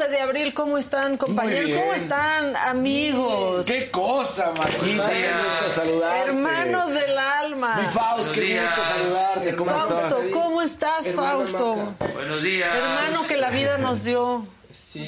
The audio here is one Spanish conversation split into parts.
12 de abril. ¿Cómo están, compañeros? ¿Cómo están, amigos? ¡Qué cosa, Marquita! Qué gusto saludarte. Hermanos del alma. Mi Faust, qué gusto saludarte. ¿Cómo Fausto, estás? ¿cómo estás, Fausto? Buenos días. Hermano que la vida nos dio.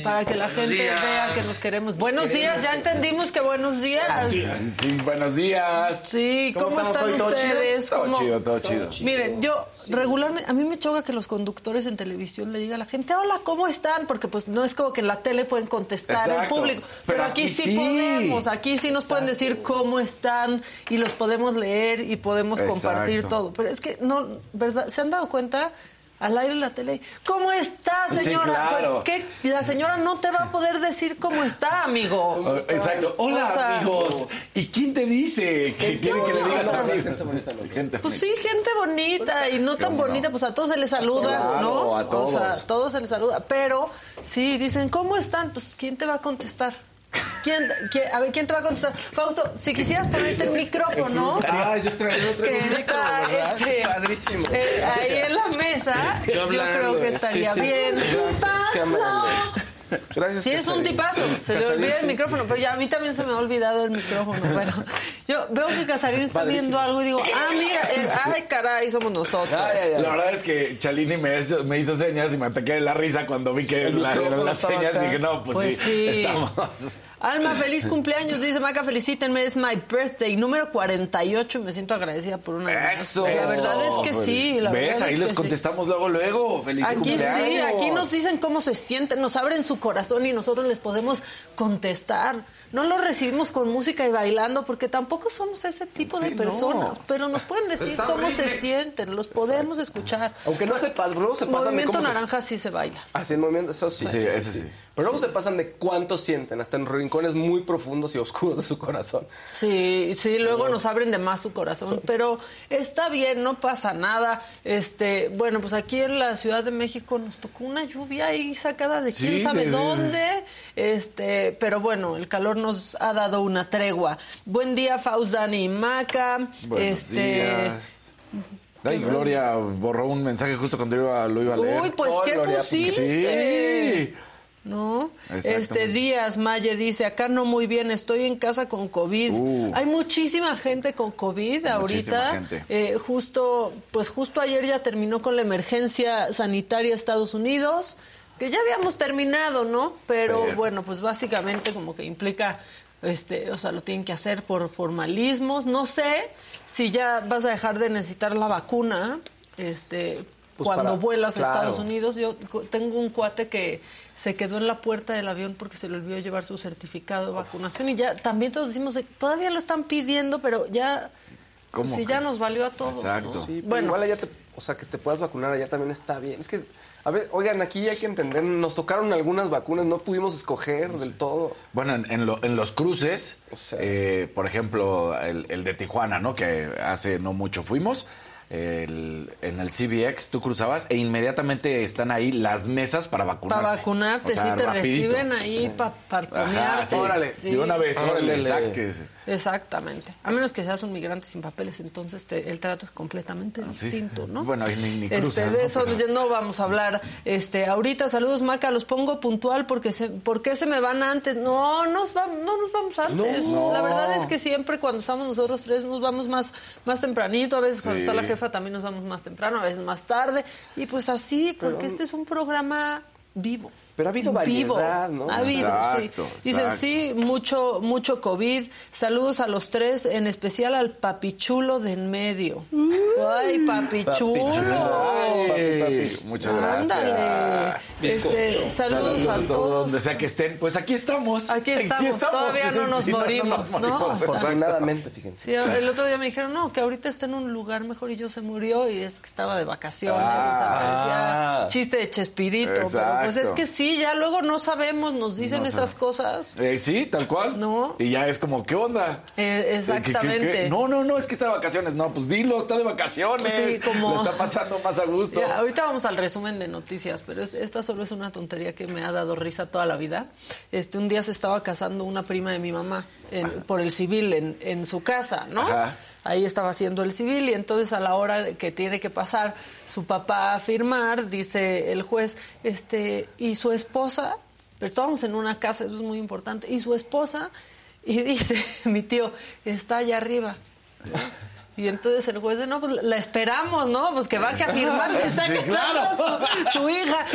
Para que la Buenos gente días. vea que nos queremos. Buenos días, ya entendimos que buenos días. Sí, sí, buenos días. Sí, ¿cómo, estamos están hoy? ¿Todo chido? ustedes? Todo ¿Cómo- chido, todo chido. Miren, yo regularmente, a mí me choca que los conductores en televisión le digan a la gente, hola, ¿cómo están? Porque pues no es como que en la tele pueden contestar al Exacto. público. Pero, Pero aquí, aquí sí, podemos, aquí sí nos pueden decir cómo están y los podemos leer y podemos compartir todo. Pero es que no, ¿verdad? ¿Se han dado cuenta? Al aire en la tele. ¿Cómo está, Sí, señora? claro. ¿Qué? La señora no te va a poder decir cómo está, amigo. Oh, Exacto. Hola, O sea, amigos. ¿Y quién te dice que quiere que le digas o sea, a Gente bonita. Gente Pues sí, gente bonita y no tan bonita, pues a todos se les saluda, Claro, ¿no? a todos. O sea, a todos se les saluda. Pero sí, dicen, ¿cómo están? Pues ¿quién te va a contestar? ¿Quién, quién- a ver, ¿quién te va a contestar? Fausto, si quisieras ponerte el micrófono. Ah, yo traigo otro que micro, está, ¿verdad? este, Padrísimo. eh, ahí en la mesa, yo, hablando, creo que estaría sí. bien. Gracias. Gracias. Sí, eres un tipazo. Se le olvida el micrófono, pero ya a mí también se me ha olvidado el micrófono. Pero yo veo que Casarín está Padrísimo. viendo algo y digo, ah, mira, eh, ay, caray, somos nosotros. Ay, ay, ay. La verdad es que Chalini me hizo, me hizo señas y me ataqué de la risa cuando vi que la, las señas y dije, no, pues, Pues sí. estamos. Alma, feliz cumpleaños, dice Maca, felicítenme, es my birthday, número 48 y me siento agradecida por una vez más. Eso. La verdad es que sí, la ¿Ves? verdad Ahí es les que sí. contestamos luego, luego. Feliz Aquí cumpleaños. sí, aquí nos dicen cómo se sienten, nos abren su corazón y nosotros les podemos contestar. No lo recibimos con música y bailando porque tampoco somos ese tipo de Sí, no. personas, pero nos pueden decir Está cómo se sienten, los podemos escuchar. Aunque no sepas, bro, se pasan de Movimiento cómo se- naranja sí se baila. Así en movimiento, eso sí. Sí, ese sí. Pero luego se pasan de cuánto sienten, hasta en rincones muy profundos y oscuros de su corazón. Sí, sí, luego nos abren de más su corazón, pero está bien, no pasa nada. Este, bueno, pues aquí en la Ciudad de México nos tocó una lluvia ahí sacada de quién Sí, sabe de- dónde. Este, pero bueno, el calor nos ha dado una tregua. Buen día, Faust, Dani y Maca. Buenos este, días. Ay, Gloria borró un mensaje justo cuando iba, lo iba a leer. Uy, pues Oh, qué Gloria, pues, pusiste. Sí. ¿No? Este Díaz Maye dice, acá no muy bien, estoy en casa con COVID. Uh. Hay muchísima gente con COVID ahorita. Eh, justo, pues justo ayer ya terminó con la emergencia sanitaria Estados Unidos, que ya habíamos terminado, ¿no? Pero bueno, pues básicamente como que implica, este, o sea, lo tienen que hacer por formalismos. No sé si ya vas a dejar de necesitar la vacuna, este, Pues cuando para- vuelas a. Estados Unidos. Yo tengo un cuate que se quedó en la puerta del avión porque se le olvidó llevar su certificado de vacunación y ya también todos decimos, eh, todavía lo están pidiendo, pero ya, ¿Cómo si que? ya nos valió a todos. Exacto. ¿no? Sí, pero bueno, igual allá te, o sea, que te puedas vacunar allá también está bien. Es que, a ver, oigan, aquí hay que entender, nos tocaron algunas vacunas, no pudimos escoger del todo. Bueno, en, en lo- en los cruces, O sea. eh, por ejemplo, el, el de Tijuana, ¿no? Que hace no mucho fuimos. El- en el CBX tú cruzabas e inmediatamente están ahí las mesas para vacunarte. para vacunarte, O sea, sí te rapidito. reciben ahí para parponearte. sí. Órale, Sí. De una vez, órale, sáquese. Exactamente. A menos que seas un migrante sin papeles, entonces te- el trato es completamente Sí. distinto, ¿no? Bueno, ahí ni- ni Este, de ¿no? eso Pero- no vamos a hablar. Este, ahorita saludos Maca, los pongo puntual porque se, ¿por qué se me van antes? No, nos va- no nos vamos antes. No. La verdad es que siempre cuando estamos nosotros tres nos vamos más más tempranito, a veces cuando está la jefa también nos vamos más temprano, a veces más tarde y pues así, porque este es un programa vivo. Pero ha habido Vivo. variedad, ¿no? Ha habido, Exacto, sí. Dicen, exacto. sí, mucho, mucho COVID. Saludos a los tres, en especial al papichulo de en medio. Ay, papichulo. Ay, muchas gracias. Ándale. Este, saludos a todos. Donde sea que estén, pues aquí estamos. Aquí estamos, todavía no nos Sí, morimos, ¿no? Afortunadamente, fíjense. Sí, el otro día me dijeron, no, que ahorita está en un lugar mejor y yo se murió y es que estaba de vacaciones. o sea, Ah. chiste de Chespirito. Pero pues es que sí, ya luego no sabemos, nos dicen No esas sabe. cosas. Eh, sí, tal cual. No. Y ya es como, ¿qué onda? Eh, ¿Qué- qué- exactamente. qué? No, no, no, es que está de vacaciones. No, pues dilo, está de vacaciones. Sí, como- Lo está pasando más a gusto. Ya, ahorita vamos al resumen de noticias, pero es- esta solo es una tontería que me ha dado risa toda la vida. Este, un día se estaba casando una prima de mi mamá en- por el civil en, en su casa, ¿no? Ajá. Ahí estaba haciendo el civil y entonces a la hora que tiene que pasar su papá a firmar, dice el juez, este, y su esposa, pero estábamos en una casa, eso es muy importante, y su esposa, y dice mi tío, está allá arriba. Y entonces el juez dice, no, pues la esperamos, ¿no? Pues que baje a firmar si está Sí, casada claro. su, su hija.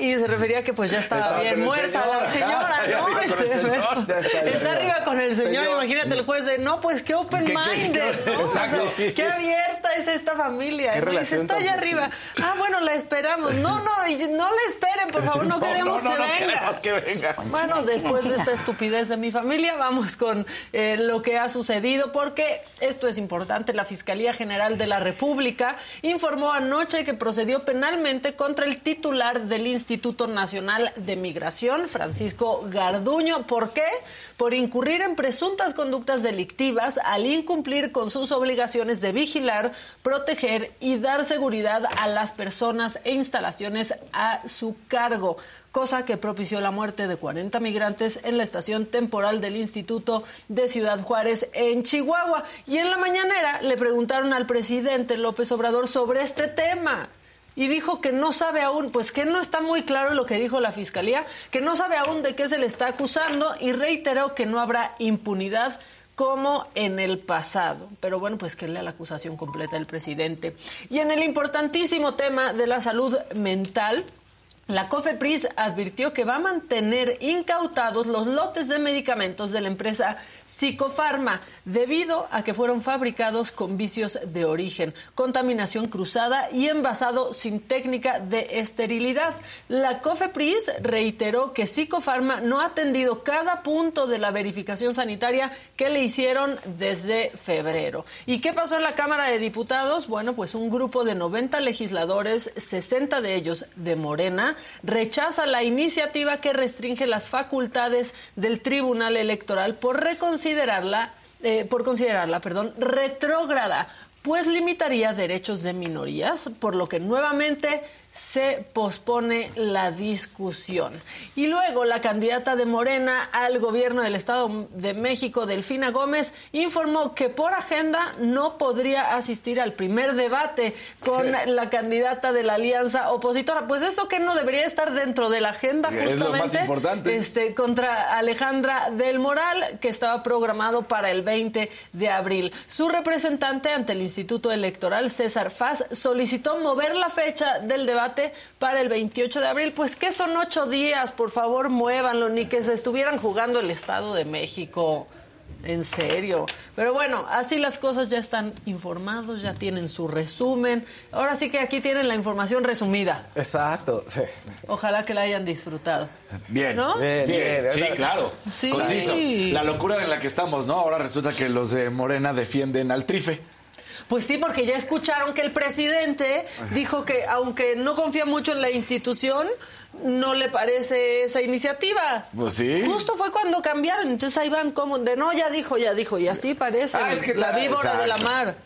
Y se refería a que pues ya estaba Estaba bien muerta señor, la señora, está ¿no? arriba con el Este, señor. está está, arriba. con el señor. Señor. Imagínate el juez de, no, pues qué open ¿Qué- qué- minded, qué- ¿no? Exacto. O sea, Qué abierta es esta familia. Y dice, relación está allá arriba. Ah, bueno, la esperamos. No, no, y no la esperen, por favor, no, queremos no, que no venga. queremos que venga. Bueno, después de esta estupidez de mi familia, vamos con eh, lo que ha sucedido, porque esto es importante. La Fiscalía General de la República informó anoche que procedió penalmente contra el titular del Instituto Nacional de Migración, Francisco Garduño. ¿Por qué? Por incurrir en presuntas conductas delictivas al incumplir con sus obligaciones de vigilar, proteger y dar seguridad a las personas e instalaciones a su cargo cosa que propició la muerte de 40 migrantes en la estación temporal del Instituto de Ciudad Juárez en Chihuahua. Y en la mañanera le preguntaron al presidente López Obrador sobre este tema. Y dijo que no sabe aún, pues que no está muy claro lo que dijo la fiscalía, que no sabe aún de qué se le está acusando y reiteró que no habrá impunidad como en el pasado. Pero bueno, pues que lea la acusación completa del presidente. Y en el importantísimo tema de la salud mental, la COFEPRIS advirtió que va a mantener incautados los lotes de medicamentos de la empresa Psicofarma debido a que fueron fabricados con vicios de origen, contaminación cruzada y envasado sin técnica de esterilidad. La COFEPRIS reiteró que Psicofarma no ha atendido cada punto de la verificación sanitaria que le hicieron desde febrero. ¿Y qué pasó en la Cámara de Diputados? Bueno, pues un grupo de 90 legisladores, 60 de ellos de Morena, rechaza la iniciativa que restringe las facultades del Tribunal Electoral por reconsiderarla, eh, por considerarla, perdón, retrógrada, pues limitaría derechos de minorías, por lo que nuevamente se pospone la discusión. Y luego la candidata de Morena al gobierno del Estado de México, Delfina Gómez, informó que por agenda no podría asistir al primer debate con la candidata de la alianza opositora. Pues eso que no debería estar dentro de la agenda Es lo más justamente importante. este, contra Alejandra del Moral, que estaba programado para el 20 de abril. Su representante ante el Instituto Electoral, César Faz, solicitó mover la fecha del debate para el 28 de abril. Pues que son ocho días, por favor, muévanlo, ni que se estuvieran jugando el Estado de México. En serio. Pero bueno, así las cosas ya están informados, ya tienen su resumen. Ahora sí que aquí tienen la información resumida. Exacto, sí. Ojalá que la hayan disfrutado. Bien. ¿No? Bien, Sí, bien. sí, claro. Sí. Conciso. La locura en la que estamos, ¿no? Ahora resulta que los de Morena defienden al trife. Pues sí, porque ya escucharon que el presidente dijo que aunque no confía mucho en la institución, no le parece esa iniciativa. Pues sí. Justo fue cuando cambiaron, entonces ahí van como de no, ya dijo, ya dijo, y así parece Ah, es que la víbora de la mar.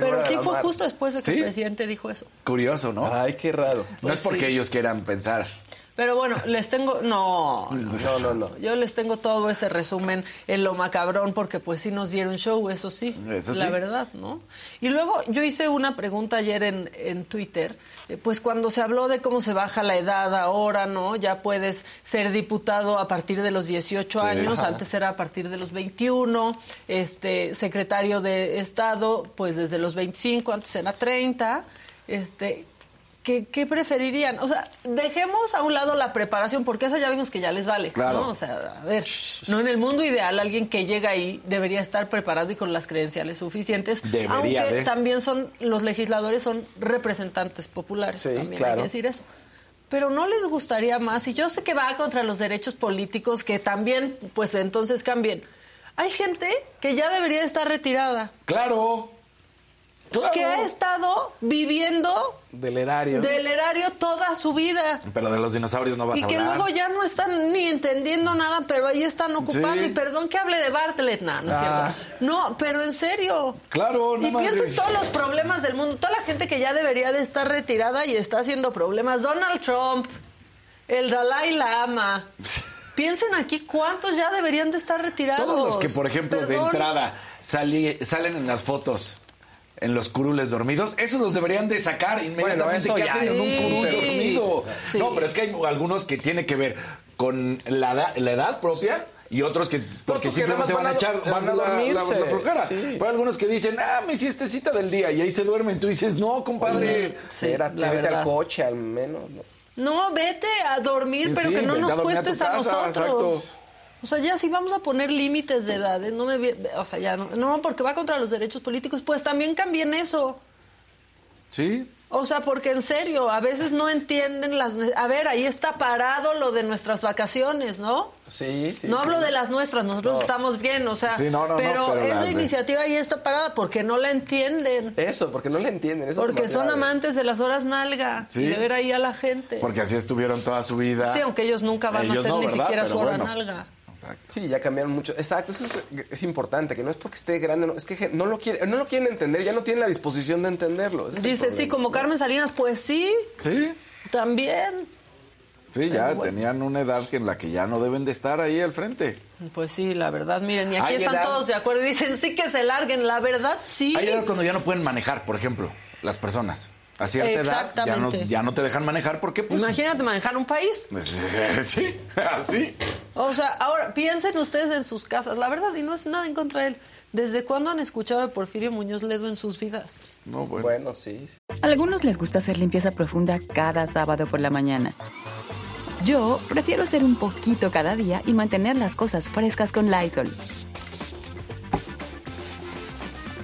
Pero sí fue mar. justo después de que ¿Sí? el presidente dijo eso. Curioso, ¿no? Ay, qué raro. no pues es porque sí. ellos quieran pensar. Pero bueno, les tengo, no, No, no, no. Yo les tengo todo ese resumen en lo macabrón porque pues sí nos dieron show, eso sí, Eso la sí. verdad, ¿no? Y luego yo hice una pregunta ayer en, en Twitter, eh, pues cuando se habló de cómo se baja la edad ahora, ¿no? Ya puedes ser diputado a partir de los 18 Sí. años, Ajá. antes era a partir de los 21, este secretario de Estado pues desde los 25, antes era 30, este ¿Qué, qué preferirían? O sea, dejemos a un lado la preparación, porque esa ya vimos que ya les vale. Claro. ¿no? O sea, a ver, no en el mundo ideal alguien que llega ahí debería estar preparado y con las credenciales suficientes. Debería aunque de. también son, los legisladores son representantes populares, Sí, también hay que decir eso. Pero no les gustaría más, y yo sé que va contra los derechos políticos, que también, pues entonces cambien. Hay gente que ya debería estar retirada, Claro. Claro. que ha estado viviendo Del erario. del erario toda su vida. Pero de los dinosaurios no vas Y a que hablar. luego ya no están ni entendiendo nada, pero ahí están ocupando. Sí. Y perdón que hable de Bartlett, no, no es Ah. cierto. No, pero en serio. Claro, Y nada más piensa de- en todos los problemas del mundo, toda la gente que ya debería de estar retirada y está haciendo problemas. Donald Trump, el Dalai Lama. Piensen aquí cuántos ya deberían de estar retirados. Todos los que, por ejemplo, de entrada sali- salen en las fotos en los curules dormidos, esos los deberían de sacar inmediatamente. eso ¿Qué ya hacen en un curul dormido? Sí. No, pero es que hay algunos que tiene que ver con la, edad- la edad propia y otros que porque simplemente van a echar van a- a la- la- dormirse. la flojera. Sí. Pero hay algunos que dicen, ah, mi siestecita del día y ahí se duermen. Tú dices, no, compadre. Sí, la vete verdad. al coche al menos. ¿no? No, vete a dormir, pero que no nos a a cuestes a, casa, nosotros. exacto. O sea, ya si vamos a poner límites de edades, no me, o sea, ya no, no, porque va contra los derechos políticos, pues también cambien eso. Sí. O sea, porque en serio, a veces no entienden las... A ver, ahí está parado lo de nuestras vacaciones, ¿no? Sí, sí. no sí. hablo de las nuestras, nosotros No. estamos bien, o sea, Sí, no, no, no, pero, pero esa de- iniciativa ahí está parada porque no la entienden. Eso, porque no le entienden. eso Porque son grave. amantes de las horas nalga Sí. y de ver ahí a la gente. Porque así estuvieron toda su vida. Sí, aunque ellos nunca van a hacer ni ¿verdad? siquiera Pero su hora bueno. nalga. Exacto. Sí, ya cambiaron mucho. Exacto, eso es, es importante, que no es porque esté grande, no, es que no lo, quiere, no lo quieren entender, ya no tienen la disposición de entenderlo. ese Dice, sí, como Carmen Salinas, pues sí, Sí. también. Sí, ya bueno. tenían una edad que en la que ya no deben de estar ahí al frente. Pues sí, la verdad, miren, y aquí están edad- todos de acuerdo y dicen, sí que se larguen, la verdad, sí. Hay edad cuando ya no pueden manejar, por ejemplo, las personas. A cierta edad ya no, Exactamente. ya no te dejan manejar porque pues... Imagínate manejar un país. Sí, así. O sea, ahora piensen ustedes en sus casas, la verdad, y no es nada en contra de él. ¿Desde cuándo han escuchado a Porfirio Muñoz Ledo en sus vidas? No, bueno. Bueno, sí. algunos les gusta hacer limpieza profunda cada sábado por la mañana. Yo prefiero hacer un poquito cada día y mantener las cosas frescas con Lysol.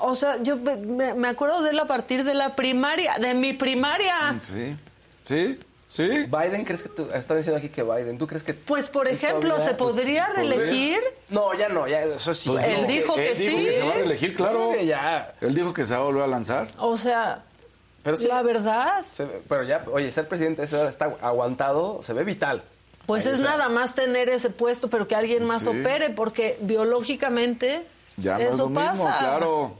O sea, yo me, acuerdo de él a partir de la primaria, de mi primaria. Sí, sí, sí. Biden, ¿crees que tú... Están diciendo aquí que Biden. ¿Tú crees que... Pues, por ejemplo, ¿se podría reelegir? No, ya no, ya eso sí. Pues Él no, dijo que él dijo sí. que se va a reelegir, claro. Ya. Él dijo que se va a volver a lanzar. O sea, Pero sí. la verdad, se pero ya, oye, ser presidente ese está aguantado, se ve vital. pues Ahí, es o sea, nada más tener ese puesto, pero que alguien más Sí. opere, porque biológicamente Ya no es eso lo mismo, pasa. claro.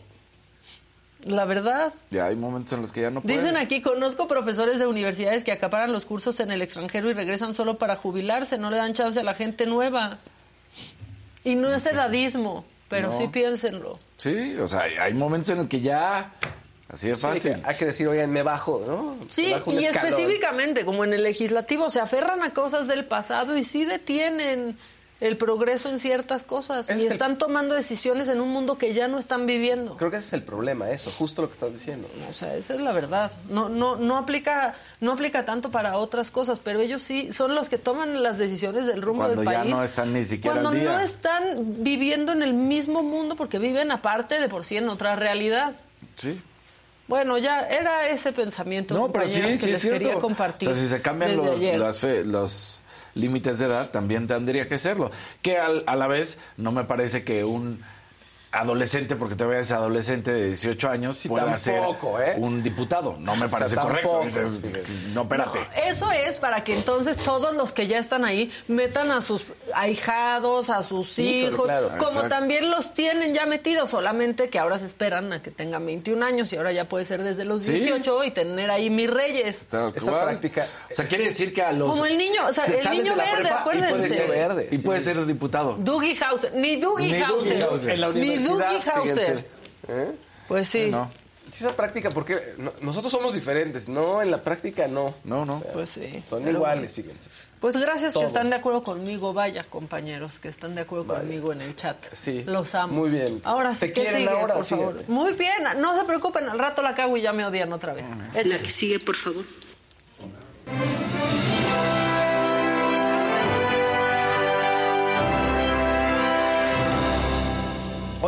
La verdad. Ya hay momentos en los que ya no pueden. Dicen aquí, conozco profesores de universidades que acaparan los cursos en el extranjero y regresan solo para jubilarse, no le dan chance a la gente nueva. Y no es edadismo, pero No. sí piénsenlo. Sí, o sea, hay momentos en los que ya... Así de sí, fácil. hay que decir, oigan, me bajo, ¿no? Sí, bajo y escalón. específicamente, como en el legislativo, se aferran a cosas del pasado y sí detienen el progreso en ciertas cosas Ese y es el- están tomando decisiones en un mundo que ya no están viviendo. Creo que ese es el problema, eso, justo lo que estás diciendo. O sea, esa es la verdad. No, no, no aplica, no aplica tanto para otras cosas, pero ellos sí son los que toman las decisiones del rumbo Cuando del ya país. no están ni siquiera Cuando al día. no están viviendo en el mismo mundo, porque viven aparte de por sí en otra realidad. Sí. Bueno, ya era ese pensamiento, No, pero sí, que sí es les cierto. quería compartir. O sea, si se cambian los, ayer. las fe- los límites de edad, también tendría que serlo. Que al- a la vez no me parece que un adolescente, porque todavía es adolescente de 18 años, Sí, pueda tampoco, ser ¿eh? un diputado. No me O sea, parece correcto. no, espérate. Eso es para que entonces todos los que ya están ahí metan a sus ahijados, a sus hijos, claro. como Exacto. también los tienen ya metidos, solamente que ahora se esperan a que tengan 21 años y ahora ya puede ser desde los Sí. 18 y tener ahí mis reyes. Tal Esa cual. práctica- O sea, quiere decir que a los. Como el niño, o sea, el niño verde, prepa y acuérdense. ser- Verde, Y sí. puede ser diputado. Dougie Hauser, ni Dougie Ni Hauser, Dougie Hauser. En la ni Dougie Hauser. ¿Eh? Pues sí. No, Sí, esa práctica, porque no- nosotros somos diferentes, no, en la práctica no. no, no. Pues sí. Son iguales, fíjense. Pues gracias Todos. que están de acuerdo conmigo, vaya compañeros, que están de acuerdo conmigo en el chat. Sí. Los amo. Muy bien. Ahora sí, ¿Se ¿qué quieren sigue, ahora? por favor? Muy bien, no se preocupen, al rato la cago y ya me odian otra vez. La que sigue, por favor.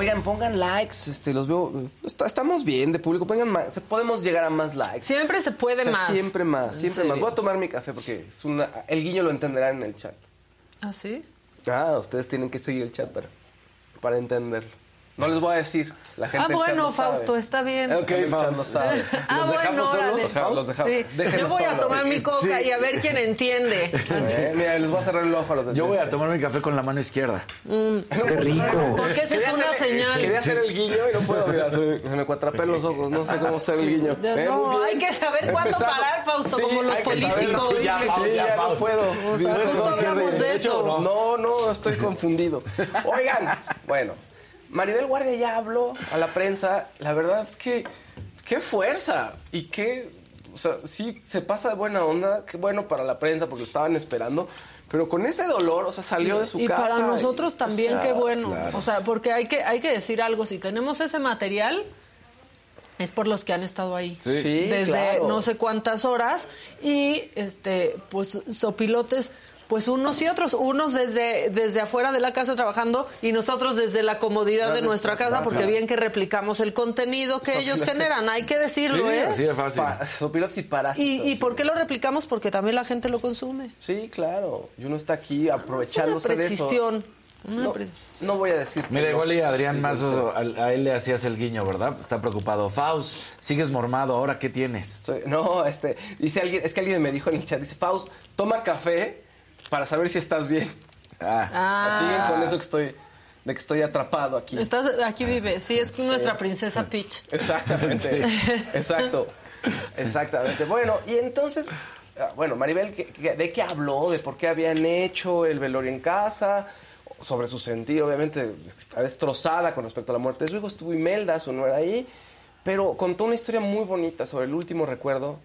Oigan, pongan likes, este, los veo, está- estamos bien de público, pongan más, podemos llegar a más likes. Siempre se puede O sea, más. Siempre más, siempre más. Voy a tomar mi café porque es una, el guiño lo entenderá en el chat. ¿Ah, sí? Ah, ustedes tienen que seguir el chat para, para entenderlo. No les voy a decir. La gente Ah, bueno, sabe. Fausto, está bien. Ok, sabe. Ah, ¿Los bueno, dejamos solos? los dejamos. Sí. Yo voy a tomar mi coca Sí. y a ver quién entiende. Eh, mira, les voy a cerrar el ojo a los del Yo voy a tomar mi café con la mano izquierda. Qué rico. Porque esa es una señal. Quería hacer el guiño y no puedo. Mira, se, se me cuatrapé los ojos. No sé cómo hacer el guiño. De- Eh, no, hay que saber cuándo Empezamos. parar, Fausto, Sí, como los políticos. Sí, ya, Sí, Fausto, ya, ya no Fausto. puedo. O sea, Sí, justo hablamos de eso. No, no, estoy confundido. Oigan, bueno, Maribel Guardia ya habló a la prensa. La verdad es que qué fuerza y qué, o sea, sí se pasa de buena onda, qué bueno para la prensa porque lo estaban esperando. Pero con ese dolor, o sea, salió de su y casa. para nosotros y, también o sea, qué bueno claro. o sea porque hay que hay que decir algo si tenemos ese material es por los que han estado ahí Sí, desde claro. no sé cuántas horas y este pues sopilotes pues unos y otros, unos desde, desde afuera de la casa trabajando y nosotros desde la comodidad de nuestra casa, porque bien que replicamos el contenido que ellos generan, hay que decirlo, Sí, ¿eh? así de fácil. Pa- y parásitos. ¿Y, ¿Y por qué lo replicamos? Porque también la gente lo consume. Sí, claro. Y uno está aquí Una aprovechándose de eso. precisión. Una No, precisión. no voy a decir. Mira, igual y Adrián Sí, Mazo, a, a él le hacías el guiño, ¿verdad? Está preocupado. Faust, sigues mormado, ¿ahora qué tienes? Soy- no, este, dice alguien, es que alguien me dijo en el chat, dice, Faust, toma café para saber si estás bien. Ah, Ah. Siguen con eso que estoy, de que estoy atrapado aquí. Estás, aquí vive, sí, es nuestra princesa Peach. Exactamente. Exacto. Exactamente. Bueno, y entonces, ah, bueno, Maribel, ¿qué- qué- ¿de qué habló? ¿De por qué habían hecho el velorio en casa? sobre su sentir, obviamente está destrozada con respecto a la muerte de su hijo. Estuvo Imelda, su nuera ahí, pero contó una historia muy bonita sobre el último recuerdo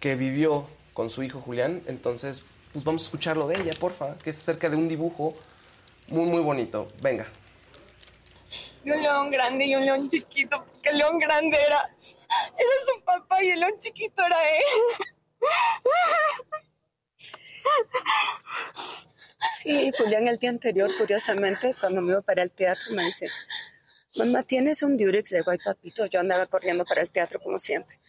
que vivió con su hijo Julián. Entonces, pues vamos a escucharlo de ella, porfa, que es acerca de un dibujo muy, muy bonito. Venga. De un león grande y un león chiquito, porque el león grande era, era su papá y el león chiquito era él. Sí, Julián el día anterior, curiosamente, cuando me iba para el teatro, me dice, mamá, ¿tienes un Durex? Le digo, ay, papito, yo andaba corriendo para el teatro como siempre.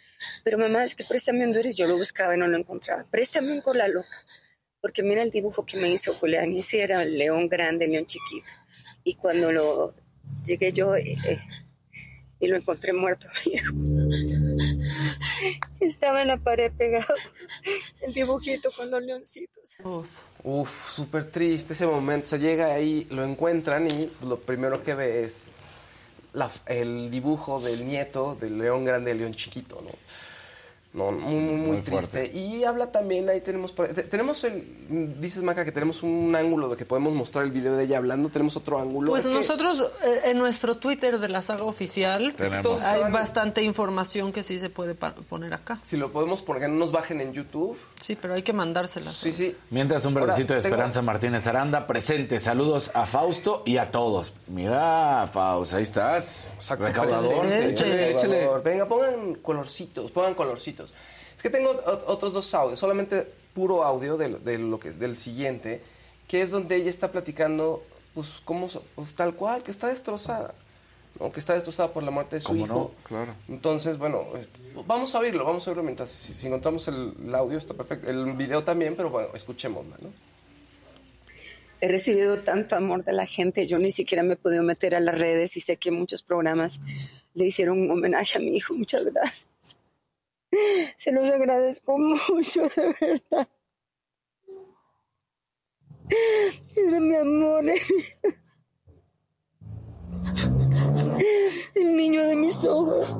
Pero mamá, es que préstame un Durex, yo lo buscaba y no lo encontraba. Préstame un cola loca, porque mira el dibujo que me hizo Julián, ese era el león grande, el león chiquito. Y cuando lo llegué yo eh, eh, y lo encontré muerto, viejo. Estaba en la pared pegado el dibujito con los leoncitos. Uf. Uf, súper triste ese momento. Se llega ahí, lo encuentran y lo primero que ve es la- el dibujo del nieto del león grande el león chiquito, ¿no? No, muy, muy, muy, triste. fuerte. Y habla también, ahí tenemos, tenemos el, dices Maca que tenemos un ángulo de que podemos mostrar el video de ella hablando, tenemos otro ángulo. Pues Es que- nosotros eh, en nuestro Twitter de la saga oficial Tenemos. hay bastante información que sí se puede poner acá. Si lo podemos poner, que no nos bajen en YouTube. Sí, pero hay que mandárselas. Sí, sí. Mientras un Ahora, verdecito de tengo- Esperanza Martínez Aranda, presente. Saludos a Fausto y a todos. Mira, Fausto, ahí estás. Recaudador. Échale. échale. Venga, pongan colorcitos, pongan colorcitos. Es que tengo ot- otros dos audios, solamente puro audio de, lo- de lo que del siguiente, que es donde ella está platicando, pues, cómo, so- pues tal cual, que está destrozada, ¿no? que está destrozada por la muerte de su ¿Cómo hijo. no? Claro. Entonces, bueno, eh, vamos a oírlo, vamos a oírlo mientras, si, si encontramos el, el audio está perfecto, el video también, pero bueno, escuchémoslo, ¿no? He recibido tanto amor de la gente, yo ni siquiera me he podido meter a las redes y sé que muchos programas le hicieron un homenaje a mi hijo. Muchas gracias. Se los agradezco mucho, de verdad. Era mi amor. El niño de mis ojos.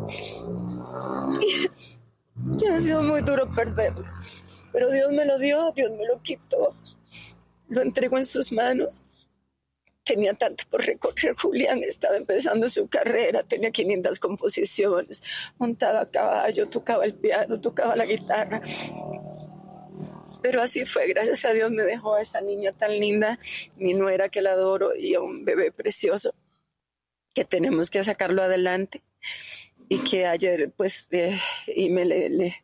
Y ha sido muy duro perderlo. Pero Dios me lo dio, Dios me lo quitó. Lo entrego en sus manos. Tenía tanto por recorrer Julián, estaba empezando su carrera, tenía 500 composiciones, montaba a caballo, tocaba el piano, tocaba la guitarra. Pero así fue, gracias a Dios me dejó a esta niña tan linda, mi nuera que la adoro y a un bebé precioso que tenemos que sacarlo adelante y que ayer pues eh, y me le, le,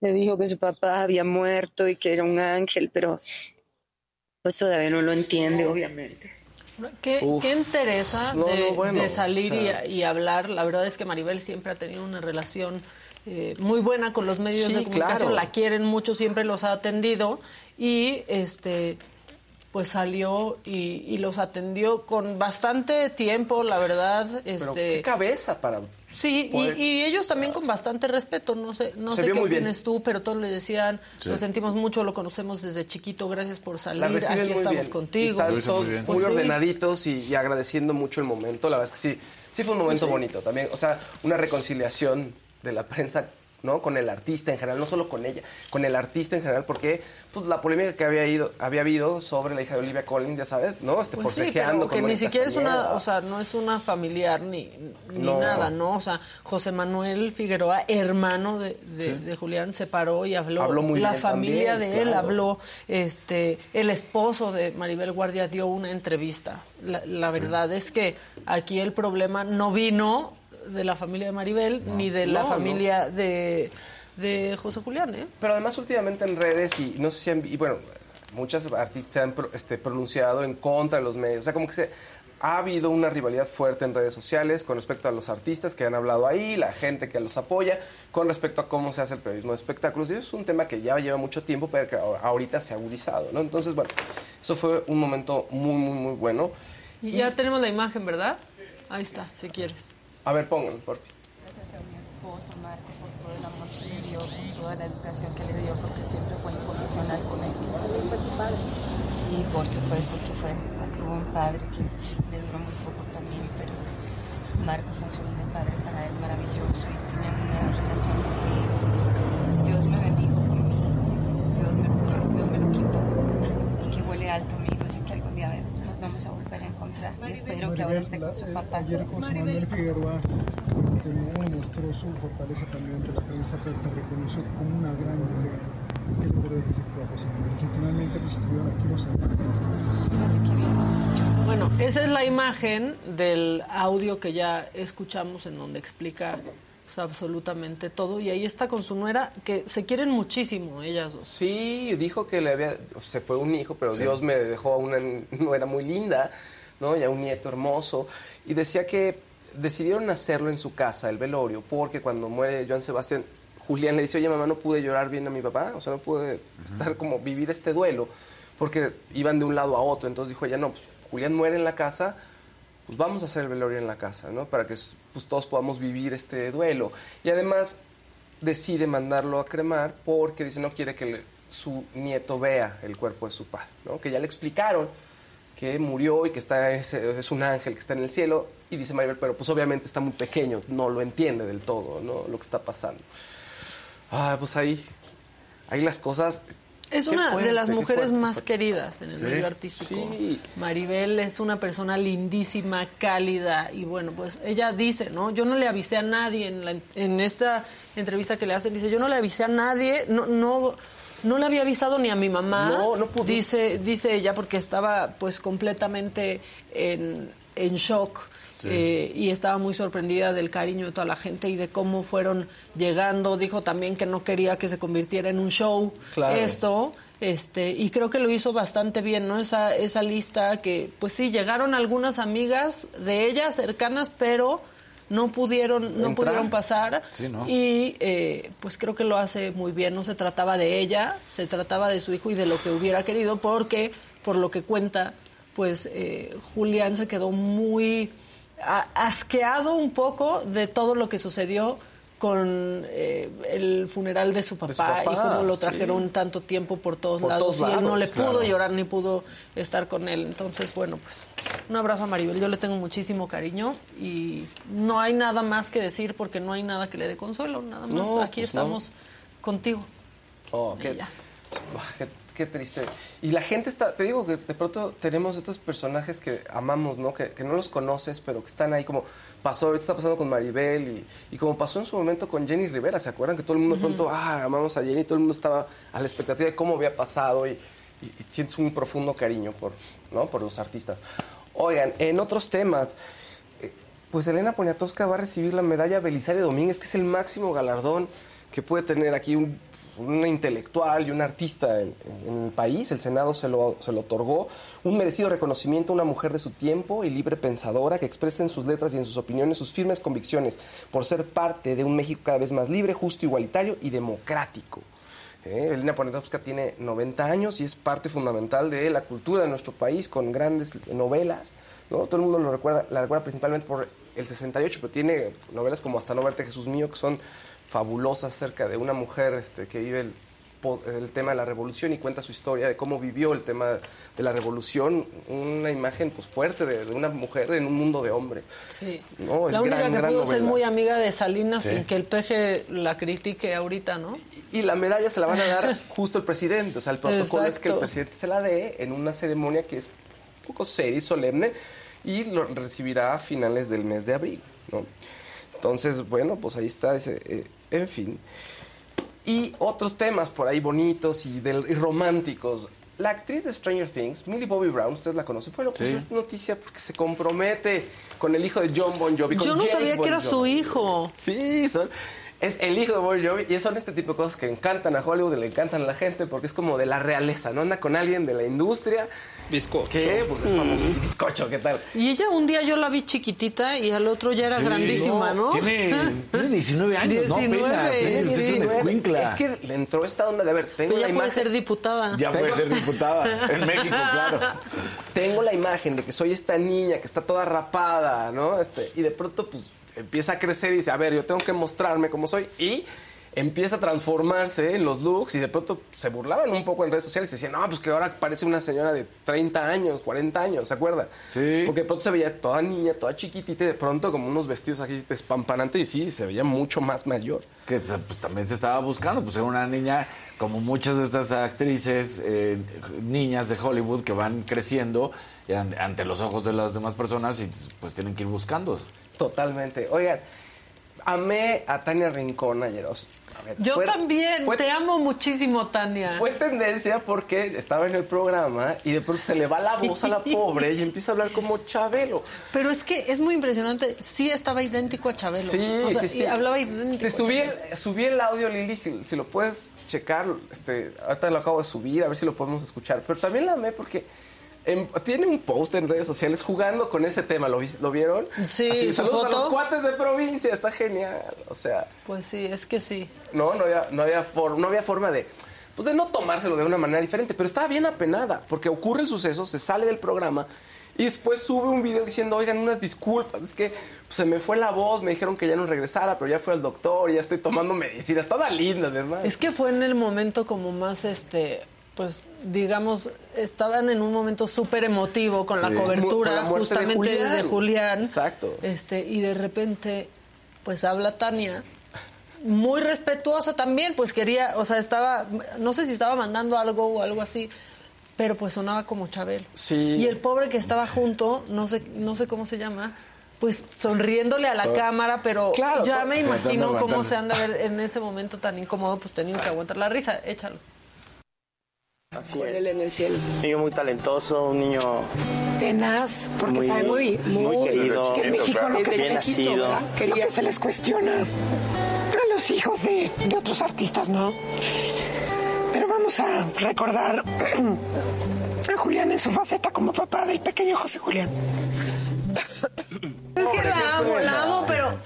le dijo que su papá había muerto y que era un ángel, pero pues todavía no lo entiende, obviamente. ¿Qué, Uf. qué interesa No, de, no, bueno, de salir o sea- y, y hablar? La verdad es que Maribel siempre ha tenido una relación eh, muy buena con los medios Sí, de comunicación, claro. la quieren mucho, siempre los ha atendido y este pues salió y, y los atendió con bastante tiempo, la verdad. Pero Este, qué cabeza para... Sí, y, poder- y ellos también con bastante respeto, no sé, no Se sé qué opinas tú, pero todos le decían, Sí. lo sentimos mucho, lo conocemos desde chiquito, gracias por salir, aquí muy estamos bien. contigo. Están todos muy Pues sí. ordenaditos y, y agradeciendo mucho el momento. La verdad es que sí, sí fue un momento bonito también. O sea, una reconciliación de la prensa, ¿no? Con el artista en general, no solo con ella, con el artista en general, porque pues la polémica que había ido, había habido sobre la hija de Olivia Collins, ya sabes, ¿no? Este Pues sí, pero que ni siquiera es una, o sea, no es una familiar ni, ni No. nada, ¿no? O sea, José Manuel Figueroa, hermano de, de- de Julián, se paró y habló. Habló muy la bien familia también, de él claro. habló, este, el esposo de Maribel Guardia dio una entrevista. La, la verdad es que aquí el problema no vino de la familia de Maribel ni de la No, familia de, de José Julián, ¿eh? Pero además últimamente en redes y no sé si han y bueno, muchas artistas se han pro- este, pronunciado en contra de los medios. O sea, como que se, ha habido una rivalidad fuerte en redes sociales con respecto a los artistas que han hablado ahí, la gente que los apoya, con respecto a cómo se hace el periodismo de espectáculos. Y eso es un tema que ya lleva mucho tiempo, pero que ahor- ahorita se ha agudizado, ¿no? Entonces, bueno, eso fue un momento muy, muy, muy bueno. Y ya tenemos la imagen, ¿verdad? Ahí está, si quieres. A ver, pónganlo, por favor. Gracias a mi esposo Marco por todo el amor que le dio, por toda la educación que le dio, porque siempre fue incondicional con él. Sí, por supuesto que fue. Tuvo un padre que le duró muy poco también, pero Marco fue un segundo padre para él maravilloso y tenían una relación increíble. Dios me bendijo con mi hijo, Dios me, Dios me lo quitó y que huele alto mi hijo, así que algún día vamos a volver a encontrar. Y espero que ahora esté con su papá. Ayer José Manuel Figueroa este, no mostró su fortaleza también ante la prensa, pero te reconoció como una gran mujer. ¿Qué le puedes decir tú a José Manuel? Afortunadamente pues, estuvieron aquí los Fíjate que bien. Bueno, esa es la imagen del audio que ya escuchamos en donde explica pues, absolutamente todo. Y ahí está con su nuera, que se quieren muchísimo ellas dos. Sí, dijo que le había, se fue un hijo, pero Dios me dejó a una nuera muy linda, ¿no? Y a un nieto hermoso. Y decía que decidieron hacerlo en su casa, el velorio, porque cuando muere Joan Sebastián, Julián le dice, oye mamá, no pude llorar bien a mi papá, o sea, no pude estar como vivir este duelo, porque iban de un lado a otro. Entonces dijo ella, no, pues Julián muere en la casa, pues vamos a hacer el velorio en la casa, ¿no? Para que pues, todos podamos vivir este duelo. Y además decide mandarlo a cremar porque dice no quiere que le- su nieto vea el cuerpo de su padre, ¿no? Que ya le explicaron que murió y que está es, es un ángel que está en el cielo y dice Maribel, pero pues obviamente está muy pequeño, no lo entiende del todo, ¿no? Lo que está pasando. Ah, pues ahí, ahí las cosas. Es una fuerte, de las mujeres fuerte, más fuerte. queridas en el Sí. medio artístico. Sí. Maribel es una persona lindísima, cálida y bueno, pues ella dice, ¿no? Yo no le avisé a nadie en, la- en esta entrevista que le hacen, dice, yo no le avisé a nadie, no, no, no le había avisado ni a mi mamá. No, no pudo. Dice, dice ella porque estaba pues completamente en, en shock. eh, y estaba muy sorprendida del cariño de toda la gente y de cómo fueron llegando. Dijo también que no quería que se convirtiera en un show Claro. esto, este, y creo que lo hizo bastante bien, ¿no? Esa, esa lista que, pues sí, llegaron algunas amigas de ella cercanas, pero no pudieron, no Entrar. pudieron pasar. Sí, ¿no? Y eh, pues creo que lo hace muy bien. No se trataba de ella, se trataba de su hijo y de lo que hubiera querido, porque por lo que cuenta, pues eh, Julián se quedó muy a- asqueado un poco de todo lo que sucedió con eh, el funeral de su papá, su papá, y cómo lo sí. trajeron tanto tiempo por todos Por lados todos y él no le pudo claro. llorar ni pudo estar con él. Entonces, bueno, pues un abrazo a Maribel. Yo le tengo muchísimo cariño y no hay nada más que decir porque no hay nada que le dé consuelo. Nada más No, aquí pues no. estamos contigo. Oh, qué, qué triste. Y la gente está, te digo que de pronto tenemos estos personajes que amamos, ¿no? Que, que no los conoces, pero que están ahí como pasó, ahorita está pasando con Maribel y, y como pasó en su momento con Jenny Rivera, ¿se acuerdan? Que todo el mundo de pronto, ah, amamos a Jenny, todo el mundo estaba a la expectativa de cómo había pasado y, y- y sientes un profundo cariño por, ¿no? por los artistas. Oigan, en otros temas, eh, pues Elena Poniatowska va a recibir la medalla Belisario Domínguez, que es el máximo galardón que puede tener aquí un, intelectual y un artista en, el país. El Senado se lo, se lo otorgó. Un merecido reconocimiento a una mujer de su tiempo y libre pensadora que expresa en sus letras y en sus opiniones sus firmes convicciones por ser parte de un México cada vez más libre, justo, igualitario y democrático. ¿eh? Elena Poniatowska tiene 90 años y es parte fundamental de la cultura de nuestro país con grandes novelas. ¿no? Todo el mundo lo recuerda, la recuerda principalmente por el 68, pero tiene novelas como Hasta no verte Jesús mío, que son fabulosas acerca de una mujer este, que vive el, tema de la revolución y cuenta su historia de cómo vivió el tema de la revolución, una imagen pues fuerte de, de una mujer en un mundo de hombres. Sí. No, es la única gran, que gran pudo ser muy amiga de Salinas Sí. sin que el peje la critique ahorita, ¿no? Y la medalla se la van a dar justo el presidente. O sea, el protocolo es que el presidente se la dé en una ceremonia que es un poco seria y solemne y lo recibirá a finales del mes de abril. ¿no? Entonces, bueno, pues ahí está. Ese, eh, en fin. Y otros temas por ahí bonitos y, del- y románticos. La actriz de Stranger Things, Millie Bobby Brown, ustedes la conocen. Bueno, pues Sí. es noticia porque se compromete con el hijo de John Bon Jovi. con Yo no Jake sabía que era su hijo. Sí, son, es el hijo de Bon Jovi y son este tipo de cosas que encantan a Hollywood y le encantan a la gente porque es como de la realeza, ¿no? Anda con alguien de la industria Bizcocho. que pues es famoso, es bizcocho, ¿qué tal? Y ella un día yo la vi chiquitita y al otro ya era Sí, grandísima, ¿no? Tiene, tiene 19 años, ¿no? 19, Apenas, sí, es una escuincla. Es que le entró esta onda de, a ver, tengo Pero la ya puede imagen... ser diputada. Ya puede ser diputada. En México, claro. Tengo la imagen de que soy esta niña que está toda rapada, ¿no? Este, y de pronto, pues, empieza a crecer y dice, a ver, yo tengo que mostrarme como soy. Y empieza a transformarse en los looks y de pronto se burlaban un poco en redes sociales y decían, no, pues que ahora parece una señora de 30 años, 40 años, ¿se acuerda? Sí. Porque de pronto se veía toda niña, toda chiquitita y de pronto como unos vestidos aquí despampanantes y sí, se veía mucho más mayor. Que pues, también se estaba buscando, pues era una niña, como muchas de estas actrices, eh, niñas de Hollywood que van creciendo ante los ojos de las demás personas y pues tienen que ir buscando. Totalmente. Oigan, amé a Tania Rincón ayer. ver, Yo fue- también, fue- te amo muchísimo, Tania. Fue tendencia porque estaba en el programa y de pronto se le va la voz a la pobre y empieza a hablar como Chabelo. Pero es que es muy impresionante. Sí estaba idéntico a Chabelo. Sí, O sea, sí, sí. hablaba idéntico. Te subí el, subí el audio, Lili, si, si lo puedes checar. Este, ahorita lo acabo de subir, a ver si lo podemos escuchar. Pero también la amé porque em, tiene un post en redes sociales jugando con ese tema. ¿Lo, vis- ¿lo vieron? Sí, Así, saludos a foto. los cuates de provincia, está genial. O sea, Pues sí, es que sí. no, no había, no había, for- no había forma de, pues de no tomárselo de una manera diferente, pero estaba bien apenada, porque ocurre el suceso, se sale del programa y después sube un video diciendo, oigan, unas disculpas, es que pues, se me fue la voz, me dijeron que ya no regresara, pero ya fui al doctor ya estoy tomando medicina, estaba linda además. Es que fue en el momento como más, este, pues, digamos, estaban en un momento súper emotivo con Sí. la cobertura Con la muerte de justamente de Julián. Exacto. Este, y de repente, pues habla Tania. Muy respetuosa también, pues quería, o sea, estaba, no sé si estaba mandando algo o algo así, pero pues sonaba como Chabelo. Sí. Y el pobre que estaba junto, no sé, no sé cómo se llama, pues sonriéndole a la So- cámara, pero Claro, ya me imagino Aguantando, cómo se han de ver en ese momento tan incómodo, pues teniendo que aguantar la risa. Échalo. Con él en el cielo. Un niño muy talentoso, un niño tenaz, porque Muy- sabe muy, muy querido, que en México lo que, bien se, nacido. lo que se les cuestiona a los hijos de, de otros artistas, ¿no? Pero vamos a recordar a Julián en su faceta como papá del pequeño José Julián. Es que la amo, la amo, pero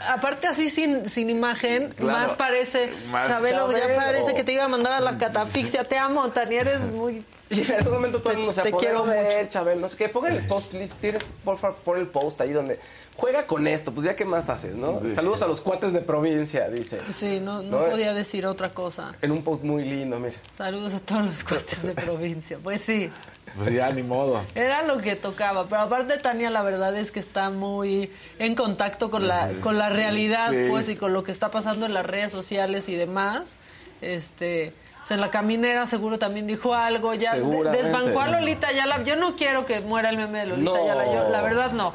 aparte así sin, sin imagen, más parece, Más Chabelo, ya Chabelo. parece que te iba a mandar a la catafixia. Te amo, Tania, eres muy... Y en algún momento todo el mundo se Te quiero de mucho. él, Chabel, no sé qué. Pongan el post, please. Tienes, por favor, pon el post ahí donde juega con esto. Pues ya, ¿qué más haces, no? Saludos a los cuates de provincia, dice. Sí, no, no, No, podía decir otra cosa. En un post muy lindo, mira. Saludos a todos los cuates de provincia. Pues sí, Pues ya, ni modo. era lo que tocaba. Pero aparte Tania, la verdad es que está muy en contacto con la, con la realidad, Sí. pues, y con lo que está pasando en las redes sociales y demás. Este... o sea, en la caminera seguro también dijo algo, ya desbancó a Lolita Yala. Yo no quiero que muera el meme de Lolita No. Yala, yo, la verdad no.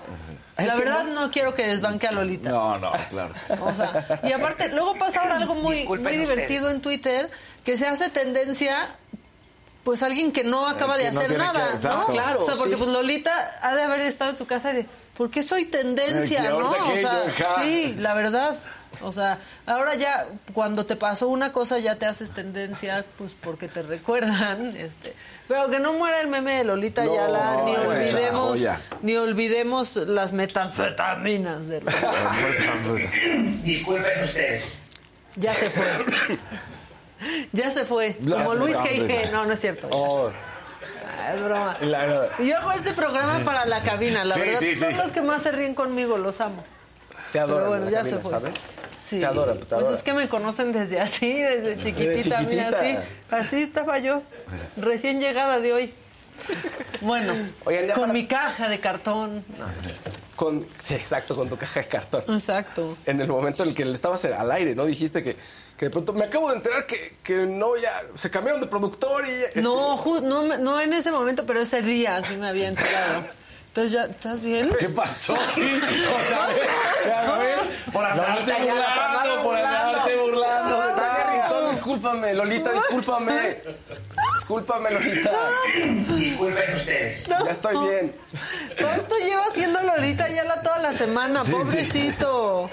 La verdad no- no quiero que desbanque a Lolita. No, no, claro. O sea, y aparte, luego pasa ahora algo muy, muy divertido en Twitter, que se hace tendencia, pues alguien que no acaba de que no hacer que- nada, ¿no? Claro, O sea, porque sí. pues Lolita ha de haber estado en su casa y de, ¿por qué soy tendencia, Eh, no? O sea, sí, la verdad. O sea, ahora ya cuando te pasó una cosa ya te haces tendencia, pues porque te recuerdan, este, pero que no muera el meme de Lolita No, Yala, ni olvidemos, joya. ni olvidemos las metanfetaminas de Lolita. Disculpen ustedes. Ya se fue. Ya se fue. Como Luis. G.I.G. No, no es cierto. Oh, Ah, Es broma. la- Y yo hago este programa para la cabina, la Sí, verdad. sí, son sí. los que más se ríen conmigo, los amo. te adoran. Pero bueno, en la ya se fue. ¿sabes? Sí. Te adoran, te Pues es que me conocen desde así, desde chiquitita, así. chiquitita. Así estaba yo, recién llegada de hoy. Bueno, Oigan, con para- mi caja de cartón. No, Con, sí, exacto, con tu caja de cartón. exacto. En el momento en el que le estabas al aire, ¿no? Dijiste que, que de pronto me acabo de enterar que, que no, ya se cambiaron de productor y. No, ju- no, me- no en ese momento, pero ese día sí me había enterado. Entonces ya, ¿estás bien? ¿Qué pasó? Sí, o sea, a ver, por andarte burlando, por andarte burlando. Discúlpame, Lolita, discúlpame. Discúlpame, Lolita. Disculpen ustedes. Ya estoy bien. Fausto lleva haciendo Lolita Yala toda la semana, Sí, sí. pobrecito.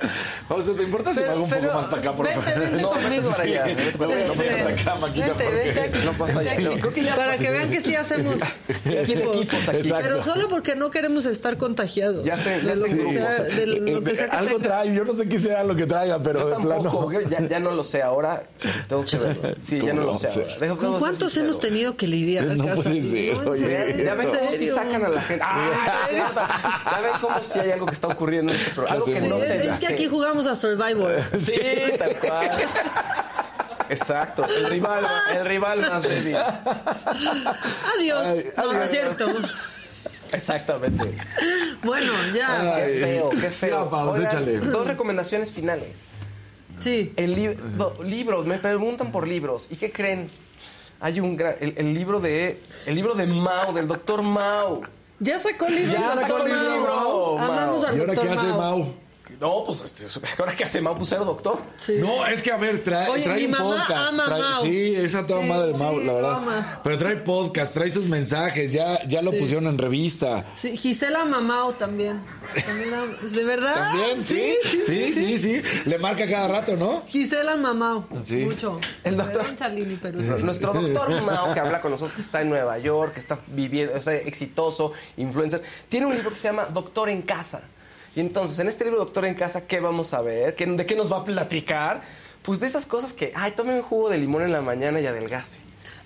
Fausto, ¿te importa si me hago un poco más para acá, por vente, favor? vente No, conmigo. vete para allá, Sí, vete acá, Maquita, vente aquí. no pasa aquí. Creo que ya Para que vean que sí hacemos equipos. equipos aquí. Exacto. Pero solo porque no queremos estar contagiados. Ya sé, ya sé, sí. Algo trae, yo no sé qué sea lo que traiga, pero Yo de tampoco, plano. ya, ya no lo sé ahora. Tengo Sí, ya no lo sé ¿Con cuántos hemos tenido que lidiar? No Casa? puede ser, oye. Ya cómo si sacan a la gente. Ah. Ya ven cómo si hay algo que está ocurriendo en este programa. Algo que no se es que aquí jugamos a Survivor. Sí, tal cual. Exacto, el rival, el rival más débil. Adiós. no, no es cierto. Exactamente. Bueno, ya. Qué feo, qué feo. Ya, échale. Dos recomendaciones finales. Sí. El li- libros, me preguntan por libros. ¿Y qué creen? Hay un gran, el, el libro de el libro de Mao, del doctor Mao. Ya sacó el libro. Ya sacó el Mao. libro, Amamos Mao. al ¿Y ahora doctor qué hace Mau? No, pues este, ahora que hace Mao, pues ser doctor. Sí. No, es que a ver, trae, Oye, trae mi un mamá podcast. ama trae- Mau. Sí, esa toda Sí, madre de Mau, sí, la verdad. ama. Pero trae podcast, trae sus mensajes, ya, ya lo Sí. pusieron en revista. Sí, Gisela Mamao también. También la- ¿De verdad? También, sí, sí, sí, sí, Le marca cada rato, ¿no? Gisela Mamao. Sí. Mucho. El doctor- Chalini, pero sí. Nuestro doctor Mao, que habla con nosotros, que está en Nueva York, que está viviendo, o sea, exitoso, influencer, tiene un libro que se llama Doctor en Casa. Y entonces, en este libro Doctor en Casa, ¿qué vamos a ver? ¿Qué- ¿De qué nos va a platicar? Pues de esas cosas que, ay, tome un jugo de limón en la mañana y adelgace.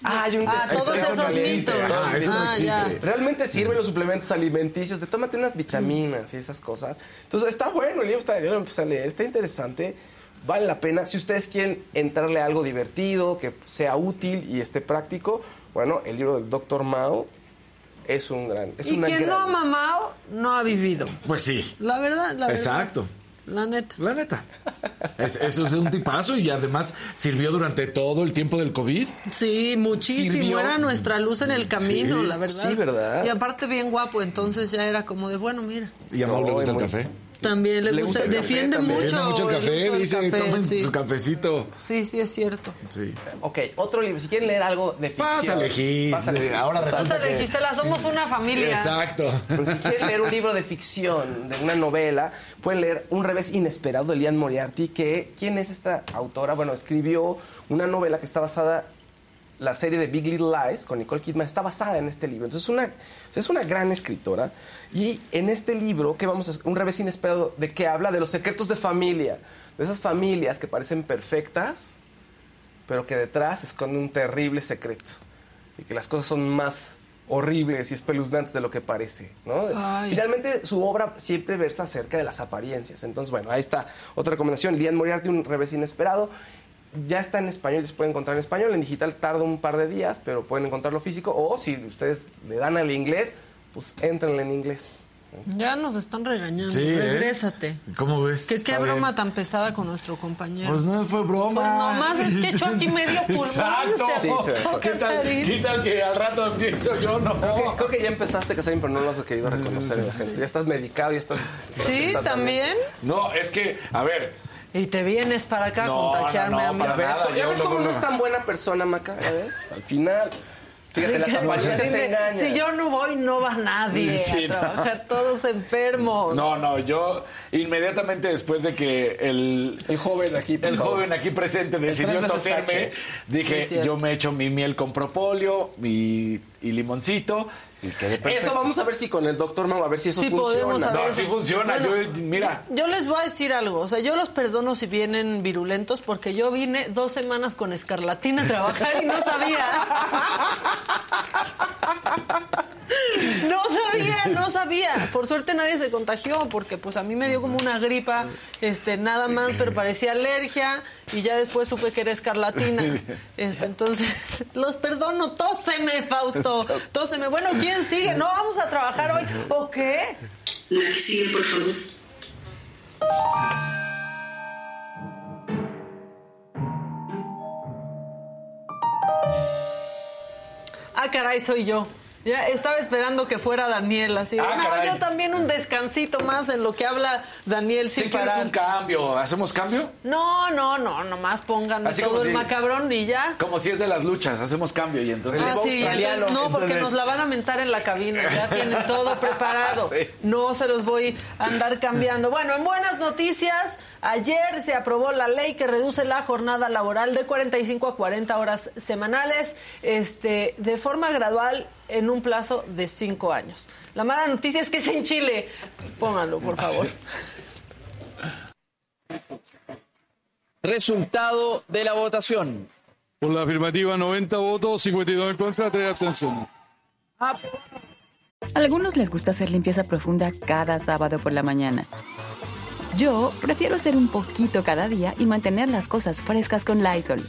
Ah, hay un Ah, todos eso no esos existe. mitos. Ah, eso no Ah. Realmente sirven los suplementos alimenticios, de tómate unas vitaminas y esas cosas. Entonces está bueno, el libro está, yo lo empecé a leer, está interesante, vale la pena. Si ustedes quieren entrarle a algo divertido, que sea útil y esté práctico, bueno, el libro del Dr. Mao es un gran... Es Y una quien gran- no ha mamado, no ha vivido. Pues sí. La verdad, la verdad. Exacto. La neta. La neta. Es- eso es un tipazo y además sirvió durante todo el tiempo del COVID. Sí, muchísimo. Sirvió. Era nuestra luz en el camino, Sí, la verdad. sí, ¿verdad? Y aparte bien guapo, entonces ya era como de, bueno, mira. Y a Mau le No, gusta el muy- café. También le, Le gusta, gusta el café defiende también. mucho. Mucho el café, del dice, café, tomen sí. su cafecito. Sí, sí, es cierto. Sí. Ok, otro libro. Si quieren leer algo de ficción... Pásale, Gis. Pásale. Ahora resulta Pásale, que... Gisela, somos una familia. Exacto. Pues, si quieren leer un libro de ficción, de una novela, pueden leer Un revés inesperado de Lian Moriarty, que ¿quién es esta autora? Bueno, escribió una novela que está basada la serie de Big Little Lies con Nicole Kidman está basada en este libro. Entonces es una, es una gran escritora. Y en este libro, que vamos a un revés inesperado, de que habla de los secretos de familia, de esas familias que parecen perfectas, pero que detrás esconden un terrible secreto. Y que las cosas son más horribles y espeluznantes de lo que parece, ¿no? Ay. Finalmente, su obra siempre versa acerca de las apariencias. Entonces, bueno, ahí está otra recomendación. Lian Moriarty, un revés inesperado. Ya está en español, se puede encontrar en español. En digital tarda un par de días, pero pueden encontrarlo físico. O si ustedes le dan al inglés, pues entrenle en inglés. Ya nos están regañando. Sí, ¿eh? Regrésate. ¿Cómo ves? Que qué Está broma bien. tan pesada con nuestro compañero. Pues no fue broma. Pues nomás es que echó aquí medio pulmón. Exacto. Sí, ¿Qué tal, qué tal que al rato empiezo yo? No. Creo que, creo que ya empezaste, Casarín, pero no lo has querido reconocer la gente. Ya estás medicado, ya estás... Sí, estás también. No, es que, a ver, Y te vienes para acá a No, contagiarme no, no, a mí. para ¿Ya ves, nada, ¿Ya yo ves no- cómo no no. es tan buena persona, Maca? ¿Ya ves? Al final, fíjate, las apariencias se engañan. Si yo no voy, no va nadie Sí, a no. todos enfermos. no, no, yo inmediatamente después de que el, El joven aquí, el favor. joven aquí presente decidió toserme, dije, Sí, yo me echo mi miel con propóleo mi, y limoncito y. Eso vamos a ver si con el doctor Mau, a ver si eso Sí, funciona. podemos No, saber. sí funciona. Bueno, yo, mira, Yo les voy a decir algo, o sea, yo los perdono si vienen virulentos porque yo vine dos semanas con escarlatina a trabajar y no sabía. No sabía, no sabía. Por suerte nadie se contagió porque pues a mí me dio como una gripa, este, nada más, pero parecía alergia y ya después supe que era escarlatina. Este, entonces, los perdono, tóseme, Fausto, tóseme. Bueno, ¿quién sigue? No vamos a trabajar hoy, ¿o qué? La que sigue, por favor. Ah, caray, soy yo. Ya estaba esperando que fuera Daniel, así. Ah, no, caray. yo también un descansito más en lo que habla Daniel si sin quieres parar. un cambio, ¿hacemos cambio? No, no, no, nomás pónganme Así todo el si- macabrón y ya. Como si es de las luchas, hacemos cambio y entonces... Ah, sí, entonces- no, porque nos la van a mentar en la cabina, ya tienen todo preparado. Sí. No se los voy a andar cambiando. Bueno, en buenas noticias, ayer se aprobó la ley que reduce la jornada laboral de 45 a 40 horas semanales, este, de forma gradual en un plazo de 5 años. La mala noticia es que es en Chile. Pónganlo, por favor. Resultado de la votación. Por la afirmativa, 90 votos, 52 en contra, 3 abstenciones. A algunos les gusta hacer limpieza profunda cada sábado por la mañana. Yo prefiero hacer un poquito cada día y mantener las cosas frescas con Lysol.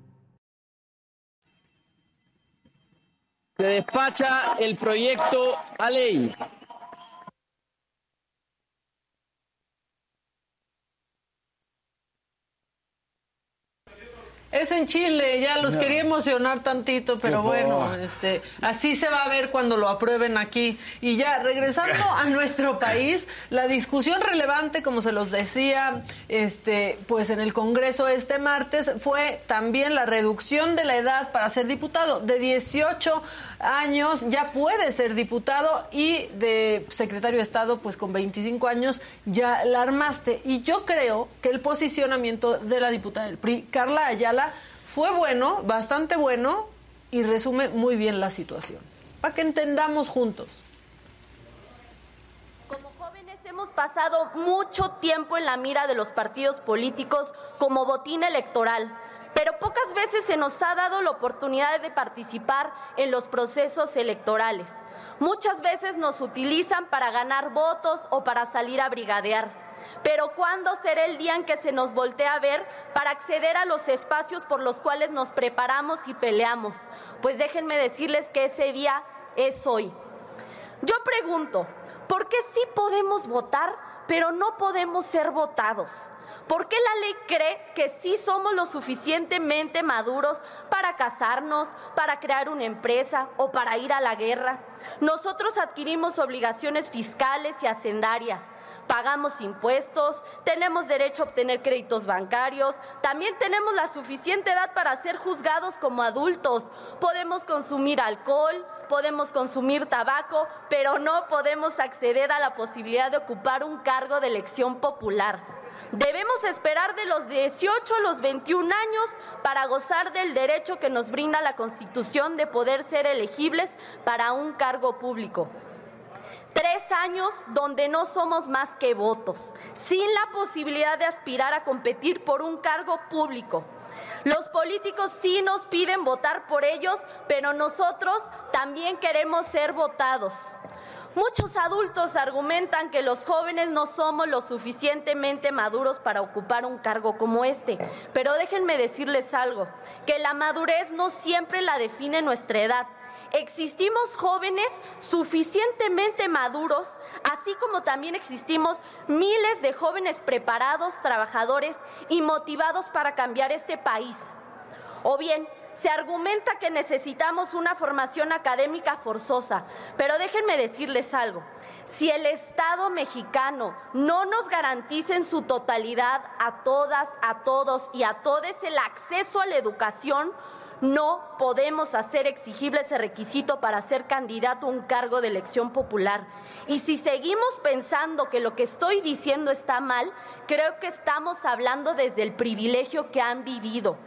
Se despacha el proyecto a ley. Es en Chile, ya los No. quería emocionar tantito, pero Qué bueno, este, así se va a ver cuando lo aprueben aquí. Y ya, regresando a nuestro país, la discusión relevante, como se los decía, este, pues en el Congreso este martes, fue también la reducción de la edad para ser diputado. De 18 años ya puede ser diputado y de secretario de Estado, pues con 25 años ya la armaste. Y yo creo que el posicionamiento de la diputada del PRI, Carla Ayala, fue bueno, bastante bueno y resume muy bien la situación. Para que entendamos juntos. Hemos pasado mucho tiempo en la mira de los partidos políticos como botín electoral, pero pocas veces se nos ha dado la oportunidad de participar en los procesos electorales. Muchas veces nos utilizan para ganar votos o para salir a brigadear. Pero ¿cuándo será el día en que se nos voltee a ver para acceder a los espacios por los cuales nos preparamos y peleamos? Pues déjenme decirles que ese día es hoy. Yo pregunto, ¿por qué sí podemos votar, pero no podemos ser votados? ¿Por qué la ley cree que sí somos lo suficientemente maduros para casarnos, para crear una empresa o para ir a la guerra? Nosotros adquirimos obligaciones fiscales y hacendarias. Pagamos impuestos, tenemos derecho a obtener créditos bancarios, también tenemos la suficiente edad para ser juzgados como adultos. Podemos consumir alcohol, podemos consumir tabaco, pero no podemos acceder a la posibilidad de ocupar un cargo de elección popular. Debemos esperar de los 18 a los 21 años para gozar del derecho que nos brinda la Constitución de poder ser elegibles para un cargo público. Tres años donde no somos más que votos, sin la posibilidad de aspirar a competir por un cargo público. Los políticos sí nos piden votar por ellos, pero nosotros también queremos ser votados. Muchos adultos argumentan que los jóvenes no somos lo suficientemente maduros para ocupar un cargo como este, pero déjenme decirles algo, que la madurez no siempre la define nuestra edad. Existimos jóvenes suficientemente maduros, así como también existimos miles de jóvenes preparados, trabajadores y motivados para cambiar este país. O bien, se argumenta que necesitamos una formación académica forzosa, pero déjenme decirles algo. Si el Estado mexicano no nos garantiza en su totalidad a todas, a todos y a todos el acceso a la educación, no podemos hacer exigible ese requisito para ser candidato a un cargo de elección popular. Y si seguimos pensando que lo que estoy diciendo está mal, creo que estamos hablando desde el privilegio que han vivido.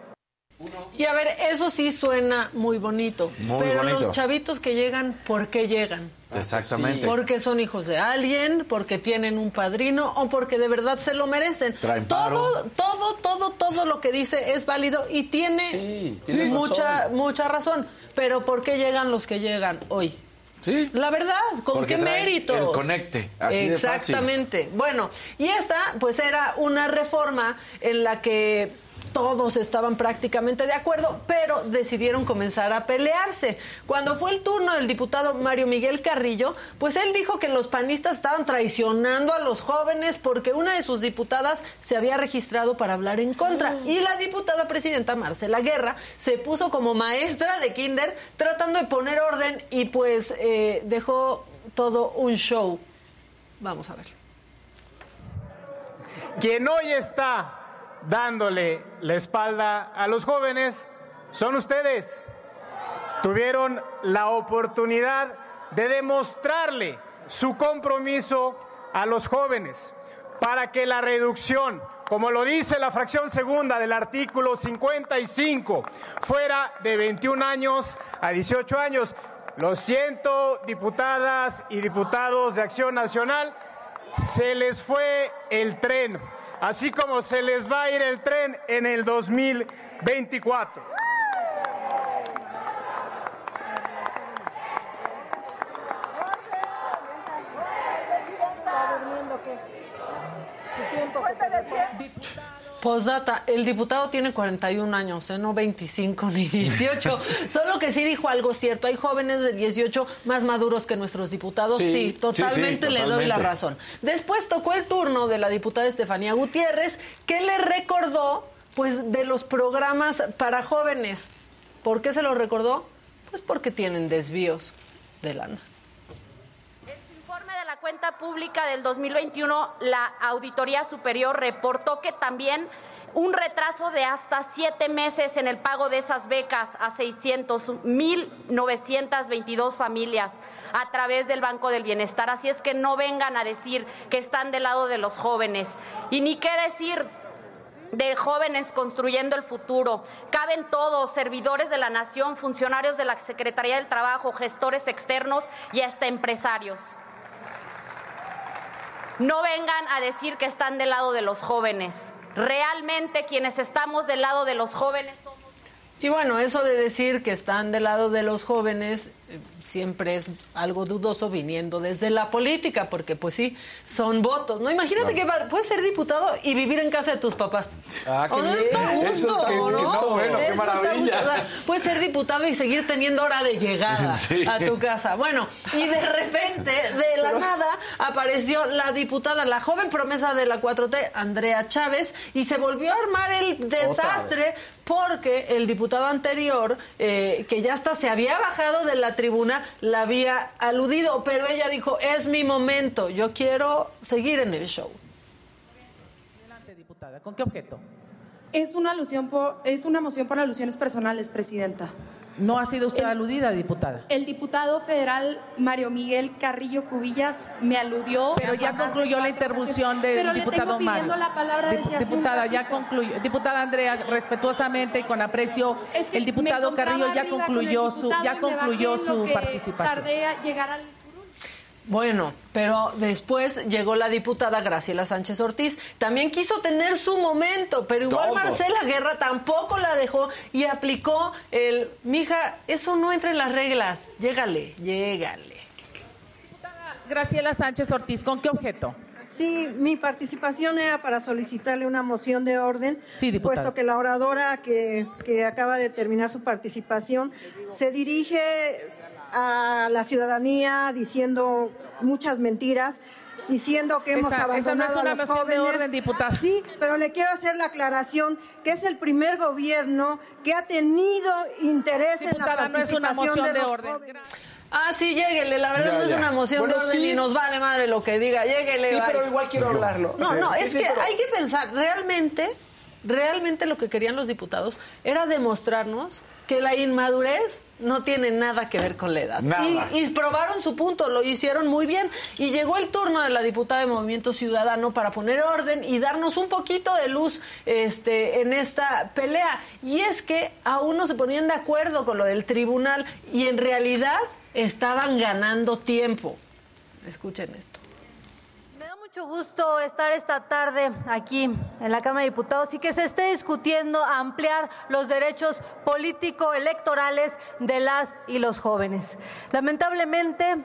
Y a ver, eso sí suena muy bonito. Muy pero bonito. los chavitos que llegan, ¿por qué llegan? Exactamente. Porque son hijos de alguien, porque tienen un padrino o porque de verdad se lo merecen. Traen todo, paro. todo, todo, todo lo que dice es válido y tiene tiene mucha, razón. mucha razón. Pero ¿por qué llegan los que llegan hoy? Sí. La verdad, ¿con Porque qué méritos? el conecte, así de fácil. Exactamente. Bueno, y esta pues era una reforma en la que todos estaban prácticamente de acuerdo, pero decidieron comenzar a pelearse. Cuando fue el turno del diputado Mario Miguel Carrillo, pues él dijo que los panistas estaban traicionando a los jóvenes porque una de sus diputadas se había registrado para hablar en contra. Y la diputada presidenta Marcela Guerra se puso como maestra de kinder tratando de poner orden y pues eh, dejó todo un show. Vamos a ver. Quien hoy está dándole la espalda a los jóvenes son ustedes. Tuvieron la oportunidad de demostrarle su compromiso a los jóvenes para que la reducción, como lo dice la fracción segunda del artículo 55, fuera de 21 años a 18 años. Lo siento, diputadas y diputados de Acción Nacional, se les fue el tren, así como se les va a ir el tren en el 2024. Posdata, el diputado tiene 41 años, ¿eh? no 25 ni 18. Solo que sí dijo algo cierto. Hay jóvenes de 18 más maduros que nuestros diputados. Sí, Sí, totalmente sí, sí, le doy la razón. Después tocó el turno de la diputada Estefanía Gutiérrez, que le recordó, pues, de los programas para jóvenes. ¿Por qué se los recordó? Pues porque tienen desvíos de lana. Cuenta pública del 2021, la Auditoría Superior reportó que también un retraso de hasta siete meses en el pago de esas becas a 600.922 familias a través del Banco del Bienestar. Así es que no vengan a decir que están del lado de los jóvenes. Y ni qué decir de jóvenes construyendo el futuro. Caben todos, servidores de la nación, funcionarios de la Secretaría del Trabajo, gestores externos y hasta empresarios. No vengan a decir que están del lado de los jóvenes. Realmente quienes estamos del lado de los jóvenes somos Y bueno, eso de decir que están del lado de los jóvenes siempre es algo dudoso viniendo desde la política, porque pues sí, son votos. No, imagínate que va- puedes ser diputado y vivir en casa de tus papás. Ah, O está gusto, que- ¿no? que bueno, qué gusto. O sea, puedes ser diputado y seguir teniendo hora de llegada Sí. a tu casa. Bueno, y de repente, de la nada, apareció la diputada, la joven promesa de la 4T, Andrea Chávez, y se volvió a armar el desastre porque el diputado anterior, eh, que ya hasta se había bajado de la tribuna, la había aludido, pero ella dijo, es mi momento, yo quiero seguir en el show. diputada. ¿Con qué objeto? Es una alusión por, es una moción por alusiones personales, presidenta. No ha sido usted El- aludida, diputada. El diputado federal Mario Miguel Carrillo Cubillas me aludió. Pero ya concluyó la intervención del Pero le diputado tengo pidiendo la palabra Dip- desde hace un Diputada, ya concluyó. Diputada Andrea, respetuosamente y con aprecio, Es que el diputado Carrillo ya concluyó su, ya concluyó su participación. Tardé a llegar al Bueno, pero después llegó la diputada Graciela Sánchez Ortiz. También quiso tener su momento, pero igual Todo. Marcela Guerra tampoco la dejó y aplicó el, mija, eso no entra en las reglas. Llégale, llégale. Graciela Sánchez Ortiz, ¿con qué objeto? Sí, mi participación era para solicitarle una moción de orden, diputada. puesto que la oradora que, que acaba de terminar su participación se dirige a la ciudadanía diciendo muchas mentiras, diciendo que hemos Esa- esa no abandonado es una a los moción de jóvenes. orden, diputada. Sí, pero le quiero hacer la aclaración que es el primer gobierno que ha tenido interés en la Diputada, no es una participación moción de, de los orden. jóvenes. Ah, sí, lléguele, la verdad Ya, no es ya. una moción Bueno, de orden sí. y nos vale madre lo que diga, lléguele. Sí, pero igual quiero hablar, ¿no? No, Sí, no, sí, es sí, que pero- hay que pensar, realmente, realmente lo que querían los diputados era demostrarnos que la inmadurez no tiene nada que ver con la edad. Nada. Y, y probaron su punto, lo hicieron muy bien. Y llegó el turno de la diputada de Movimiento Ciudadano para poner orden y darnos un poquito de luz este, en esta pelea. Y es que aún no se ponían de acuerdo con lo del tribunal y en realidad estaban ganando tiempo. Escuchen esto. Mucho gusto estar esta tarde aquí en la Cámara de Diputados y que se esté discutiendo ampliar los derechos político-electorales de las y los jóvenes. Lamentablemente,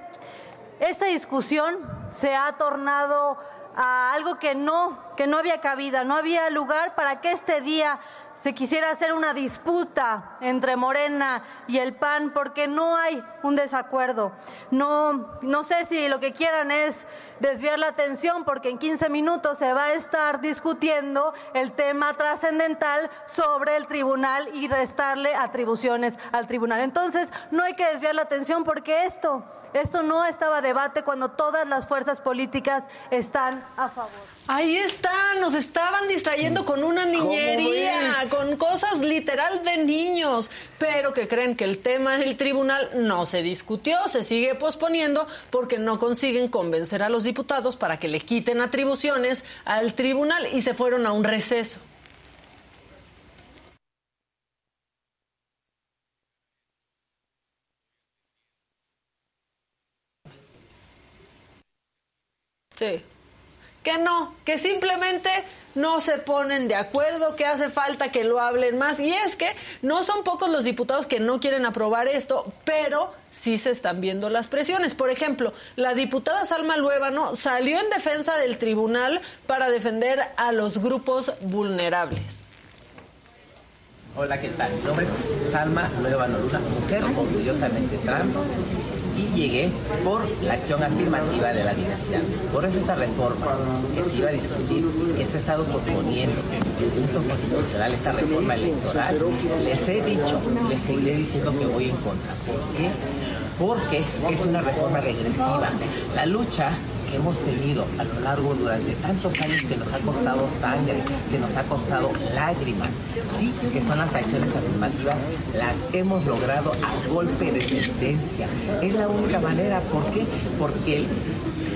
esta discusión se ha tornado a algo que no, que no había cabida, no había lugar para que este día se quisiera hacer una disputa entre Morena y el PAN porque no hay un desacuerdo. No, no sé si lo que quieran es desviar la atención porque en 15 minutos se va a estar discutiendo el tema trascendental sobre el tribunal y restarle atribuciones al tribunal. Entonces, no hay que desviar la atención porque esto, esto no estaba a debate cuando todas las fuerzas políticas están a favor. Ahí está, nos estaban distrayendo con una niñería, con cosas literal de niños, pero que creen que el tema del tribunal no se discutió, se sigue posponiendo porque no consiguen convencer a los diputados para que le quiten atribuciones al tribunal y se fueron a un receso. Sí. Que no, que simplemente no se ponen de acuerdo, que hace falta que lo hablen más. Y es que no son pocos los diputados que no quieren aprobar esto, pero sí se están viendo las presiones. Por ejemplo, la diputada Salma Luébano salió en defensa del tribunal para defender a los grupos vulnerables. Hola, ¿qué tal? Mi nombre es Salma Luébano mujer orgullosamente trans y llegué por la acción afirmativa de la diversidad. Por eso esta reforma que se iba a discutir, que se ha estado posponiendo el punto constitucional, esta reforma electoral, les he dicho, les seguiré diciendo que voy en contra. ¿Por qué? Porque es una reforma regresiva. La lucha que hemos tenido a lo largo durante tantos años que nos ha costado sangre, que nos ha costado lágrimas, sí, que son las acciones afirmativas, las hemos logrado a golpe de sentencia. Es la única manera, ¿por qué? Porque el,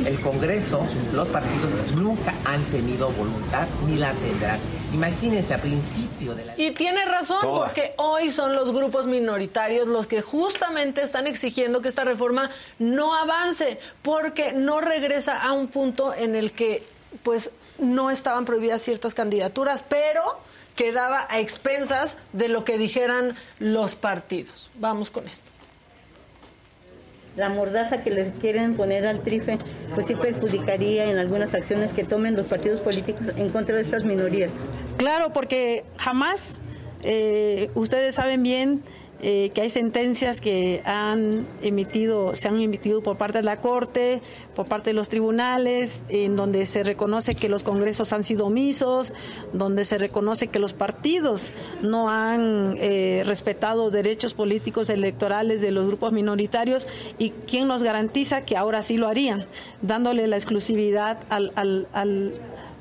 el Congreso, los partidos nunca han tenido voluntad ni la tendrán. Imagínense, a principio de la... Y tiene razón, Toda. porque hoy son los grupos minoritarios los que justamente están exigiendo que esta reforma no avance, porque no regresa a un punto en el que pues no estaban prohibidas ciertas candidaturas, pero quedaba a expensas de lo que dijeran los partidos. Vamos con esto. La mordaza que les quieren poner al trife, pues sí perjudicaría en algunas acciones que tomen los partidos políticos en contra de estas minorías. Claro, porque jamás, eh, ustedes saben bien eh, que hay sentencias que han emitido, se han emitido por parte de la Corte, por parte de los tribunales, en donde se reconoce que los congresos han sido omisos, donde se reconoce que los partidos no han eh, respetado derechos políticos electorales de los grupos minoritarios y quién nos garantiza que ahora sí lo harían, dándole la exclusividad al,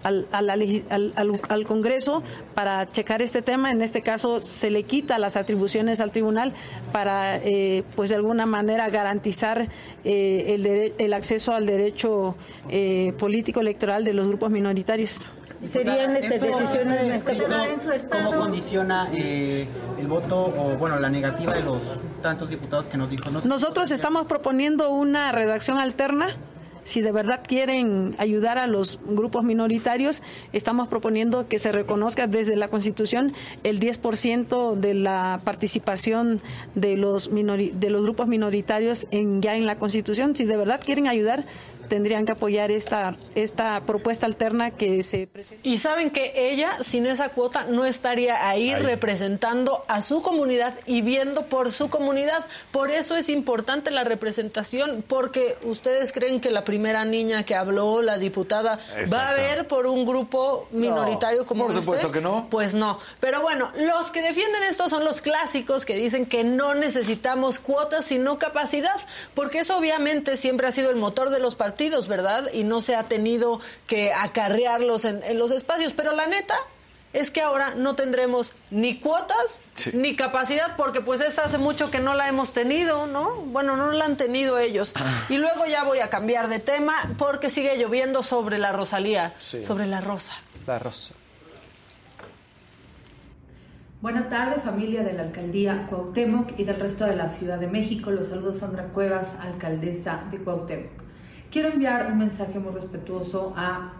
al, a la legi- al- al- al Congreso para checar este tema. En este caso se le quita las atribuciones al tribunal para, eh, pues de alguna manera, garantizar eh, el, dere- el acceso al derecho eh, político electoral de los grupos minoritarios. Serían este, decisiones en su ¿Cómo condiciona eh, el voto o, bueno, la negativa de los tantos diputados que nos dijo? No Nosotros estamos proponiendo una redacción alterna. Si de verdad quieren ayudar a los grupos minoritarios, estamos proponiendo que se reconozca desde la Constitución el 10% de la participación de los de los grupos minoritarios en ya en la Constitución. Si de verdad quieren ayudar, tendrían que apoyar esta esta propuesta alterna que se presenta. Y saben que ella, sin esa cuota, no estaría ahí, representando a su comunidad y viendo por su comunidad. Por eso es importante la representación, porque ustedes creen que la primera niña que habló, la diputada, va a ver por un grupo minoritario como por supuesto que no. Pues no. Pero bueno, los que defienden esto son los clásicos que dicen que no necesitamos cuotas, sino capacidad, porque eso obviamente siempre ha sido el motor de los partidos, ¿verdad? Y no se ha tenido que acarrearlos en, en los espacios. Pero la neta es que ahora no tendremos ni cuotas ni capacidad, porque pues esta hace mucho que no la hemos tenido, ¿no? Bueno, no la han tenido ellos. Y luego ya voy a cambiar de tema porque sigue lloviendo sobre la Rosalía, Sí. sobre la rosa. La rosa. Buenas tardes, familia de la alcaldía Cuauhtémoc y del resto de la Ciudad de México. Los saluda Sandra Cuevas, alcaldesa de Cuauhtémoc. Quiero enviar un mensaje muy respetuoso a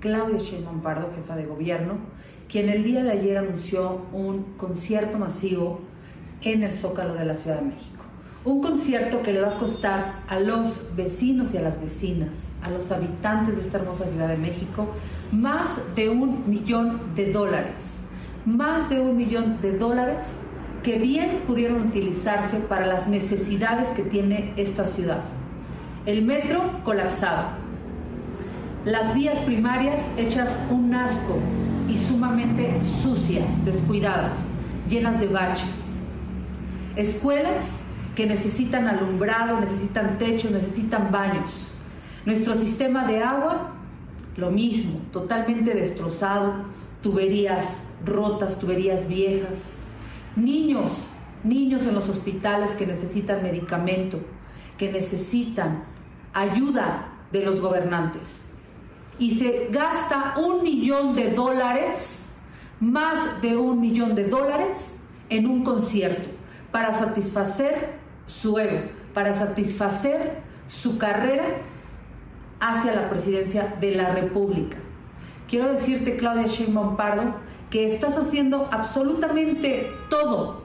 Claudia Sheinbaum Pardo, jefa de gobierno, quien el día de ayer anunció un concierto masivo en el Zócalo de la Ciudad de México. Un concierto que le va a costar a los vecinos y a las vecinas, a los habitantes de esta hermosa Ciudad de México, más de un millón de dólares. Más de un millón de dólares que bien pudieron utilizarse para las necesidades que tiene esta ciudad. El metro colapsado, las vías primarias hechas un asco y sumamente sucias, descuidadas, llenas de baches. Escuelas que necesitan alumbrado, necesitan techo, necesitan baños. Nuestro sistema de agua lo mismo, totalmente destrozado, tuberías rotas, tuberías viejas, niños, niños en los hospitales que necesitan medicamento, que necesitan ayuda de los gobernantes. Y se gasta un millón de dólares, más de un millón de dólares, en un concierto para satisfacer su ego, para satisfacer su carrera hacia la presidencia de la República. Quiero decirte, Claudia Sheinbaum Pardo, que estás haciendo absolutamente todo,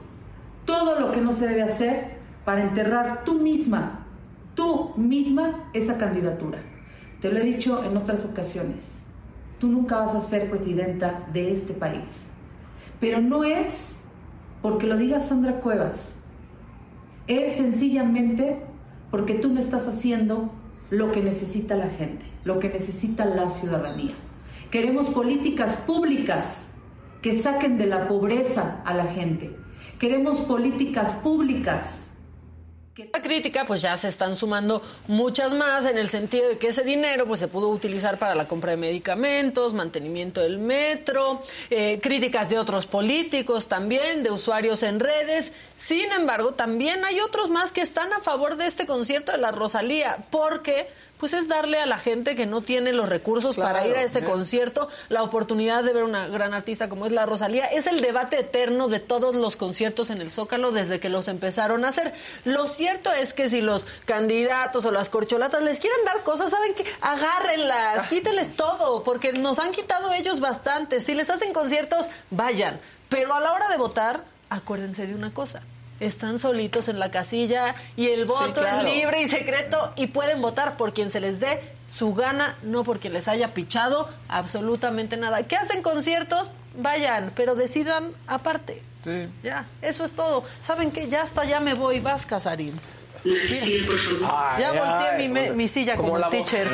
todo lo que no se debe hacer para enterrar tú misma, tú misma esa candidatura. Te lo he dicho en otras ocasiones, tú nunca vas a ser presidenta de este país. Pero no es porque lo diga Sandra Cuevas, es sencillamente porque tú no estás haciendo lo que necesita la gente, lo que necesita la ciudadanía. Queremos políticas públicas que saquen de la pobreza a la gente. Queremos políticas públicas la crítica, pues ya se están sumando muchas más en el sentido de que ese dinero pues se pudo utilizar para la compra de medicamentos, mantenimiento del metro, eh, críticas de otros políticos también, de usuarios en redes. Sin embargo, también hay otros más que están a favor de este concierto de la Rosalía, porque pues es darle a la gente que no tiene los recursos para ir a ese concierto la oportunidad de ver una gran artista como es la Rosalía. Es el debate eterno de todos los conciertos en el Zócalo desde que los empezaron a hacer. Lo cierto es que si los candidatos o las corcholatas les quieren dar cosas, saben que agárrenlas, quítenles todo, porque nos han quitado ellos bastante. Si les hacen conciertos, vayan. Pero a la hora de votar, acuérdense de una cosa están solitos en la casilla y el voto es libre y secreto y pueden votar por quien se les dé su gana, no por quien les haya pichado absolutamente nada. ¿Qué hacen conciertos? Vayan, pero decidan aparte. Sí. Ya, eso es todo. ¿Saben qué? Ya hasta ya me voy. Vas, Casarín. Sí, por favor. ya volteé mi, mi, silla como, como teacher.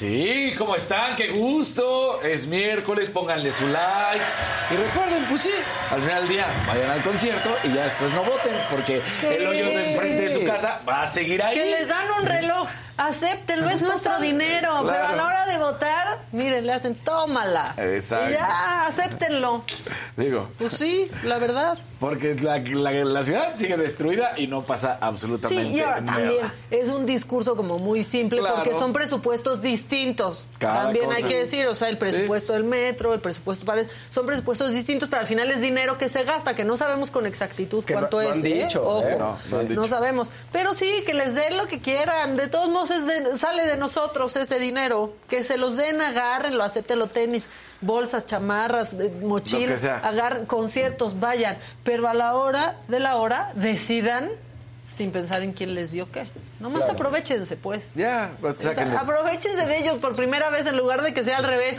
Sí, ¿cómo están? ¡Qué gusto! Es miércoles, pónganle su like. Y recuerden, pues sí, al final del día vayan al concierto y ya después no voten, porque el hoyo de enfrente de su casa va a seguir ahí. Que les dan un reloj acéptenlo, es nuestro dinero. Pero a la hora de votar, miren, le hacen, tómala. Exacto. Y ya, acéptenlo. Digo. Pues sí, la verdad. Porque la, la, ciudad sigue destruida y no pasa absolutamente nada. Sí, y ahora nada. también es un discurso como muy simple porque son presupuestos distintos. también hay que decir, o sea, el presupuesto del metro, el presupuesto para... Son presupuestos distintos, pero al final es dinero que se gasta, que no sabemos con exactitud cuánto es. Han dicho, Ojo, ¿eh? no, no, no sabemos. Pero sí, que les den lo que quieran. De todos modos, sale de nosotros ese dinero. Que se los den, agárrenlo, acéptenlo tenis, bolsas, chamarras, eh, mochilas, agarren conciertos, vayan. Pero a la hora de la hora, decidan sin pensar en quién les dio qué. Nomás Claro. aprovechense, pues. Ya, pues, O sea, sáquenle. aprovechense de ellos por primera vez en lugar de que sea al revés.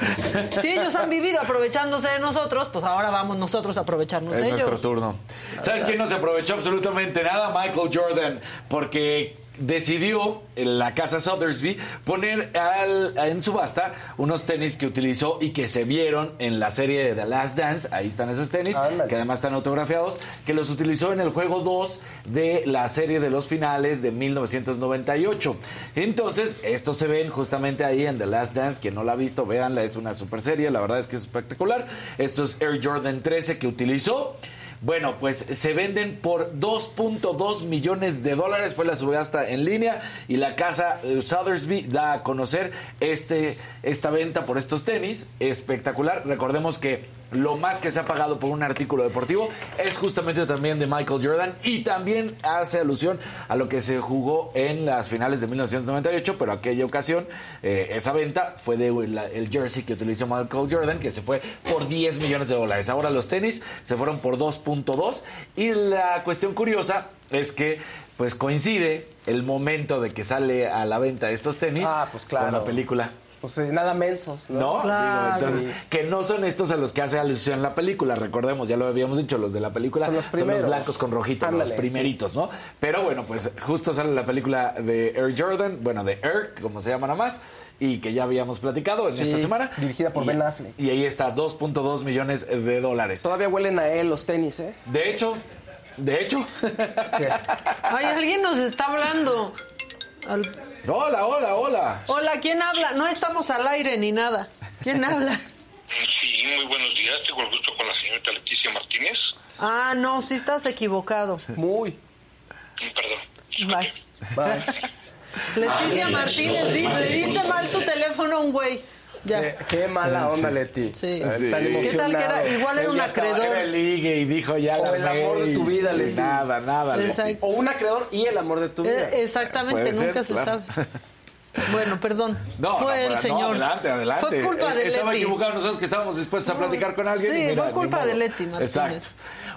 Si ellos han vivido aprovechándose de nosotros, pues ahora vamos nosotros a aprovecharnos Es de ellos. nuestro turno. ¿Sabes quién no se aprovechó absolutamente nada? Michael Jordan, porque decidió en la casa Sothersby poner al- en subasta unos tenis que utilizó y que se vieron en la serie de The Last Dance. Ahí están esos tenis, que además están autografiados, que los utilizó en el juego 2 de la serie de los finales de 1998. Entonces, estos se ven justamente ahí en The Last Dance. Quien no la ha visto, véanla, es una super serie, la verdad es que es espectacular. Estos Air Jordan 13 que utilizó. Bueno, pues se venden por 2.2 millones de dólares. Fue la subasta en línea y la casa eh, Sothersby da a conocer este, esta venta por estos tenis. Espectacular. Recordemos que lo más que se ha pagado por un artículo deportivo es justamente también de Michael Jordan y también hace alusión a lo que se jugó en las finales de 1998, pero aquella ocasión eh, esa venta fue de la- el jersey que utilizó Michael Jordan, que se fue por 10 millones de dólares. Ahora los tenis se fueron por 2.2 y la cuestión curiosa es que pues coincide el momento de que sale a la venta estos tenis Ah, pues claro. con la película. Pues eh, nada mensos, ¿no? ¿No? Claro. Digo, entonces, que no son estos a los que hace alusión la película. Recordemos, ya lo habíamos dicho, los de la película Son los primeros. blancos con rojito, Ándale, los primeritos, ¿no? Pero bueno, pues justo sale la película de Air Jordan, bueno, de Air, como se llama nada más, y que ya habíamos platicado en Sí, esta semana. dirigida por Y- Ben Affleck. Y ahí está, 2.2 millones de dólares. Todavía huelen a él los tenis, ¿eh? De hecho, de hecho, Ay, alguien nos está hablando. Al- Hola, hola, hola. Hola, ¿quién habla? No estamos al aire ni nada. ¿Quién habla? Sí, muy buenos días. Tengo el gusto con la señorita Leticia Martínez. Ah, no, sí estás equivocado. Muy. Mm, Perdón. Bye. Bye. Leticia Martínez, di- le diste mal tu teléfono a un güey. Ya. Qué, qué mala onda, Sí. Leti. Sí. Sí. ¿Qué tal que era? Igual era un estaba- acreedor. Era el ligue y dijo ya O la el amor de tu vida, Leti. Nada, nada. Leti. O un acreedor y el amor de tu vida. Eh, exactamente, Puede ser, nunca se claro. sabe. Bueno, perdón. No, fue no, el no, señor. adelante, adelante. Fue culpa de Eh, Estaba Leti. equivocado nosotros que estábamos dispuestos a platicar con alguien. Sí, y mira, fue culpa de Leti Martínez. Exacto.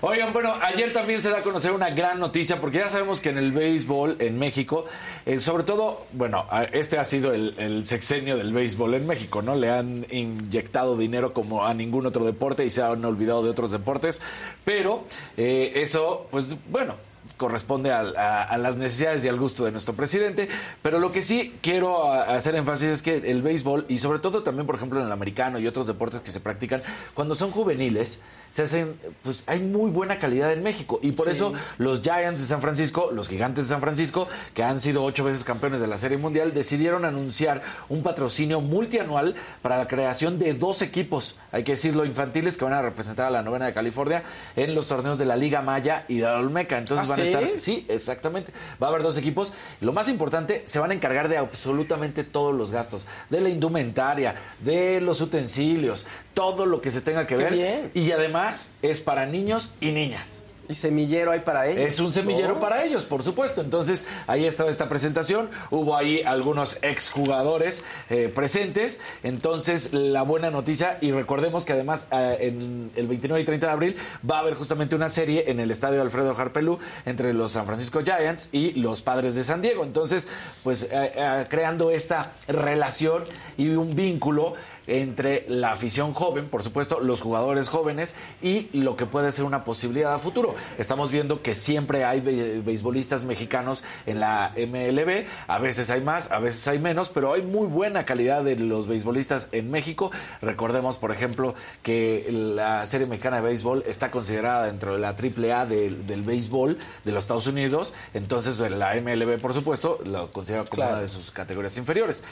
Oigan, bueno, ayer también se da a conocer una gran noticia porque ya sabemos que en el béisbol en México, eh, sobre todo, bueno, este ha sido el, sexenio del béisbol en México, ¿no? Le han inyectado dinero como a ningún otro deporte y se han olvidado de otros deportes, pero eh, eso, pues bueno, corresponde a, a- las necesidades y al gusto de nuestro presidente. Pero lo que sí quiero hacer énfasis es que el béisbol, y sobre todo también, por ejemplo, en el americano y otros deportes que se practican, cuando son juveniles, se hacen, pues hay muy buena calidad en México. Y por Sí. eso los Giants de San Francisco, los Gigantes de San Francisco, que han sido ocho veces campeones de la Serie Mundial, decidieron anunciar un patrocinio multianual para la creación de dos equipos, hay que decirlo, infantiles, que van a representar a la novena de California en los torneos de la Liga Maya y de la Olmeca. Entonces ¿Ah, van a estar, sí, exactamente. Va a haber dos equipos. Lo más importante, se van a encargar de absolutamente todos los gastos, de la indumentaria, de los utensilios, todo lo que se tenga que Qué ver. bien. Y además es para niños y niñas. Y semillero hay para ellos. Es un semillero ¿no? para ellos, por supuesto. Entonces, ahí estaba esta presentación. Hubo ahí algunos exjugadores eh, presentes. Entonces, la buena noticia, y recordemos que además eh, en el 29 y 30 de abril va a haber justamente una serie en el estadio Alfredo Harpelú entre los San Francisco Giants y los padres de San Diego. Entonces, pues eh, eh, creando esta relación y un vínculo entre la afición joven, por supuesto, los jugadores jóvenes y lo que puede ser una posibilidad a futuro. Estamos viendo que siempre hay be- beisbolistas mexicanos en la MLB, a veces hay más, a veces hay menos, pero hay muy buena calidad de los beisbolistas en México. Recordemos, por ejemplo, que la Serie Mexicana de Béisbol está considerada dentro de la AAA del, del béisbol de los Estados Unidos, entonces la MLB, por supuesto, lo considera como Claro. una de sus categorías inferiores.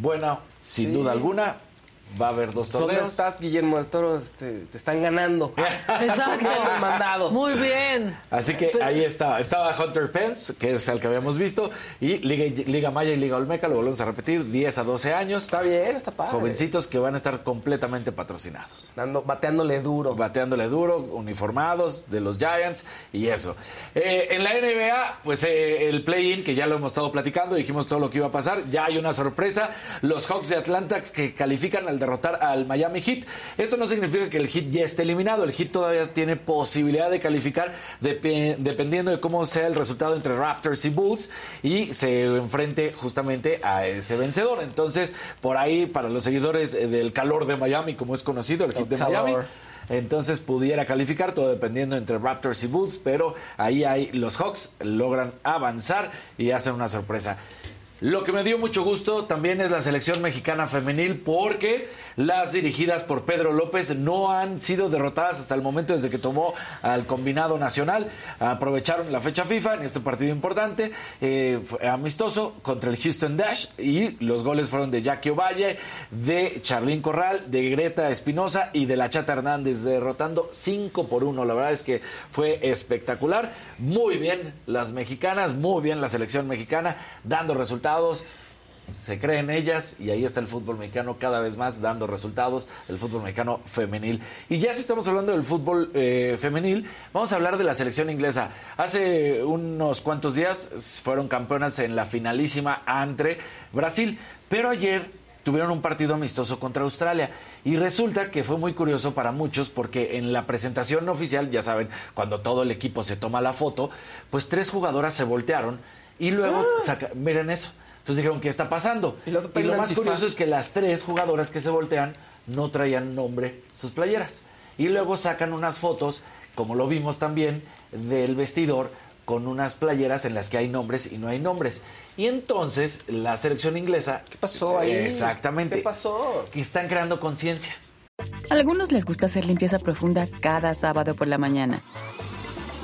Bueno, sin Sí. duda alguna, va a haber dos ¿Dónde torneos. estás, Guillermo del Toro? Este, te están ganando. Exacto. Mandado. Muy bien. Así que ahí está. Estaba Hunter Pence, que es el que habíamos visto, y Liga, Liga Maya y Liga Olmeca, lo volvemos a repetir, 10 a 12 años. Está bien, está padre. Jovencitos que van a estar completamente patrocinados. Dando, bateándole duro. Bateándole duro, uniformados de los Giants y eso. Eh, en la NBA, pues eh, el play-in, que ya lo hemos estado platicando, dijimos todo lo que iba a pasar, ya hay una sorpresa. Los Hawks de Atlanta que califican al derrotar al Miami Heat. Esto no significa que el Heat ya esté eliminado. El Heat todavía tiene posibilidad de calificar depe- dependiendo de cómo sea el resultado entre Raptors y Bulls y se enfrente justamente a ese vencedor. Entonces, por ahí, para los seguidores eh, del calor de Miami, como es conocido, el Heat de. Miami. Entonces pudiera calificar, todo dependiendo entre Raptors y Bulls, pero ahí hay los Hawks, logran avanzar y hacen una sorpresa. Lo que me dio mucho gusto también es la selección mexicana femenil porque las dirigidas por Pedro López no han sido derrotadas hasta el momento desde que tomó al combinado nacional. Aprovecharon la fecha FIFA en este partido importante, eh, amistoso contra el Houston Dash y los goles fueron de Jackie Ovalle, de Charlín Corral, de Greta Espinosa y de la Chata Hernández derrotando 5 por 1. La verdad es que fue espectacular. Muy bien las mexicanas, muy bien la selección mexicana dando resultados se creen ellas y ahí está el fútbol mexicano cada vez más dando resultados, el fútbol mexicano femenil. Y ya si estamos hablando del fútbol eh, femenil, vamos a hablar de la selección inglesa. Hace unos cuantos días fueron campeonas en la finalísima entre Brasil, pero ayer tuvieron un partido amistoso contra Australia y resulta que fue muy curioso para muchos porque en la presentación oficial, ya saben, cuando todo el equipo se toma la foto, pues tres jugadoras se voltearon y luego saca, miren eso. Entonces dijeron, ¿qué está pasando? Y, otro trae lo más curioso es que las tres jugadoras que se voltean no traían nombre sus playeras. Y luego sacan unas fotos, como lo vimos también, del vestidor con unas playeras en las que hay nombres y no hay nombres. Y entonces la selección inglesa... ¿Qué pasó ahí? Exactamente. ¿Qué pasó? Que están creando conciencia. A algunos les gusta hacer limpieza profunda cada sábado por la mañana.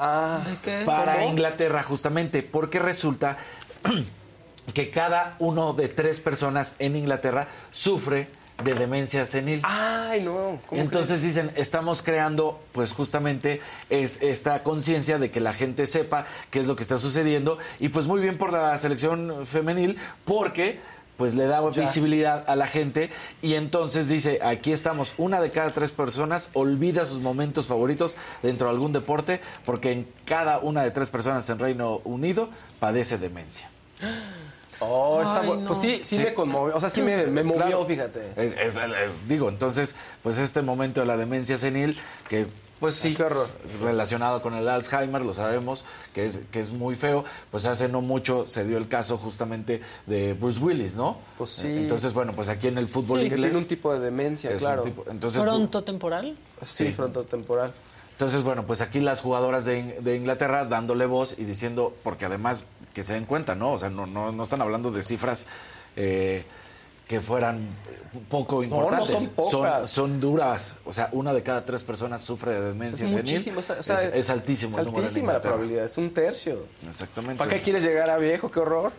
Ah, para ¿cómo? Inglaterra justamente, porque resulta que cada uno de tres personas en Inglaterra sufre de demencia senil. Ay, no. ¿cómo Entonces dicen, estamos creando pues justamente es, esta conciencia de que la gente sepa qué es lo que está sucediendo y pues muy bien por la selección femenil porque pues le da Ya. visibilidad a la gente y entonces dice, aquí estamos, una de cada tres personas olvida sus momentos favoritos dentro de algún deporte porque en cada una de tres personas en Reino Unido padece demencia. Oh, está Ay, no. Pues sí, sí, Sí. me conmovió. O sea, sí me, me movió, Claro. fíjate. Es- es- digo, entonces, pues este momento de la demencia senil, que pues sí, relacionado con el Alzheimer, lo sabemos, que es, que es muy feo, pues hace no mucho se dio el caso justamente de Bruce Willis, ¿no? Pues sí. Entonces, bueno, pues aquí en el fútbol Sí, que inglés... tiene un tipo de demencia, claro. tipo- entonces, ¿Pronto temporal? Sí, Sí. frontotemporal. Entonces, bueno, pues aquí las jugadoras de, In- de Inglaterra dándole voz y diciendo, porque además que se den cuenta, ¿no? O sea, no, no, no están hablando de cifras eh, que fueran poco no importantes. son pocas. son duras. O sea, una de cada tres personas sufre de demencia Es senil. muchísimo. o sea, o sea, es, es altísimo Es el altísima la probabilidad. Es un tercio. Exactamente. ¿Para qué quieres llegar a viejo? Qué horror.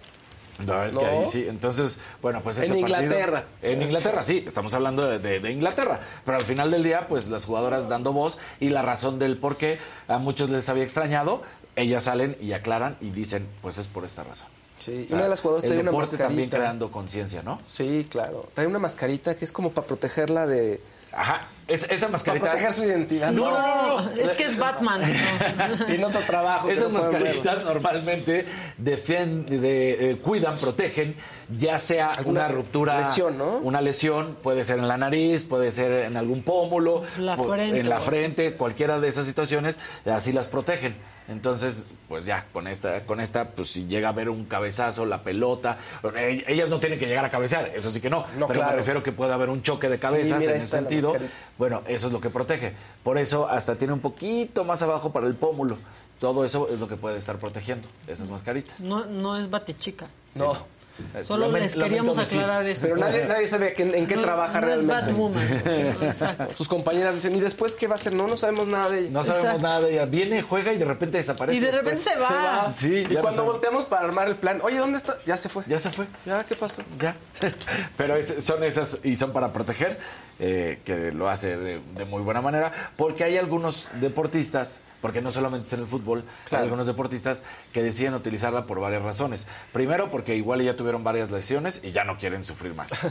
No, es No. que ahí sí. Entonces, bueno, pues este En partido- Inglaterra. en Inglaterra, sí. Estamos hablando de, de- de Inglaterra. Pero al final del día, pues las jugadoras dando voz y la razón del por qué a muchos les había extrañado, ellas salen y aclaran y dicen, pues es por esta razón. Sí, O sea, una de las jugadoras el trae una deporte también mascarita. creando conciencia, ¿no? Sí, claro. Trae una mascarita que es como para protegerla de... Ajá. Es- esa mascarita... Para proteger su identidad. No, no, no, no. Es que es Batman. Tiene otro trabajo. Esas no mascaritas normalmente defienden, de, eh, cuidan, protegen, ya sea Alguna una ruptura, lesión, ¿no? una lesión, puede ser en la nariz, puede ser en algún pómulo, La frente, en la frente, cualquiera de esas situaciones, así las protegen. Entonces, pues ya, con esta, con esta, pues si llega a haber un cabezazo, la pelota, eh, ellas no tienen que llegar a cabecear, eso sí que no, No, pero claro. me refiero que puede haber un choque de cabezas mira, en ese sentido. Bueno, eso es lo que protege. Por eso hasta tiene un poquito más abajo para el pómulo. Todo eso es lo que puede estar protegiendo, esas mascaritas. No, no es batichica. No. Solo Lamen- les queríamos aclarar eso. Pero nadie, nadie sabe que- en qué No, trabaja no es realmente. Batwoman. Sí, exacto. Sus compañeras dicen, ¿y después qué va a hacer? No, no sabemos nada de ella. No sabemos Exacto. nada de ella. Viene, juega y de repente desaparece. Y de después. repente se va. Sí, y cuando volteamos para armar el plan, oye, ¿dónde está? Ya se fue. Ya se fue. Ya, ¿qué pasó? Ya. Pero es- son esas y son para proteger, eh, que lo hace de, de muy buena manera, porque hay algunos deportistas, porque no solamente es en el fútbol, Claro. hay algunos deportistas que deciden utilizarla por varias razones. Primero, porque igual ya tuvieron varias lesiones y ya no quieren sufrir más.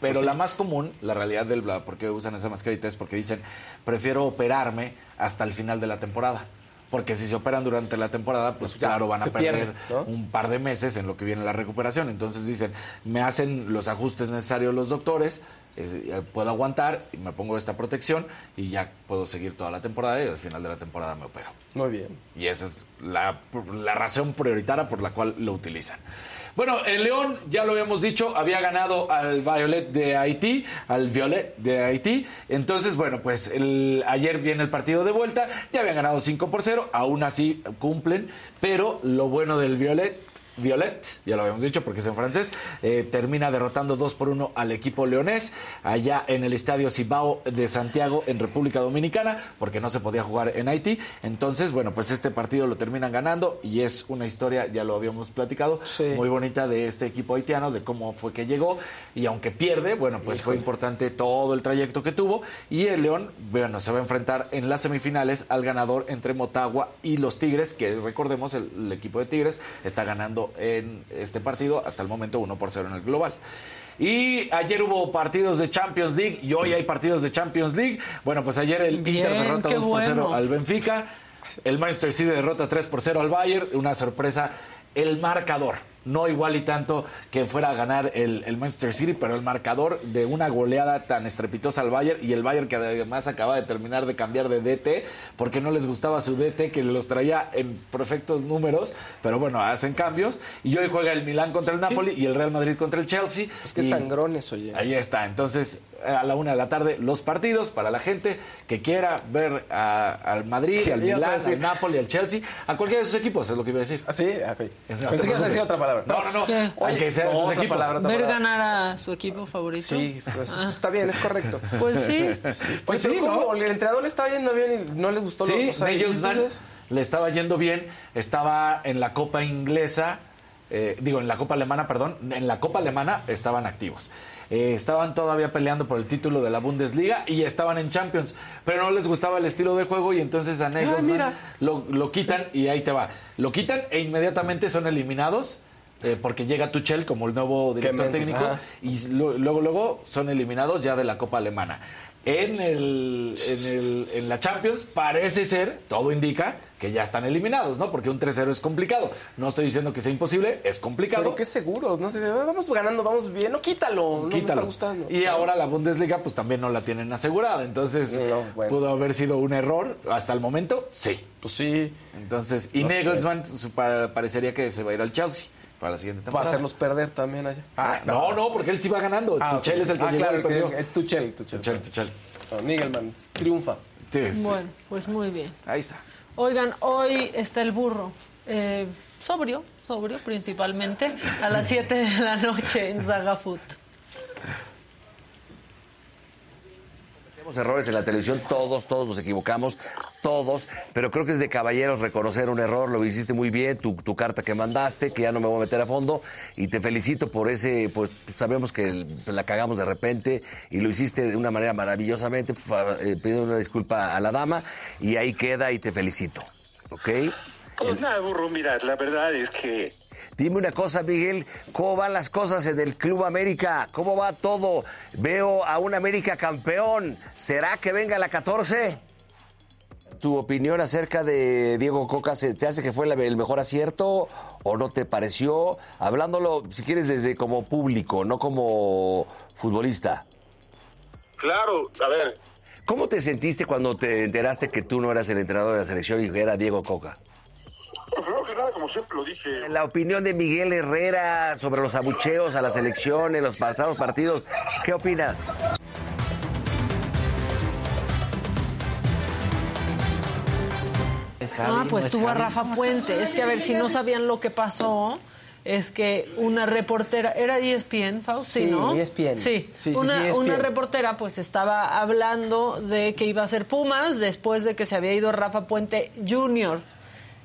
Pero Pues sí. la más común, la realidad del por qué usan esa mascarita es porque dicen, prefiero operarme hasta el final de la temporada. Porque si se operan durante la temporada, pues, Pues claro, van a perder pierde, ¿no? un par de meses en lo que viene la recuperación. Entonces dicen, me hacen los ajustes necesarios los doctores, es- eh, puedo aguantar y me pongo esta protección y ya puedo seguir toda la temporada y al final de la temporada me opero. Muy bien. Y esa es la, la razón prioritaria por la cual lo utilizan. Bueno, el León, ya lo habíamos dicho, había ganado al Violet de Haití, al Violet de Haití. Entonces, bueno, pues el, ayer viene el partido de vuelta, ya habían ganado 5 por 0, aún así cumplen, pero lo bueno del Violet Violet, ya lo habíamos dicho porque es en francés, eh, termina derrotando 2 por 1 al equipo leonés allá en el estadio Cibao de Santiago en República Dominicana porque no se podía jugar en Haití. Entonces, bueno, pues este partido lo terminan ganando y es una historia, ya lo habíamos platicado, muy bonita de este equipo haitiano, de cómo fue que llegó. Y aunque pierde, bueno, pues fue importante todo el trayecto que tuvo. Y el León, bueno, se va a enfrentar en las semifinales al ganador entre Motagua y los Tigres, que recordemos, el, el equipo de Tigres está ganando en este partido hasta el momento 1 por 0 en el global. Y ayer hubo partidos de Champions League y hoy hay partidos de Champions League. Bueno, pues ayer el Bien, Inter derrota qué 2 por 0 bueno. al Benfica. El Manchester City derrota 3 por 0 al Bayern. Una sorpresa. El marcador. No igual y tanto que fuera a ganar el, el Manchester City, pero el marcador de una goleada tan estrepitosa al Bayern y el Bayern que además acaba de terminar de cambiar de DT porque no les gustaba su DT que los traía en perfectos números, pero bueno, hacen cambios. Y hoy juega el Milán contra el Napoli y el Real Madrid contra el Chelsea. Es que sangrones, oye. Ahí está. Entonces, a la una de la tarde, los partidos para la gente que quiera ver a- al Madrid, ¿Qué al Milán, al Napoli, al Chelsea, a cualquiera de sus equipos, es lo que iba a decir. ¿Ah, sí? Ok. No, Pensé que ibas a decir otra palabra. No, no, no. ¿Qué? Aunque sea de sus equipos. palabra, Ver ganar a su equipo favorito. Sí, pues Ah. está bien, es correcto. Pues sí. Pues sí, sí, ¿no? ¿no? El entrenador le estaba yendo bien y no le gustó Sí, lo o sea, entonces- le estaba yendo bien, estaba en la Copa Inglesa, eh, digo, en la Copa Alemana, perdón, en la Copa Alemana estaban activos. Eh, estaban todavía peleando por el título de la Bundesliga y estaban en Champions, pero no les gustaba el estilo de juego y entonces a Nagelsmann lo, lo quitan y ahí te va. Lo quitan e inmediatamente son eliminados. Eh, porque llega Tuchel como el nuevo director técnico ajá. y luego luego son eliminados ya de la Copa Alemana. En, el, en, el- en la Champions parece ser, todo indica, que ya están eliminados, ¿no? Porque un 3-0 es complicado. No estoy diciendo que sea imposible, es complicado. Pero qué seguros, no sé, "Ah, vamos ganando, vamos bien, no quítalo, no me Quítalo. está gustando. Y ahora la Bundesliga pues también no la tienen asegurada. Entonces, bueno. ¿pudo haber sido un error hasta el momento? Sí. Pues sí. Entonces, y No. Nagelsmann parecería que se va a ir al Chelsea para la siguiente Para temporada. hacerlos perder también allá. Ah, no, no, porque él sí va ganando. Ah, Tuchel es el que ah, llegó claro, el que- perdió. eh, Tuchel, Tuchel. Tuchel, Tuchel. No, Nigelman triunfa. Sí, sí. Bueno, pues muy bien. Ahí está. Oigan, hoy está el burro. eh, sobrio, sobrio principalmente, a las 7 de la noche en Saga Food. Errores en la televisión, todos, todos nos equivocamos, todos, pero creo que es de caballeros reconocer un error, lo hiciste muy bien, tu, tu carta que mandaste, que ya no me voy a meter a fondo, y te felicito por ese, pues sabemos que la cagamos de repente, y lo hiciste de una manera maravillosamente, eh, pidiendo una disculpa a la dama, y ahí queda y te felicito, ¿ok? Pues nada, burro, mira, la verdad es que Dime una cosa, Miguel, ¿cómo van las cosas en el Club América? ¿Cómo va todo? Veo a un América campeón. ¿Será que venga la 14? ¿Tu opinión acerca de Diego Coca se- te hace que fue el mejor acierto o no te pareció? Hablándolo, si quieres, desde como público, no como futbolista. Claro, a ver. ¿Cómo te sentiste cuando te enteraste que tú no eras el entrenador de la selección y que era Diego Coca? Primero que nada, como siempre lo dije, La opinión de Miguel Herrera sobre los abucheos a la selección en los pasados partidos, ¿qué opinas? Ah, pues tuvo a Rafa Puente. Es que a ver, si no sabían lo que pasó, es que una reportera, ¿era E ESPN, Faust? Sí, Sí, ¿no? ESPN. Sí, Sí, sí, una, sí, ESPN. una reportera pues estaba hablando de que iba a ser Pumas después de que se había ido Rafa Puente Jr.,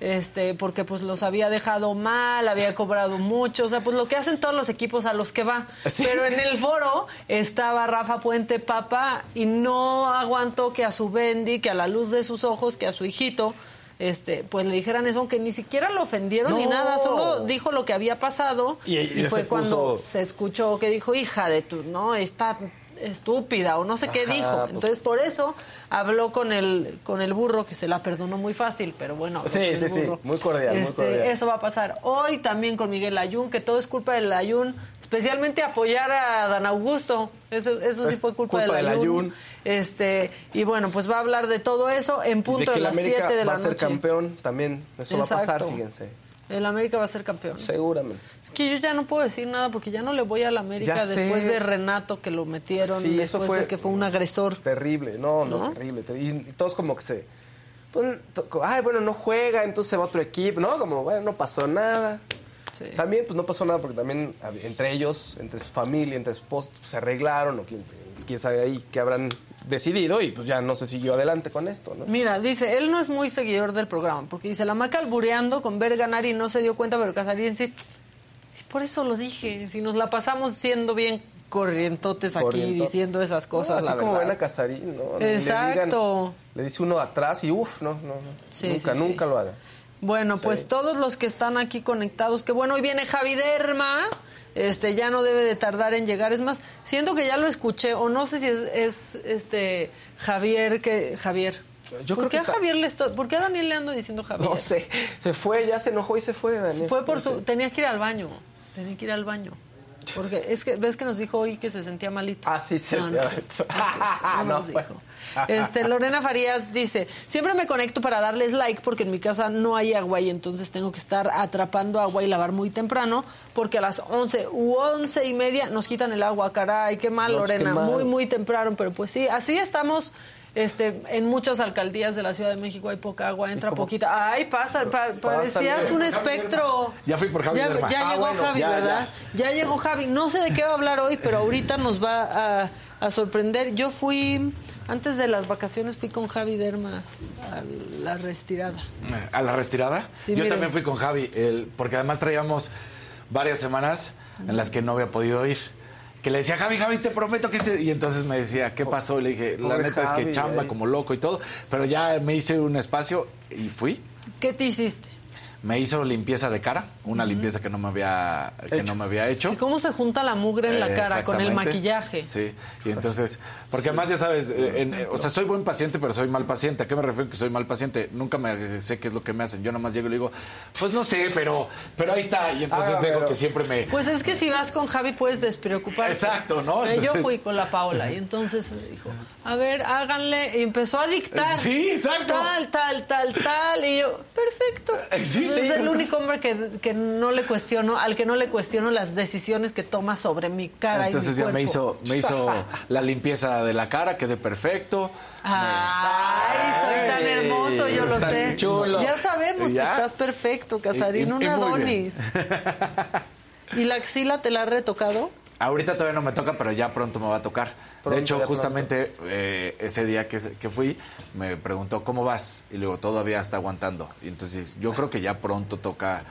este, porque pues los había dejado mal, había cobrado mucho, o sea, pues lo que hacen todos los equipos a los que va. Pero en el foro estaba Rafa Puente Papa y no aguantó que a su Bendy, que a la luz de sus ojos, que a su hijito, este, pues le dijeran eso, aunque ni siquiera lo ofendieron ni nada, solo dijo lo que había pasado Y- y y, se fue cuando puso- se escuchó que dijo, hija de tu, no, está estúpida o no sé qué Ajá, dijo. pues- Entonces por eso habló con el con el burro que se la perdonó muy fácil, pero bueno. Sí, sí, sí, burro. muy cordial, muy Este, cordial. Eso va a pasar hoy también con Miguel Ayun, que todo es culpa del Ayun, especialmente apoyar a Dan Augusto. Eso, eso sí fue culpa, culpa del del Ayun. Este, y bueno, pues va a hablar de todo eso en de punto que de, las América 7 de va la a ser noche. campeón también. Eso va a pasar, fíjense. El América va a ser campeón. Seguramente. Es que yo ya no puedo decir nada porque ya no le voy a la América Ya sé. después de Renato que lo metieron, Sí, después eso fue de que fue un agresor. Terrible, no, no, ¿No? terrible. ter- Y, y todos como que se... pues, to- ay, bueno, no juega, entonces se va otro equipo, ¿no? Como, bueno, no pasó nada. También, pues no pasó nada porque también hab- entre ellos, entre su familia, entre su esposo, pues, se arreglaron o quién, quién sabe ahí qué habrán decidido y pues ya no se siguió adelante con esto, ¿no? Mira, dice, él no es muy seguidor del programa, porque dice, la maca albureando con ver ganar y no se dio cuenta, pero Casarín sí, sí, por eso lo dije, si nos la pasamos siendo bien corrientotes aquí Corrientotes. diciendo esas cosas, No, la así como verdad. ven a Casarín, ¿no? Le Exacto. digan- Le, dice uno atrás y uff, no, no, no. Sí, nunca, sí, sí. nunca lo haga. Bueno, pues todos los que están aquí conectados, que bueno, hoy viene Javi Derma, este, ya no debe de tardar en llegar. Es más, siento que ya lo escuché, o no sé si es, es, este Javier que. Javier. Yo ¿Por creo qué que a está- Javier le estoy, ¿Por qué a Daniel le ando diciendo Javier? No sé, se fue, ya se enojó y se fue, Daniel. Fue por su. Tenía que ir al baño. Tenía que ir al baño. Porque es que, ves que nos dijo hoy que se sentía malito. Ah, sí, se No, no, no, no, nos bueno. dijo. Este, Lorena Farías dice, siempre me conecto para darles like porque en mi casa no hay agua y entonces tengo que estar atrapando agua y lavar muy temprano porque a las 11 u 11 y media nos quitan el agua. Caray, qué mal, No, pues, qué Lorena. mal. Muy, muy temprano, pero pues sí, así estamos. Este, en muchas alcaldías de la Ciudad de México hay poca agua, entra como- poquita. Ay, pasa, pa- parecías un espectro. Ya fui por Javi Ya, Ah, llegó bueno, Javi, ya, ¿verdad? Ya. llegó Javi. No sé de qué va a hablar hoy, pero ahorita nos va a, a sorprender. Yo fui, antes de las vacaciones, fui con Javi Derma a la retirada. ¿A la retirada? Sí, Yo miren. también fui con Javi, el- porque además traíamos varias semanas en las que no había podido ir. Que le decía, Javi, Javi, te prometo que este... Y entonces me decía, ¿qué pasó? Y le dije, la Pobre neta es que chamba eh. como loco y todo. Pero ya me hice un espacio y fui. ¿Qué te hiciste? Me hizo limpieza de cara, una limpieza que no me había, que no me había hecho. ¿Y cómo se junta la mugre en la Eh, cara con el maquillaje? Sí, y entonces, porque además ya sabes, eh, en- eh, o sea, soy buen paciente, pero soy mal paciente. ¿A qué me refiero que soy mal paciente? Nunca me sé qué es lo que me hacen. Yo nomás llego y le digo, pues no sé, pero, pero ahí está. Y entonces Ah, dejo pero- que siempre me... Pues es que si vas con Javi puedes despreocuparte. Exacto, ¿no? Eh, Yo fui con la Paola y entonces dijo, a ver, háganle. Y empezó a dictar. Sí, exacto. Tal, tal, tal, tal. Y yo, perfecto. Sí, sí. es el único hombre que, que no le cuestiono, al que no le cuestiono las decisiones que toma sobre mi cara Entonces y mi ya me cuerpo. hizo, me hizo la limpieza de la cara, quedé perfecto. Ay, soy tan hermoso, yo lo sé. chulo. Ya sabemos ¿Ya? que estás perfecto, Casarín, un Adonis. ¿Y la axila te la ha retocado? Ahorita todavía no me toca, pero ya pronto me va a tocar. Pronto, de hecho, justamente eh, ese día que, que fui, me preguntó, ¿cómo vas? Y le digo, todavía está aguantando. Y entonces, yo creo que ya pronto toca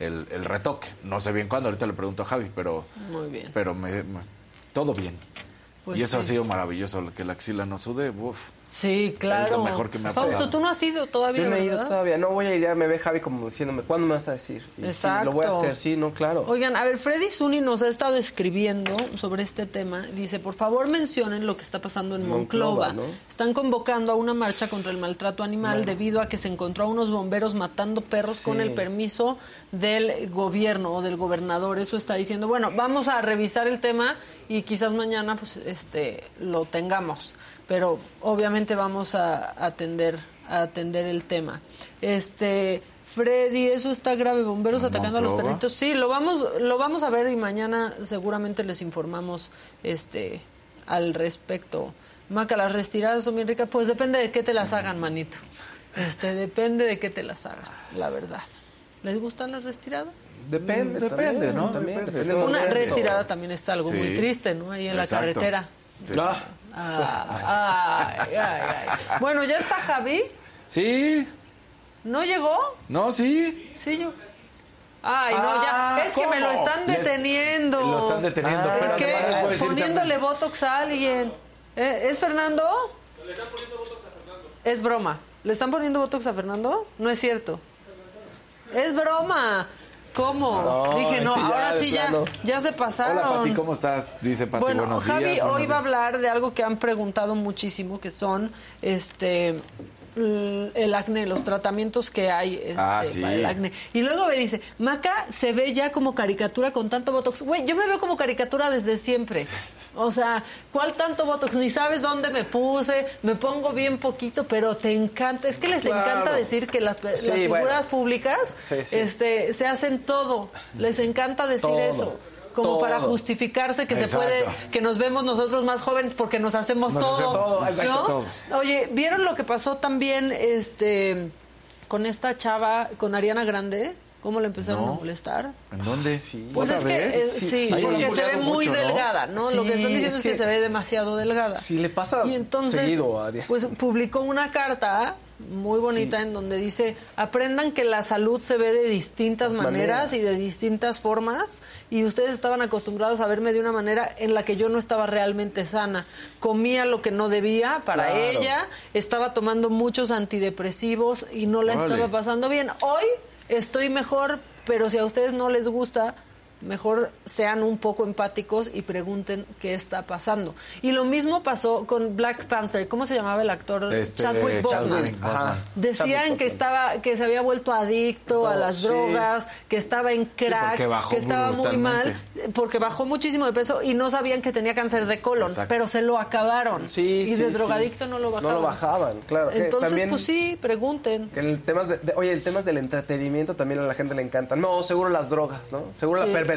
el, el retoque. No sé bien cuándo, ahorita le pregunto a Javi, pero, Muy bien. pero me, me- todo bien. Pues y eso sí. ha sido maravilloso, que la axila no sude, uf. Sí, claro. Es lo mejor que me ha Fausto, pasado. tú no has ido todavía, Yo no he ido ¿verdad? todavía, no voy a ir, ya me ve Javi como diciéndome, ¿cuándo me vas a decir? Y sí, Exacto. lo voy a hacer, sí, no, claro. Oigan, a ver, Freddy Zuni nos ha estado escribiendo sobre este tema. Dice, por favor mencionen lo que está pasando en Monclova. Monclova, ¿no? Están convocando a una marcha contra el maltrato animal debido a que se encontró a unos bomberos matando perros Sí. con el permiso del gobierno o del gobernador. Eso está diciendo. Bueno, vamos a revisar el tema y quizás mañana pues este lo tengamos. Pero obviamente vamos a atender, a atender el tema. Este... Freddy, eso está grave. Bomberos ¿En atacando a los perritos. Sí, lo vamos, lo vamos a ver y mañana seguramente les informamos este al respecto. Maca, las retiradas son bien ricas. Pues depende de qué te las hagan, manito. Este, depende de qué te las hagan, la verdad. ¿Les gustan las retiradas? Depende, Depende, también, ¿no? También, Depende, depende Una retirada también es algo Sí. muy triste, ¿no? Ahí en la carretera. Sí. Ah, Ah, ay, ay, ay. Bueno, ¿ya está Javi? Sí, ¿No llegó? no, sí. Sí, yo. Ay, no, ya. Ah, Es que me lo están Les- deteniendo. Lo están deteniendo, Ah, pero ¿Qué? además les voy a decir Poniéndole también- botox a alguien. ¿Eh? ¿Es Fernando? Es broma. ¿Le están poniendo botox a Fernando? No es cierto. Es broma. ¿Cómo? No, Dije, no, sí, ya, ahora sí ya, ya se pasaron. Hola, Pati, ¿cómo estás? Dice Pati, Bueno, buenos Javi días. hoy buenos va a hablar de algo que han preguntado muchísimo, que son este el acné, los tratamientos que hay este, Ah, sí. para el acné. Y luego me dice, Maca se ve ya como caricatura con tanto botox. Güey, yo me veo como caricatura desde siempre. O sea, ¿cuál tanto botox? Ni sabes dónde me puse, me pongo bien poquito, pero te encanta. Es que les Claro. encanta decir que las, Sí, las figuras bueno. públicas sí. Este, se hacen todo. Les encanta decir Todo. eso. Como para justificarse que se puede, que nos vemos nosotros más jóvenes porque nos hacemos Nos todo. hacemos todo, ¿no? exacto, Oye, ¿vieron lo que pasó también este con esta chava, con Ariana Grande? cómo le empezaron No. a molestar. ¿En dónde? Pues ¿Otra es que eh, sí, porque se ve muy mucho, ¿no? delgada, ¿no? Lo que Sí, están diciendo es es que, se ve demasiado delgada. Sí, le pasa y entonces, seguido a Ariel. pues publicó una carta muy bonita en donde dice aprendan que la salud se ve de distintas maneras, maneras. y de distintas formas y ustedes estaban acostumbrados a verme de una manera en la que yo no estaba realmente sana comía lo que no debía para Claro. ella estaba tomando muchos antidepresivos y no la estaba pasando bien hoy estoy mejor pero si a ustedes no les gusta mejor sean un poco empáticos y pregunten qué está pasando. Y lo mismo pasó con Black Panther. ¿Cómo se llamaba el actor? Este, Chadwick Boseman. Chadwick Boseman. Ajá. Decían Chadwick que Boseman. estaba que se había vuelto adicto a las sí. drogas, que estaba en crack, que estaba muy mal, porque bajó muchísimo de peso y no sabían que tenía cáncer de colon, Exacto. pero se lo acabaron. Sí, y sí, de sí. drogadicto no lo bajaban. No lo bajaban, claro. que Entonces, también- pues sí, pregunten. que el temas de, de- oye, el temas del entretenimiento también a la gente le encanta. No, seguro las drogas, ¿no? Seguro Sí. la perversión.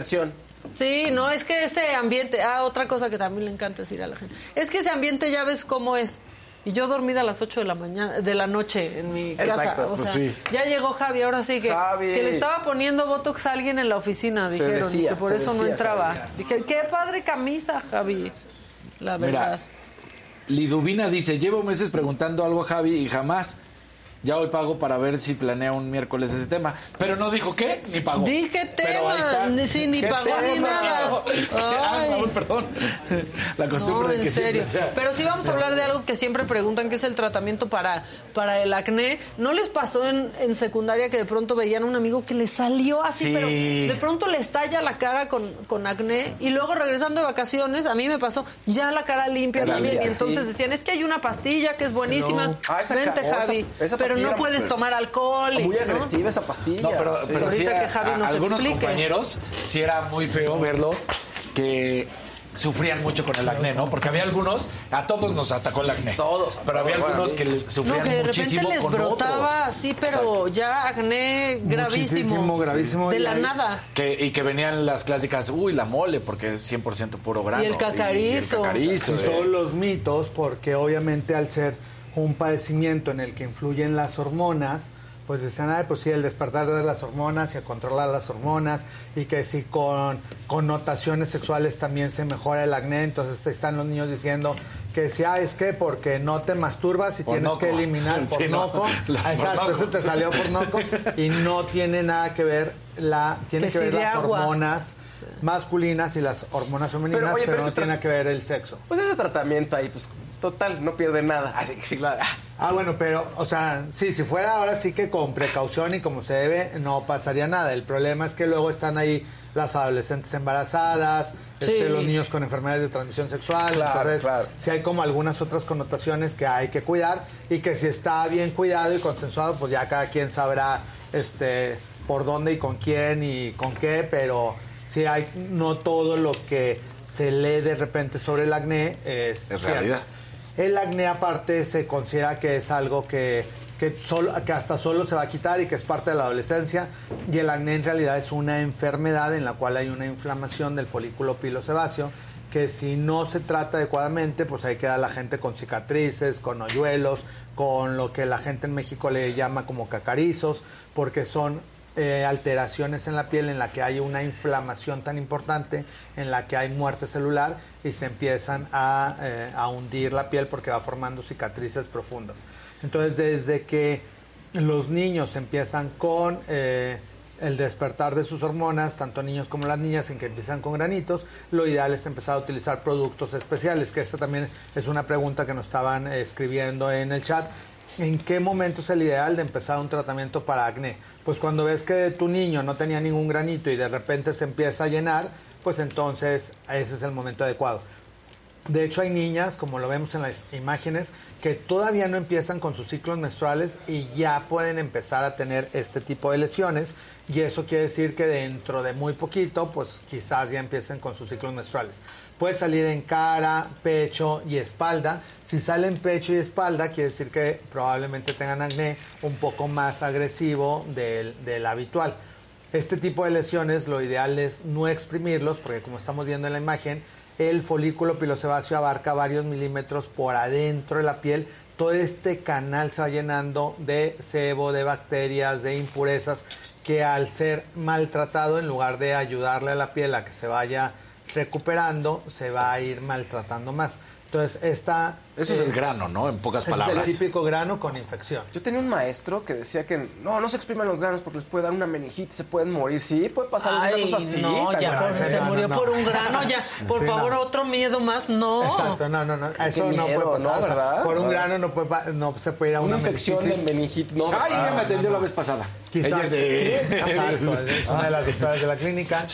Sí, no, es que ese ambiente, ah, otra cosa que también le encanta decir a la gente, es que ese ambiente ya ves cómo es. Y yo dormida a las 8 de la mañana, de la noche en mi casa. Exacto, o pues sea, sí. ya llegó Javi, ahora sí que, Javi. que le estaba poniendo botox a alguien en la oficina, dijeron, y que por eso no entraba. Javi. Dije, qué padre camisa, Javi. La verdad. Mira, Liduvina dice, llevo meses preguntando algo a Javi y jamás. Ya hoy pago para ver si planea un miércoles ese tema. Pero no dijo qué, ni pagó. Dije tema, ni, sí, ni ¿Qué pagó ni nada. Ay. Raúl, perdón. La costumbre No, de que en serio. sea- Pero sí vamos a hablar de algo que siempre preguntan, que es el tratamiento para, para el acné. ¿No les pasó en, en secundaria que de pronto veían a un amigo que le salió así, Sí. pero de pronto le estalla la cara con, con acné y luego regresando de vacaciones, a mí me pasó ya la cara limpia también. y entonces sí. decían, es que hay una pastilla que es buenísima. No. Ah, Vente, oh, Javi. esa- esa pero no puedes era- tomar alcohol. y- Muy ¿no? agresiva esa pastilla. No, pero, Sí. pero sí Ahorita que Javi a nos algunos explique. compañeros sí era muy feo verlos que sufrían mucho con el acné, ¿no? Porque había algunos, a todos nos atacó el acné. Todos. Pero había algunos que le- No, sufrían que de repente les brotaba así, pero ya acné gravísimo. Muchísimo, gravísimo. De la ahí- nada. Que, y que venían las clásicas, uy, la mole, porque es 100% puro grano. Y el cacarizo. Y el cacarizo, Y eh. todos los mitos, porque obviamente al ser un padecimiento en el que influyen las hormonas, pues decían, ay, pues sí, el despertar de las hormonas y a controlar las hormonas, y que si con connotaciones sexuales también se mejora el acné, entonces están los niños diciendo que si, ah, es que porque no te masturbas y Por tienes noco. que eliminar por Sí, noco. Ah, Exacto, eso te salió por noco, y no tiene nada que ver, la, tiene Que ver las agua. hormonas masculinas y las hormonas femeninas, Pero, pero, oye, pero no tiene que ver el sexo. Pues ese tratamiento ahí, pues total, no pierde nada. Así que sí, claro. Ah, bueno, pero, o sea, sí, si fuera ahora sí que con precaución y como se debe, no pasaría nada. El problema es que luego están ahí las adolescentes embarazadas, Sí. este, los niños con enfermedades de transmisión sexual. Claro, entonces, claro. sí hay como algunas otras connotaciones que hay que cuidar y que si está bien cuidado y consensuado, pues ya cada quien sabrá este, por dónde y con quién y con qué, pero sí hay, no todo lo que se lee de repente sobre el acné es, Es cierto. El acné aparte se considera que es algo que, que hasta solo se va a quitar y que es parte de la adolescencia. Y el acné en realidad es una enfermedad en la cual hay una inflamación del folículo pilosebáceo que si no se trata adecuadamente, pues ahí queda la gente con cicatrices, con hoyuelos, con lo que la gente en México le llama como cacarizos, porque son eh, alteraciones en la piel en la que hay una inflamación tan importante, en la que hay muerte celular y se empiezan a, eh, hundir la piel porque va formando cicatrices profundas. Entonces, desde que los niños empiezan con eh, el despertar de sus hormonas, tanto niños como las niñas, en que empiezan con granitos, lo ideal es empezar a utilizar productos especiales, que esta también es una pregunta que nos estaban escribiendo en el chat. ¿En qué momento es el ideal de empezar un tratamiento para acné? Pues cuando ves que tu niño no tenía ningún granito y de repente se empieza a llenar, pues entonces ese es el momento adecuado. De hecho, hay niñas, como lo vemos en las imágenes, que todavía no empiezan con sus ciclos menstruales y ya pueden empezar a tener este tipo de lesiones. Y eso quiere decir que dentro de muy poquito, pues quizás ya empiecen con sus ciclos menstruales. Puede salir en cara, pecho y espalda. Si sale en pecho y espalda, quiere decir que probablemente tengan acné un poco más agresivo del, del habitual. Este tipo de lesiones lo ideal es no exprimirlos porque como estamos viendo en la imagen, el folículo pilosebáceo abarca varios milímetros por adentro de la piel. Todo este canal se va llenando de sebo, de bacterias, de impurezas que al ser maltratado, en lugar de ayudarle a la piel a que se vaya recuperando, se va a ir maltratando más. Entonces, esta... Eso es el grano, ¿no? En pocas ese palabras. Es el típico grano con infección. Yo tenía un maestro que decía que no, no se expriman los granos porque les puede dar una meningitis, se pueden morir. Sí, puede pasar alguna Ay, cosa así. no, tan ya grave. por- se murió por un grano, ya. Por Sí, favor, no. otro miedo más, no. Exacto, no, no, no. Eso no puede pasar. ¿no? o sea, ¿Verdad? Por un grano no, puede, no se puede ir a una, Una infección de meningitis. meningitis, no. Ay, ella me Ah, atendió no, la vez pasada. Quizás. Ella es de... Exacto, es una de las doctoras de la clínica.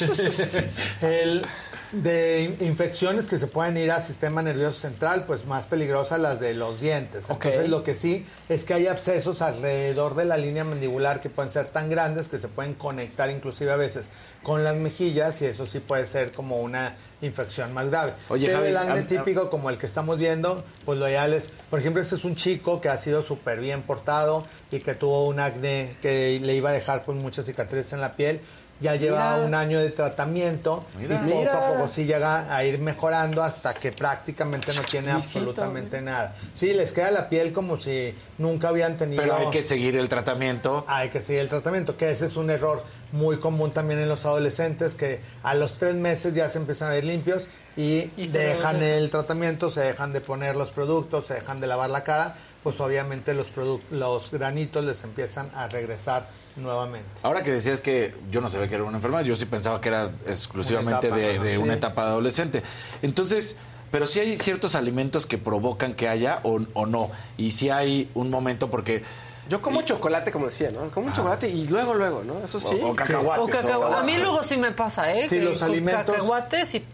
El de in- infecciones que se pueden ir al sistema nervioso central, pues más peligrosas las de los dientes. Entonces, lo que sí es que hay abscesos alrededor de la línea mandibular que pueden ser tan grandes que se pueden conectar inclusive a veces con las mejillas y eso sí puede ser como una infección más grave. Oye, Pero Javi, el acné típico como el que estamos viendo, pues lo ideal es, por ejemplo, este es un chico que ha sido súper bien portado y que tuvo un acné que le iba a dejar pues muchas cicatrices en la piel. Ya lleva Mira. un año de tratamiento Mira. y poco Mira. a poco sí llega a ir mejorando hasta que prácticamente no tiene absolutamente nada. Sí, les queda la piel como si nunca habían tenido... Pero hay que seguir el tratamiento. Hay que seguir el tratamiento, que ese es un error muy común también en los adolescentes, que a los tres meses ya se empiezan a ver limpios y, dejan el tratamiento, se dejan de poner los productos, se dejan de lavar la cara, pues obviamente los, los granitos les empiezan a regresar nuevamente. Ahora que decías que yo no sabía que era una enfermedad, yo sí pensaba que era exclusivamente Una etapa, de, ¿no? de Sí. una etapa de adolescente. Entonces, pero si hay ciertos alimentos que provocan que haya o, o no. Y si hay un momento porque... Yo como chocolate, como decía, ¿no? Como un chocolate y luego, luego, ¿no? Eso sí. O- o cacahuates. O cacahua- A mí luego sí me pasa, ¿eh? Sí, que los alimentos- Cacahuates y...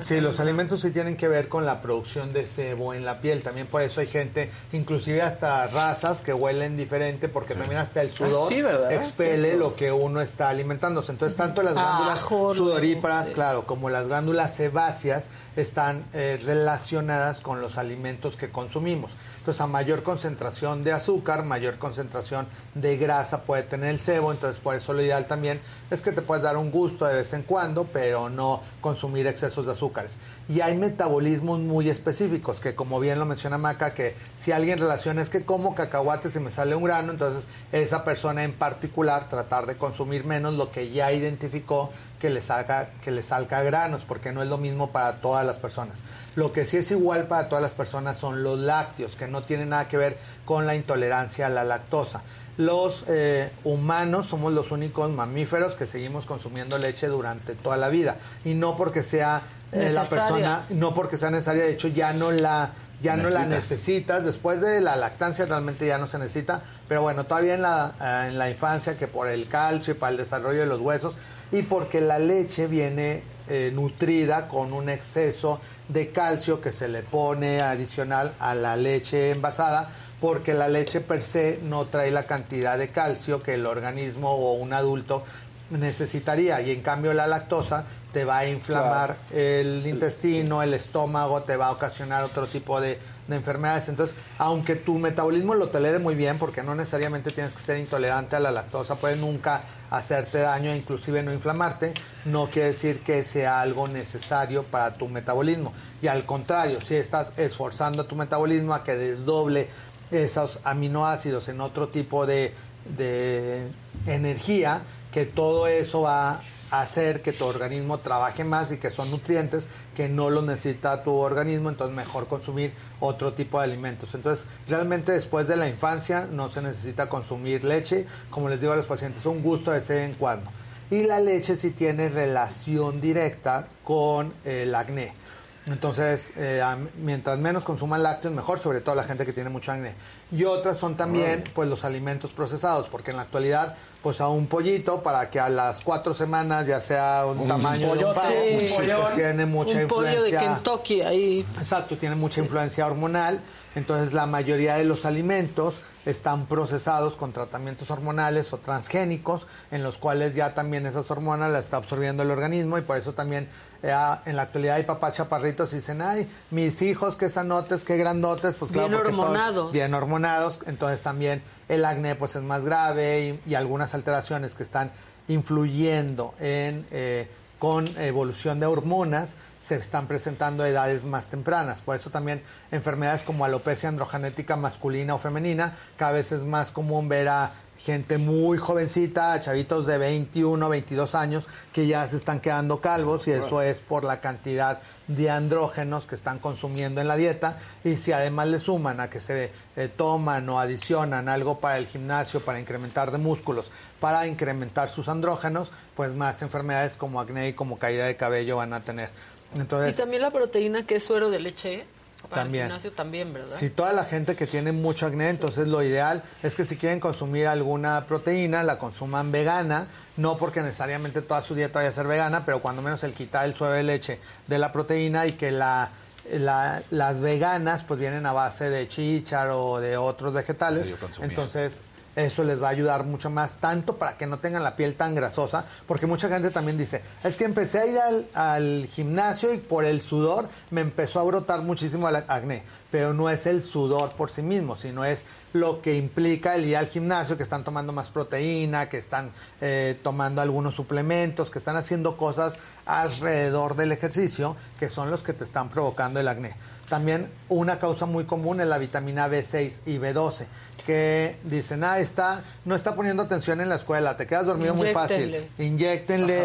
Sí, los alimentos sí tienen que ver con la producción de sebo en la piel. También por eso hay gente, inclusive hasta razas que huelen diferente, porque también hasta el sudor Ah, sí, ¿verdad? expele lo que uno está alimentándose. Entonces, tanto las Ah, glándulas sudoríparas, sí. claro, como las glándulas sebáceas están eh, relacionadas con los alimentos que consumimos. Entonces, a mayor concentración de azúcar, mayor concentración de grasa puede tener el sebo. Entonces, por eso lo ideal también es que te puedes dar un gusto de vez en cuando, pero no consumir excesos de azúcares. Y hay metabolismos muy específicos, que como bien lo menciona Maca, que si alguien relaciona es que como cacahuates y me sale un grano, entonces esa persona en particular tratar de consumir menos lo que ya identificó que le salga, que le salga granos, porque no es lo mismo para todas las personas. Lo que sí es igual para todas las personas son los lácteos, que no tienen nada que ver con la intolerancia a la lactosa. Los eh, humanos somos los únicos mamíferos que seguimos consumiendo leche durante toda la vida y no porque sea eh, la Necesaria. persona, no porque sea necesaria, de hecho ya no la ya no la Necesitas. necesitas, después de la lactancia realmente ya no se necesita, pero bueno, todavía en la, eh, en la infancia que por el calcio y para el desarrollo de los huesos y porque la leche viene eh, nutrida con un exceso de calcio que se le pone adicional a la leche envasada, porque la leche per se no trae la cantidad de calcio que el organismo o un adulto necesitaría y en cambio la lactosa te va a inflamar el intestino, el estómago, te va a ocasionar otro tipo de, de enfermedades. Entonces, aunque tu metabolismo lo tolere muy bien, porque no necesariamente tienes que ser intolerante a la lactosa, puede nunca hacerte daño, inclusive no inflamarte, no quiere decir que sea algo necesario para tu metabolismo. Y al contrario, si estás esforzando a tu metabolismo a que desdoble esos aminoácidos en otro tipo de, de energía, que todo eso va hacer que tu organismo trabaje más y que son nutrientes que no los necesita tu organismo, entonces mejor consumir otro tipo de alimentos. Entonces, realmente después de la infancia no se necesita consumir leche, como les digo a los pacientes, un gusto de vez en cuando. Y la leche sí tiene relación directa con el acné. Entonces, eh, mientras menos consuman lácteos, mejor, sobre todo la gente que tiene mucho acné. Y otras son también, pues, los alimentos procesados, porque en la actualidad, pues, a un pollito, para que a las cuatro semanas ya sea un, Un tamaño de un pavo, un pues, pollón, tiene mucha un pollo de influencia. Kentucky ahí. Exacto, tiene mucha influencia hormonal. Entonces, la mayoría de los alimentos están procesados con tratamientos hormonales o transgénicos, en los cuales ya también esas hormonas las está absorbiendo el organismo y por eso también eh, en la actualidad hay papás chaparritos y dicen, ay, mis hijos, qué sanotes, qué grandotes, pues claro, Bien hormonados. bien hormonados, entonces también el acné pues es más grave y, algunas alteraciones que están influyendo en eh, con evolución de hormonas se están presentando a edades más tempranas. Por eso también enfermedades como alopecia androgenética masculina o femenina, cada vez es más común ver a gente muy jovencita, chavitos de 21, 22 años que ya se están quedando calvos y eso es por la cantidad de andrógenos que están consumiendo en la dieta y si además le suman a que se eh, toman o adicionan algo para el gimnasio, para incrementar de músculos, para incrementar sus andrógenos, pues más enfermedades como acné y como caída de cabello van a tener. Entonces, y también la proteína que es suero de leche. Para También. el gimnasio también, ¿verdad? Si toda la gente que tiene mucho acné, entonces lo ideal es que si quieren consumir alguna proteína, la consuman vegana, no porque necesariamente toda su dieta vaya a ser vegana, pero cuando menos el quitar el suero de leche de la proteína y que la, la- las veganas pues vienen a base de chícharo o de otros vegetales. Sí, yo entonces eso les va a ayudar mucho más, tanto para que no tengan la piel tan grasosa, porque mucha gente también dice, es que empecé a ir al, gimnasio y por el sudor me empezó a brotar muchísimo el acné, pero no es el sudor por sí mismo, sino es lo que implica el ir al gimnasio, que están tomando más proteína, que están eh, tomando algunos suplementos, que están haciendo cosas alrededor del ejercicio, que son los que te están provocando el acné. También una causa muy común es la vitamina B6 y B12, que dicen, ah, está, no está poniendo atención en la escuela, te quedas dormido muy fácil.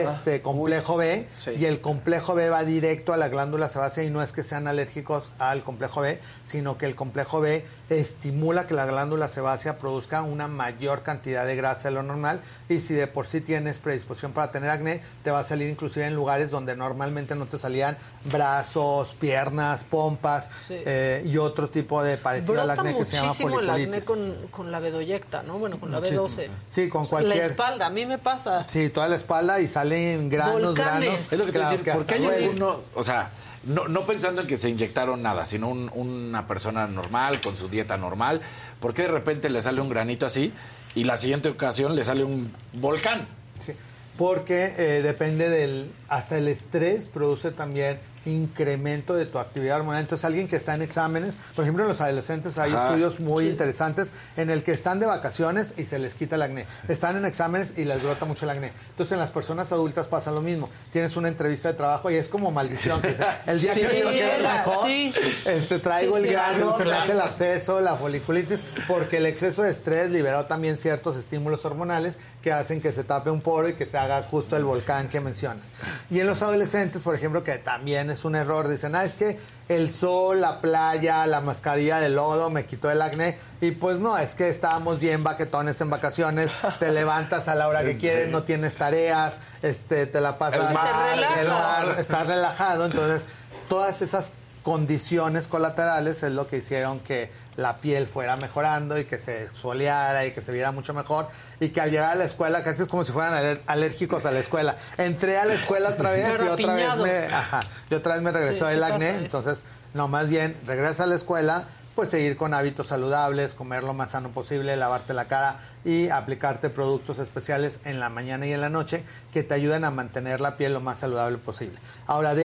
Ajá. este complejo B y el complejo B va directo a la glándula sebácea y no es que sean alérgicos al complejo B, sino que el complejo B estimula que la glándula sebácea produzca una mayor cantidad de grasa de lo normal y si de por sí tienes predisposición para tener acné, te va a salir inclusive en lugares donde normalmente no te salían brazos, piernas, pompas Sí. eh, y otro tipo de parecido al acné que se llama muchísimo el acné foliculitis. Con, con la bedoyecta, ¿no? Bueno, con la Muchísimo. B12. Sí, con O sea, cualquier- La espalda, a mí me pasa. Sí, toda la espalda y salen granos, Volcanes. granos. Es lo que te voy a Claro decir, ¿por qué hay algunos, o sea, no, no pensando en que se inyectaron nada, sino un- una persona normal, con su dieta normal, ¿por qué de repente le sale un granito así y la siguiente ocasión le sale un volcán? Sí, porque eh, depende del... Hasta el estrés produce también incremento de tu actividad hormonal. Entonces, alguien que está en exámenes, por ejemplo, en los adolescentes hay Ajá. estudios muy interesantes en el que están de vacaciones y se les quita el acné. Están en exámenes y les brota mucho el acné. Entonces, en las personas adultas pasa lo mismo. Tienes una entrevista de trabajo y es como maldición. que el día que Sí, la- mejor, sí. este, traigo Sí, el sí, grano, se me hace el absceso, la foliculitis, porque el exceso de estrés liberó también ciertos estímulos hormonales que hacen que se tape un poro y que se haga justo el volcán que mencionas. Y en los adolescentes, por ejemplo, que también es un error, dicen, ah, es que el sol, la playa, la mascarilla de lodo me quitó el acné. Y pues no, es que estábamos bien baquetones en vacaciones, te levantas a la hora que ¿En quieres, no tienes tareas, este, te la pasas El mar, el mar, estás relajado. Entonces, todas esas condiciones colaterales es lo que hicieron que la piel fuera mejorando y que se exfoliara y que se viera mucho mejor y que al llegar a la escuela casi es como si fueran aler- alérgicos a la escuela. Entré a la escuela otra vez y otra vez me, ajá, y otra vez me regresó Sí, el acné, entonces no, más bien regresa a la escuela, pues seguir con hábitos saludables, comer lo más sano posible, lavarte la cara y aplicarte productos especiales en la mañana y en la noche que te ayuden a mantener la piel lo más saludable posible. Ahora, de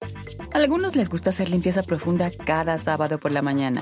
A algunos les gusta hacer limpieza profunda cada sábado por la mañana.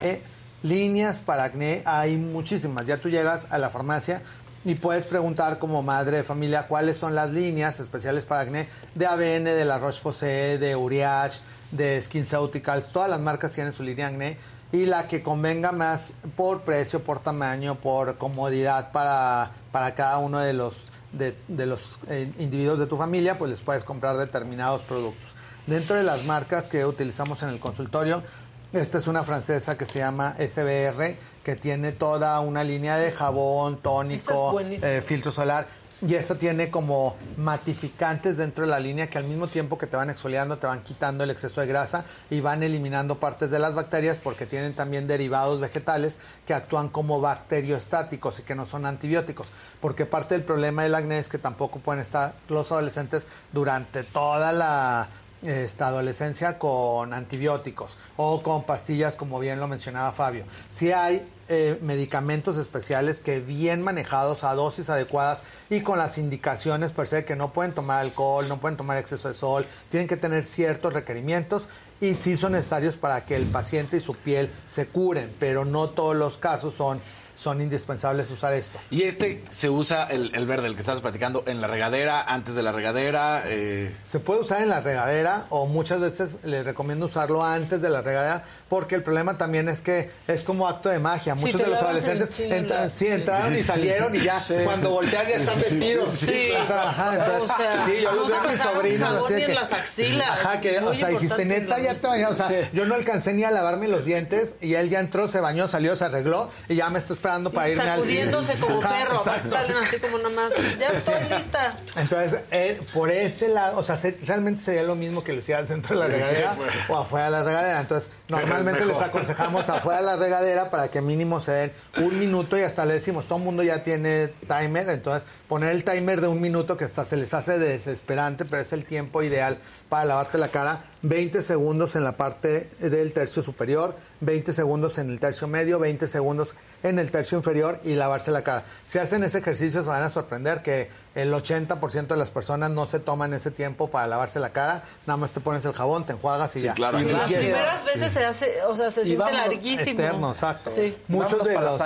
Eh, líneas para acné hay muchísimas. Ya tú llegas a la farmacia y puedes preguntar como madre de familia cuáles son las líneas especiales para acné de ABN, de la Roche-Posay, de Uriage, de SkinCeuticals. Todas las marcas tienen su línea acné y la que convenga más por precio, por tamaño, por comodidad para, para cada uno de los, de, los eh, individuos de tu familia, pues les puedes comprar determinados productos. Dentro de las marcas que utilizamos en el consultorio, esta es una francesa que se llama SBR, que tiene toda una línea de jabón, es tónico, eh, filtro solar. y esta tiene como matificantes dentro de la línea que al mismo tiempo que te van exfoliando, te van quitando el exceso de grasa y van eliminando partes de las bacterias porque tienen también derivados vegetales que actúan como bacteriostáticos y que no son antibióticos. Porque parte del problema del acné es que tampoco pueden estar los adolescentes durante toda la esta adolescencia con antibióticos o con pastillas, como bien lo mencionaba Fabio. Si hay eh, medicamentos especiales que bien manejados a dosis adecuadas y con las indicaciones per se que no pueden tomar alcohol, no pueden tomar exceso de sol, tienen que tener ciertos requerimientos y sí son necesarios para que el paciente y su piel se curen, pero no todos los casos son son indispensables usar esto. Y este se usa, el, el verde, el que estás platicando, en la regadera, antes de la regadera. Eh... Se puede usar en la regadera o muchas veces les recomiendo usarlo antes de la regadera porque el problema también es que es como acto de magia. Muchos de los adolescentes entra- sí, sí. entraron y salieron y ya Sí. cuando volteas ya están vestidos. Sí. Ajá, entonces, O sea, sí, yo no los veo a mis sobrinos así ni en que- las axilas. Ajá, que, o sea, dijiste, neta, ya te bañaste. O sea, yo no alcancé ni a lavarme los dientes y él ya entró, se bañó, salió, se arregló y ya me está esperando para irme al cine. Sacudiéndose como Ajá, perro. Salen así como nada más. Ya estoy lista. Entonces, eh, por ese lado, o sea, se- realmente sería lo mismo que lo hicieras dentro de la regadera o afuera de la regadera. Entonces, es normalmente les aconsejamos afuera de la regadera para que mínimo se den un minuto y hasta le decimos, todo el mundo ya tiene timer, entonces poner el timer de un minuto que hasta se les hace desesperante, pero es el tiempo ideal para lavarte la cara. 20 segundos en la parte del tercio superior, 20 segundos en el tercio medio, 20 segundos en el tercio inferior y lavarse la cara. Si hacen ese ejercicio se van a sorprender que el 80% de las personas no se toman ese tiempo para lavarse la cara, nada más te pones el jabón, te enjuagas y ya. claro. Y Las primeras veces se hace, o sea, se Y siente vámonos, larguísimo. Eterno, exacto. Sí. Muchos de los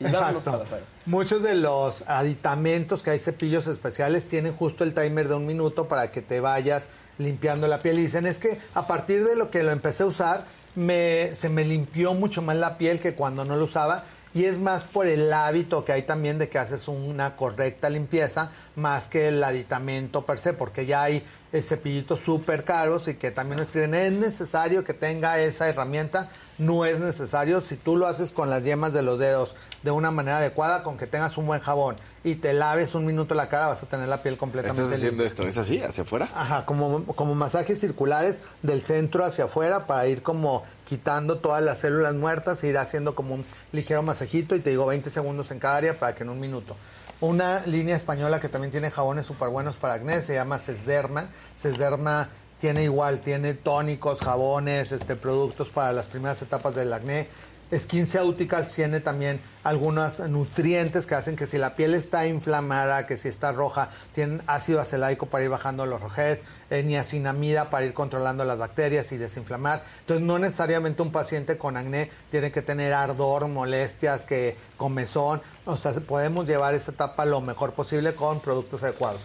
Exacto. para la saga. Muchos de los aditamentos que hay cepillos especiales tienen justo el timer de un minuto para que te vayas limpiando la piel. Y dicen, es que a partir de lo que lo empecé a usar, me, se me limpió mucho más la piel que cuando no lo usaba. Y es más por el hábito que hay también de que haces una correcta limpieza, más que el aditamento per se, porque ya hay eh, cepillitos súper caros y que también escriben, es necesario que tenga esa herramienta. No es necesario si tú lo haces con las yemas de los dedos de una manera adecuada, con que tengas un buen jabón y te laves un minuto la cara, vas a tener la piel completamente Estás haciendo limpia. esto, ¿es así? ¿Hacia afuera? Ajá, como, como masajes circulares del centro hacia afuera para ir como quitando todas las células muertas, e ir haciendo como un ligero masajito y te digo 20 segundos en cada área para que en un minuto. Una línea española que también tiene jabones súper buenos para acné se llama Sesderma. Sesderma tiene igual, tiene tónicos, jabones, este, productos para las primeras etapas del acné. SkinCeuticals tiene también algunos nutrientes que hacen que si la piel está inflamada, que si está roja, tienen ácido acelaico para ir bajando los rojez, eh, niacinamida para ir controlando las bacterias y desinflamar. Entonces no necesariamente un paciente con acné tiene que tener ardor, molestias, que comezón. O sea, podemos llevar esa etapa lo mejor posible con productos adecuados.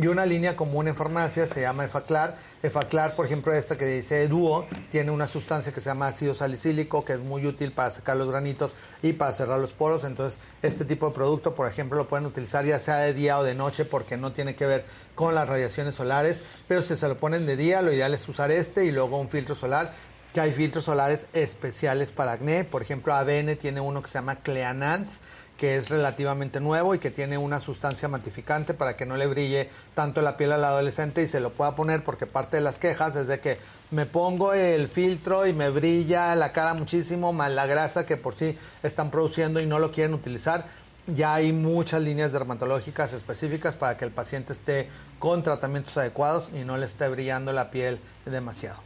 Y una línea común en farmacia se llama Efaclar. Efaclar, por ejemplo, esta que dice Duo, tiene una sustancia que se llama ácido salicílico, que es muy útil para secar los granitos y para cerrar los poros. Entonces, este tipo de producto, por ejemplo, lo pueden utilizar ya sea de día o de noche porque no tiene que ver con las radiaciones solares. Pero si se lo ponen de día, lo ideal es usar este y luego un filtro solar que hay filtros solares especiales para acné. Por ejemplo, ABN tiene uno que se llama Cleanans, que es relativamente nuevo y que tiene una sustancia matificante para que no le brille tanto la piel al adolescente y se lo pueda poner porque parte de las quejas es de que me pongo el filtro y me brilla la cara muchísimo, más la grasa que por sí están produciendo y no lo quieren utilizar. Ya hay muchas líneas dermatológicas específicas para que el paciente esté con tratamientos adecuados y no le esté brillando la piel demasiado.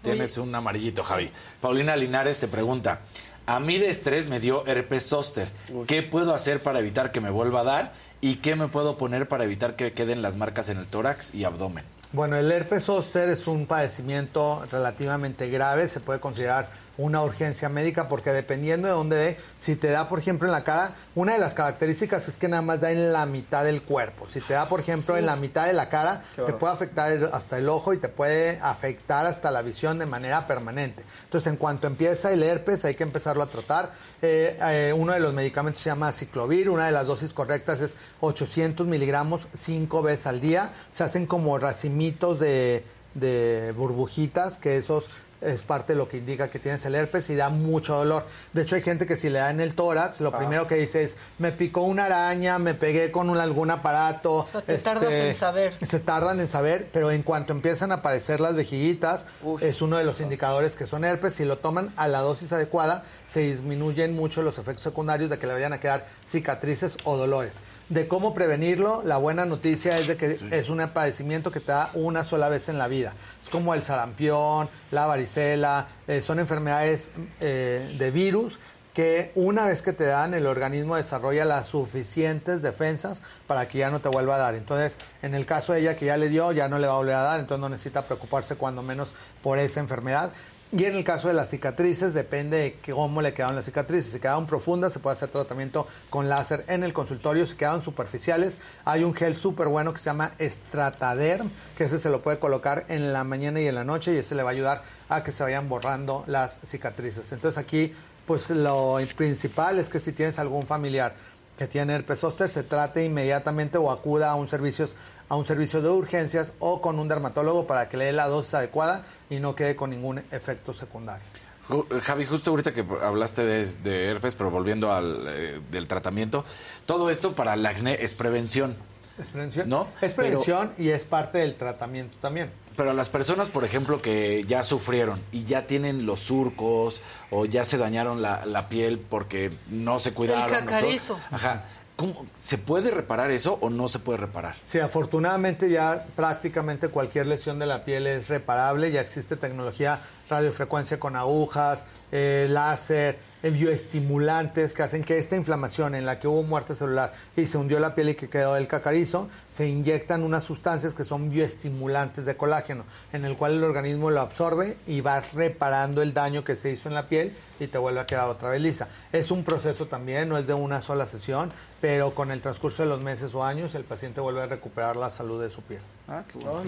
Tienes un amarillito, Javi. Paulina Linares te pregunta, a mí de estrés me dio herpes zóster. ¿Qué puedo hacer para evitar que me vuelva a dar? ¿Y qué me puedo poner para evitar que queden las marcas en el tórax y abdomen? Bueno, el herpes zóster es un padecimiento relativamente grave, se puede considerar una urgencia médica porque dependiendo de dónde dé, si te da por ejemplo en la cara, una de las características es que nada más da en la mitad del cuerpo. Si te da por ejemplo en la mitad de la cara, te puede afectar el- hasta el ojo y te puede afectar hasta la visión de manera permanente. Entonces en cuanto empieza el herpes hay que empezarlo a tratar. Eh, eh, uno de los medicamentos se llama ciclovir, una de las dosis correctas es 800 miligramos cinco veces al día. Se hacen como racimitos de de burbujitas, que esos es parte de lo que indica que tienes el herpes y da mucho dolor. De hecho, hay gente que si le da en el tórax, lo Ah. primero que dice es, me picó una araña, me pegué con un- algún aparato. O sea, te tardas en saber. Se tardan en saber, pero en cuanto empiezan a aparecer las vejiguitas, es uno de los indicadores que son herpes. Si lo toman a la dosis adecuada, se disminuyen mucho los efectos secundarios de que le vayan a quedar cicatrices o dolores. De cómo prevenirlo, la buena noticia es de que es un padecimiento que te da una sola vez en la vida. Es como el sarampión, la varicela, eh, son enfermedades eh, de virus que una vez que te dan, el organismo desarrolla las suficientes defensas para que ya no te vuelva a dar. Entonces, en el caso de ella que ya le dio, ya no le va a volver a dar, entonces no necesita preocuparse cuando menos por esa enfermedad. Y en el caso de las cicatrices, depende de cómo le quedaron las cicatrices. Si quedaron profundas, se puede hacer tratamiento con láser en el consultorio. Si quedaron superficiales, hay un gel súper bueno que se llama Strataderm, que ese se lo puede colocar en la mañana y en la noche y ese le va a ayudar a que se vayan borrando las cicatrices. Entonces aquí, pues lo principal es que si tienes algún familiar que tiene herpes zóster, se trate inmediatamente o acuda a un servicio a un servicio de urgencias o con un dermatólogo para que le dé la dosis adecuada y no quede con ningún efecto secundario. Ju- Javi, justo ahorita que hablaste de, de herpes, pero volviendo al eh, del tratamiento, todo esto para el acné es prevención. Es prevención. ¿No? Es Pero- prevención y es parte del tratamiento también. Pero a las personas, por ejemplo, que ya sufrieron y ya tienen los surcos o ya se dañaron la, la piel porque no se cuidaron. todo, cacarizo. Ajá. ¿Cómo- ¿Se puede reparar eso o no se puede reparar? Sí, afortunadamente ya prácticamente cualquier lesión de la piel es reparable, ya existe tecnología radiofrecuencia con agujas, eh, láser, eh, bioestimulantes que hacen que esta inflamación en la que hubo muerte celular y se hundió la piel y que quedó el cacarizo, se inyectan unas sustancias que son bioestimulantes de colágeno, en el cual el organismo lo absorbe y va reparando el daño que se hizo en la piel y te vuelve a quedar otra vez lisa. Es un proceso también, no es de una sola sesión, pero con el transcurso de los meses o años el paciente vuelve a recuperar la salud de su piel. Ah, qué bueno.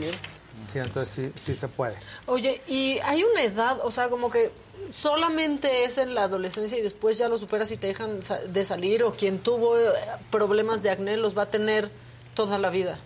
Sí, entonces sí, sí se puede. Oye, y hay una edad, o sea, como que solamente es en la adolescencia y después ya lo superas y te dejan de salir o quien tuvo eh, problemas de acné los va a tener toda la vida.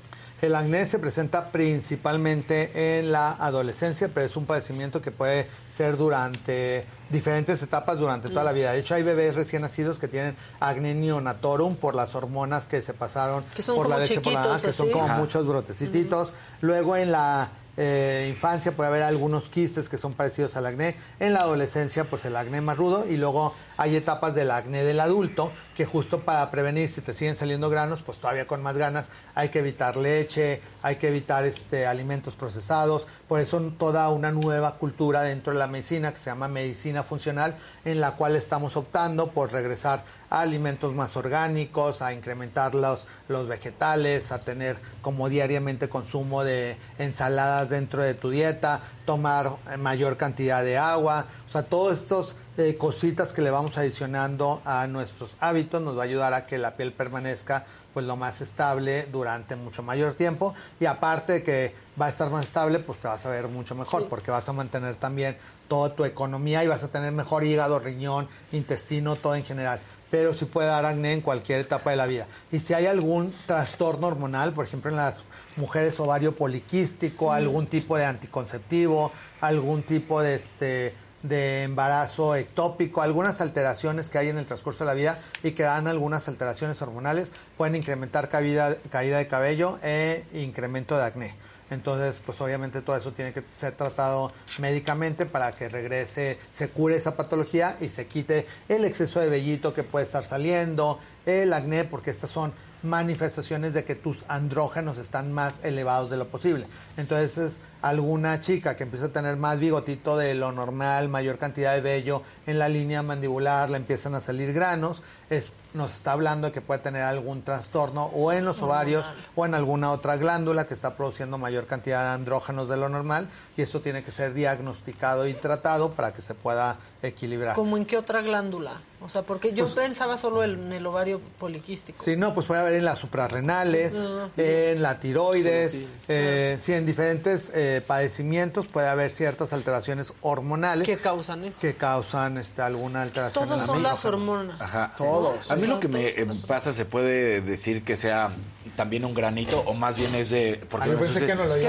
El acné se presenta principalmente en la adolescencia, pero es un padecimiento que puede ser durante diferentes etapas durante toda Mm. la vida. De hecho, hay bebés recién nacidos que tienen acné neonatorum por las hormonas que se pasaron Que son por la leche por la que son como Ajá. muchos brotecitos. Luego en la eh, infancia puede haber algunos quistes que son parecidos al acné. En la adolescencia, pues el acné más rudo. Y luego hay etapas del acné del adulto que justo para prevenir si te siguen saliendo granos, pues todavía con más ganas hay que evitar leche, hay que evitar este alimentos procesados. Por eso toda una nueva cultura dentro de la medicina que se llama medicina funcional, en la cual estamos optando por regresar a alimentos más orgánicos, a incrementar los, los vegetales, a tener como diariamente consumo de ensaladas dentro de tu dieta, tomar eh, mayor cantidad de agua, o sea, todos estos eh, cositas que le vamos adicionando a nuestros hábitos nos va a ayudar a que la piel permanezca pues lo más estable durante mucho mayor tiempo. Y aparte de que va a estar más estable pues te vas a ver mucho mejor Sí. porque vas a mantener también toda tu economía y vas a tener mejor hígado, riñón, intestino, todo en general pero sí puede dar acné en cualquier etapa de la vida. Y si hay algún trastorno hormonal, por ejemplo en las mujeres ovario poliquístico, Mm. algún tipo de anticonceptivo, algún tipo de este de embarazo ectópico, algunas alteraciones que hay en el transcurso de la vida y que dan algunas alteraciones hormonales, pueden incrementar caída, caída de cabello e incremento de acné. Entonces, pues obviamente todo eso tiene que ser tratado médicamente para que regrese, se cure esa patología y se quite el exceso de vellito que puede estar saliendo, el acné, porque estas son manifestaciones de que tus andrógenos están más elevados de lo posible. Entonces, es alguna chica que empieza a tener más bigotito de lo normal, mayor cantidad de vello en la línea mandibular, le empiezan a salir granos, es, nos está hablando de que puede tener algún trastorno o en los ovarios o en alguna otra glándula que está produciendo mayor cantidad de andrógenos de lo normal y esto tiene que ser diagnosticado y tratado para que se pueda equilibrar. ¿Como en qué otra glándula? O sea, porque yo pensaba solo en el ovario poliquístico. Sí, no, pues puede haber en las suprarrenales, en la tiroides, Sí, sí. eh, sí, en diferentes eh, padecimientos puede haber ciertas alteraciones hormonales. ¿Qué causan eso? Que causan este, alguna alteración Todos en son la las hormonas. Ajá. Todos. A mí lo Son que me eh, pasa se puede decir que sea también un granito o más bien es de porque Ah, me que no lo pues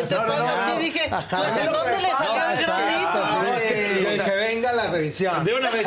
¿en dónde le sacan granito? No, es que, o sea, que venga la revisión. De una vez.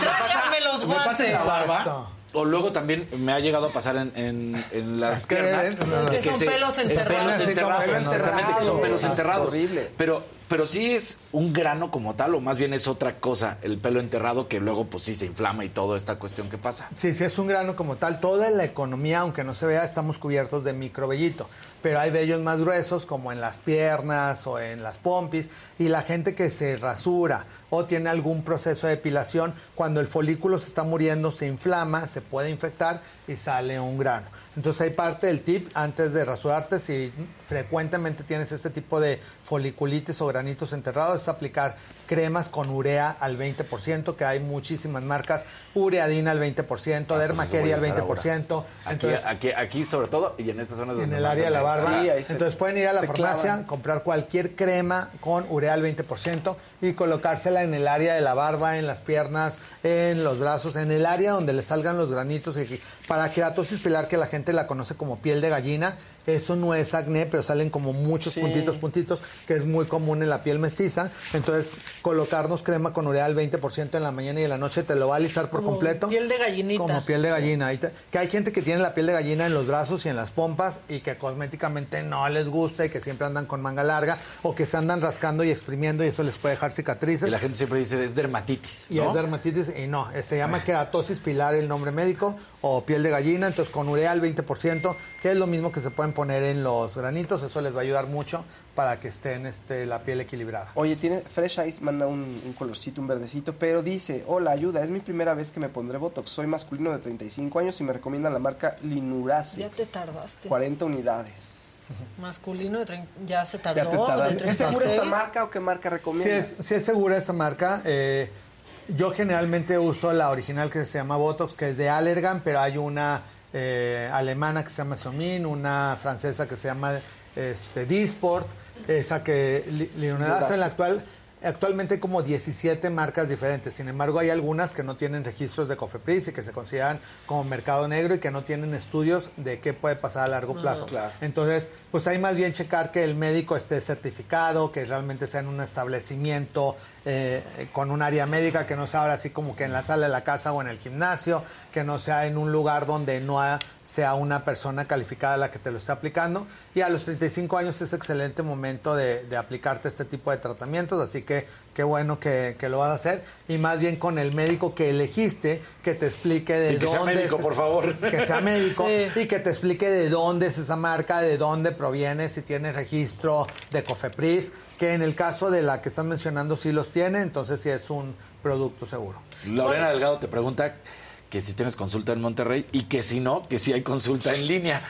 Tráigame los me pasa en la guantes. barba. O luego también me ha llegado a pasar en, en, en las Es que, piernas. no, no, Que son pelos enterrados. Pelos enterrados, exactamente, que son enterrados. pelos Ah, enterrados. horrible. Pero, pero sí es un grano como tal, o más bien es otra cosa, el pelo enterrado, que luego pues sí se inflama y toda esta cuestión que pasa. Sí, sí es un grano como tal. Toda la economía, aunque no se vea, estamos cubiertos de microvellito. Pero hay vellos más gruesos, como en las piernas o en las pompis. Y la gente que se rasura o tiene algún proceso de depilación, cuando el folículo se está muriendo, se inflama, se puede infectar y sale un grano. Entonces hay parte del tip antes de rasurarte, si frecuentemente tienes este tipo de foliculitis o granitos enterrados, es aplicar cremas con urea al 20%, que hay muchísimas marcas, ureadina al 20%, dermaqueria al Pues eso voy a usar 20%. Aquí, Entonces, aquí, aquí sobre todo, y en estas zonas en donde el más área de la barba. Sí, ahí se- Entonces pueden ir a la farmacia, clavan. comprar cualquier crema con urea al 20% y colocársela en el área de la barba, en las piernas, en los brazos, en el área donde le salgan los granitos. Y, para queratosis pilar, que la gente la conoce como piel de gallina, eso no es acné, pero salen como muchos Sí. puntitos, puntitos, que es muy común en la piel mestiza. Entonces, colocarnos crema con urea al 20% en la mañana y en la noche te lo va a alisar por Como completo. piel de gallinita. Como piel de gallina. Ahí te- que hay gente que tiene la piel de gallina en los brazos y en las pompas y que cosméticamente no les gusta y que siempre andan con manga larga o que se andan rascando y exprimiendo y eso les puede dejar cicatrices. Y la gente siempre dice, es dermatitis, Y ¿no? es dermatitis y no, eh, se llama queratosis pilar el nombre médico o piel de gallina, entonces con urea al 20%, que es lo mismo que se pueden poner en los granitos, eso les va a ayudar mucho para que estén este, la piel equilibrada. Oye, tiene Fresh Eyes manda un, un colorcito, un verdecito, pero dice, hola, ayuda, es mi primera vez que me pondré Botox. Soy masculino de 35 años y me recomiendan la marca Linurace. Ya te tardaste. 40 unidades. Masculino de trein- ya se tardó. Ya te tardaste. de ¿Es segura esta 36. marca o qué marca Sí recomiendas? es, sí es segura esa marca. eh, yo generalmente uso la original que se llama Botox, que es de Allergan, pero hay una eh, alemana que se llama Somin, una francesa que se llama este, Disport, esa que Leonidas en la actual. Actualmente hay como 17 marcas diferentes, sin embargo hay algunas que no tienen registros de Cofepris y que se consideran como mercado negro y que no tienen estudios de qué puede pasar a largo Ah, plazo. claro. Entonces, pues hay más bien checar que el médico esté certificado, que realmente sea en un establecimiento eh, con un área médica, que no sea ahora así como que en la sala de la casa o en el gimnasio, que no sea en un lugar donde no ha- sea una persona calificada la que te lo esté aplicando. Y a los 35 años es excelente momento de, de aplicarte este tipo de tratamientos, así que qué bueno que, que lo vas a hacer. Y más bien con el médico que elegiste, que te explique de Y que sea médico, es- por favor. Que sea médico Sí. y que te explique de dónde es esa marca, de dónde proviene, si tiene registro de Cofepris, que en el caso de la que están mencionando sí los tiene, entonces sí es un producto seguro. Lorena Delgado te pregunta que si tienes consulta en Monterrey y que si no, que si hay consulta en línea.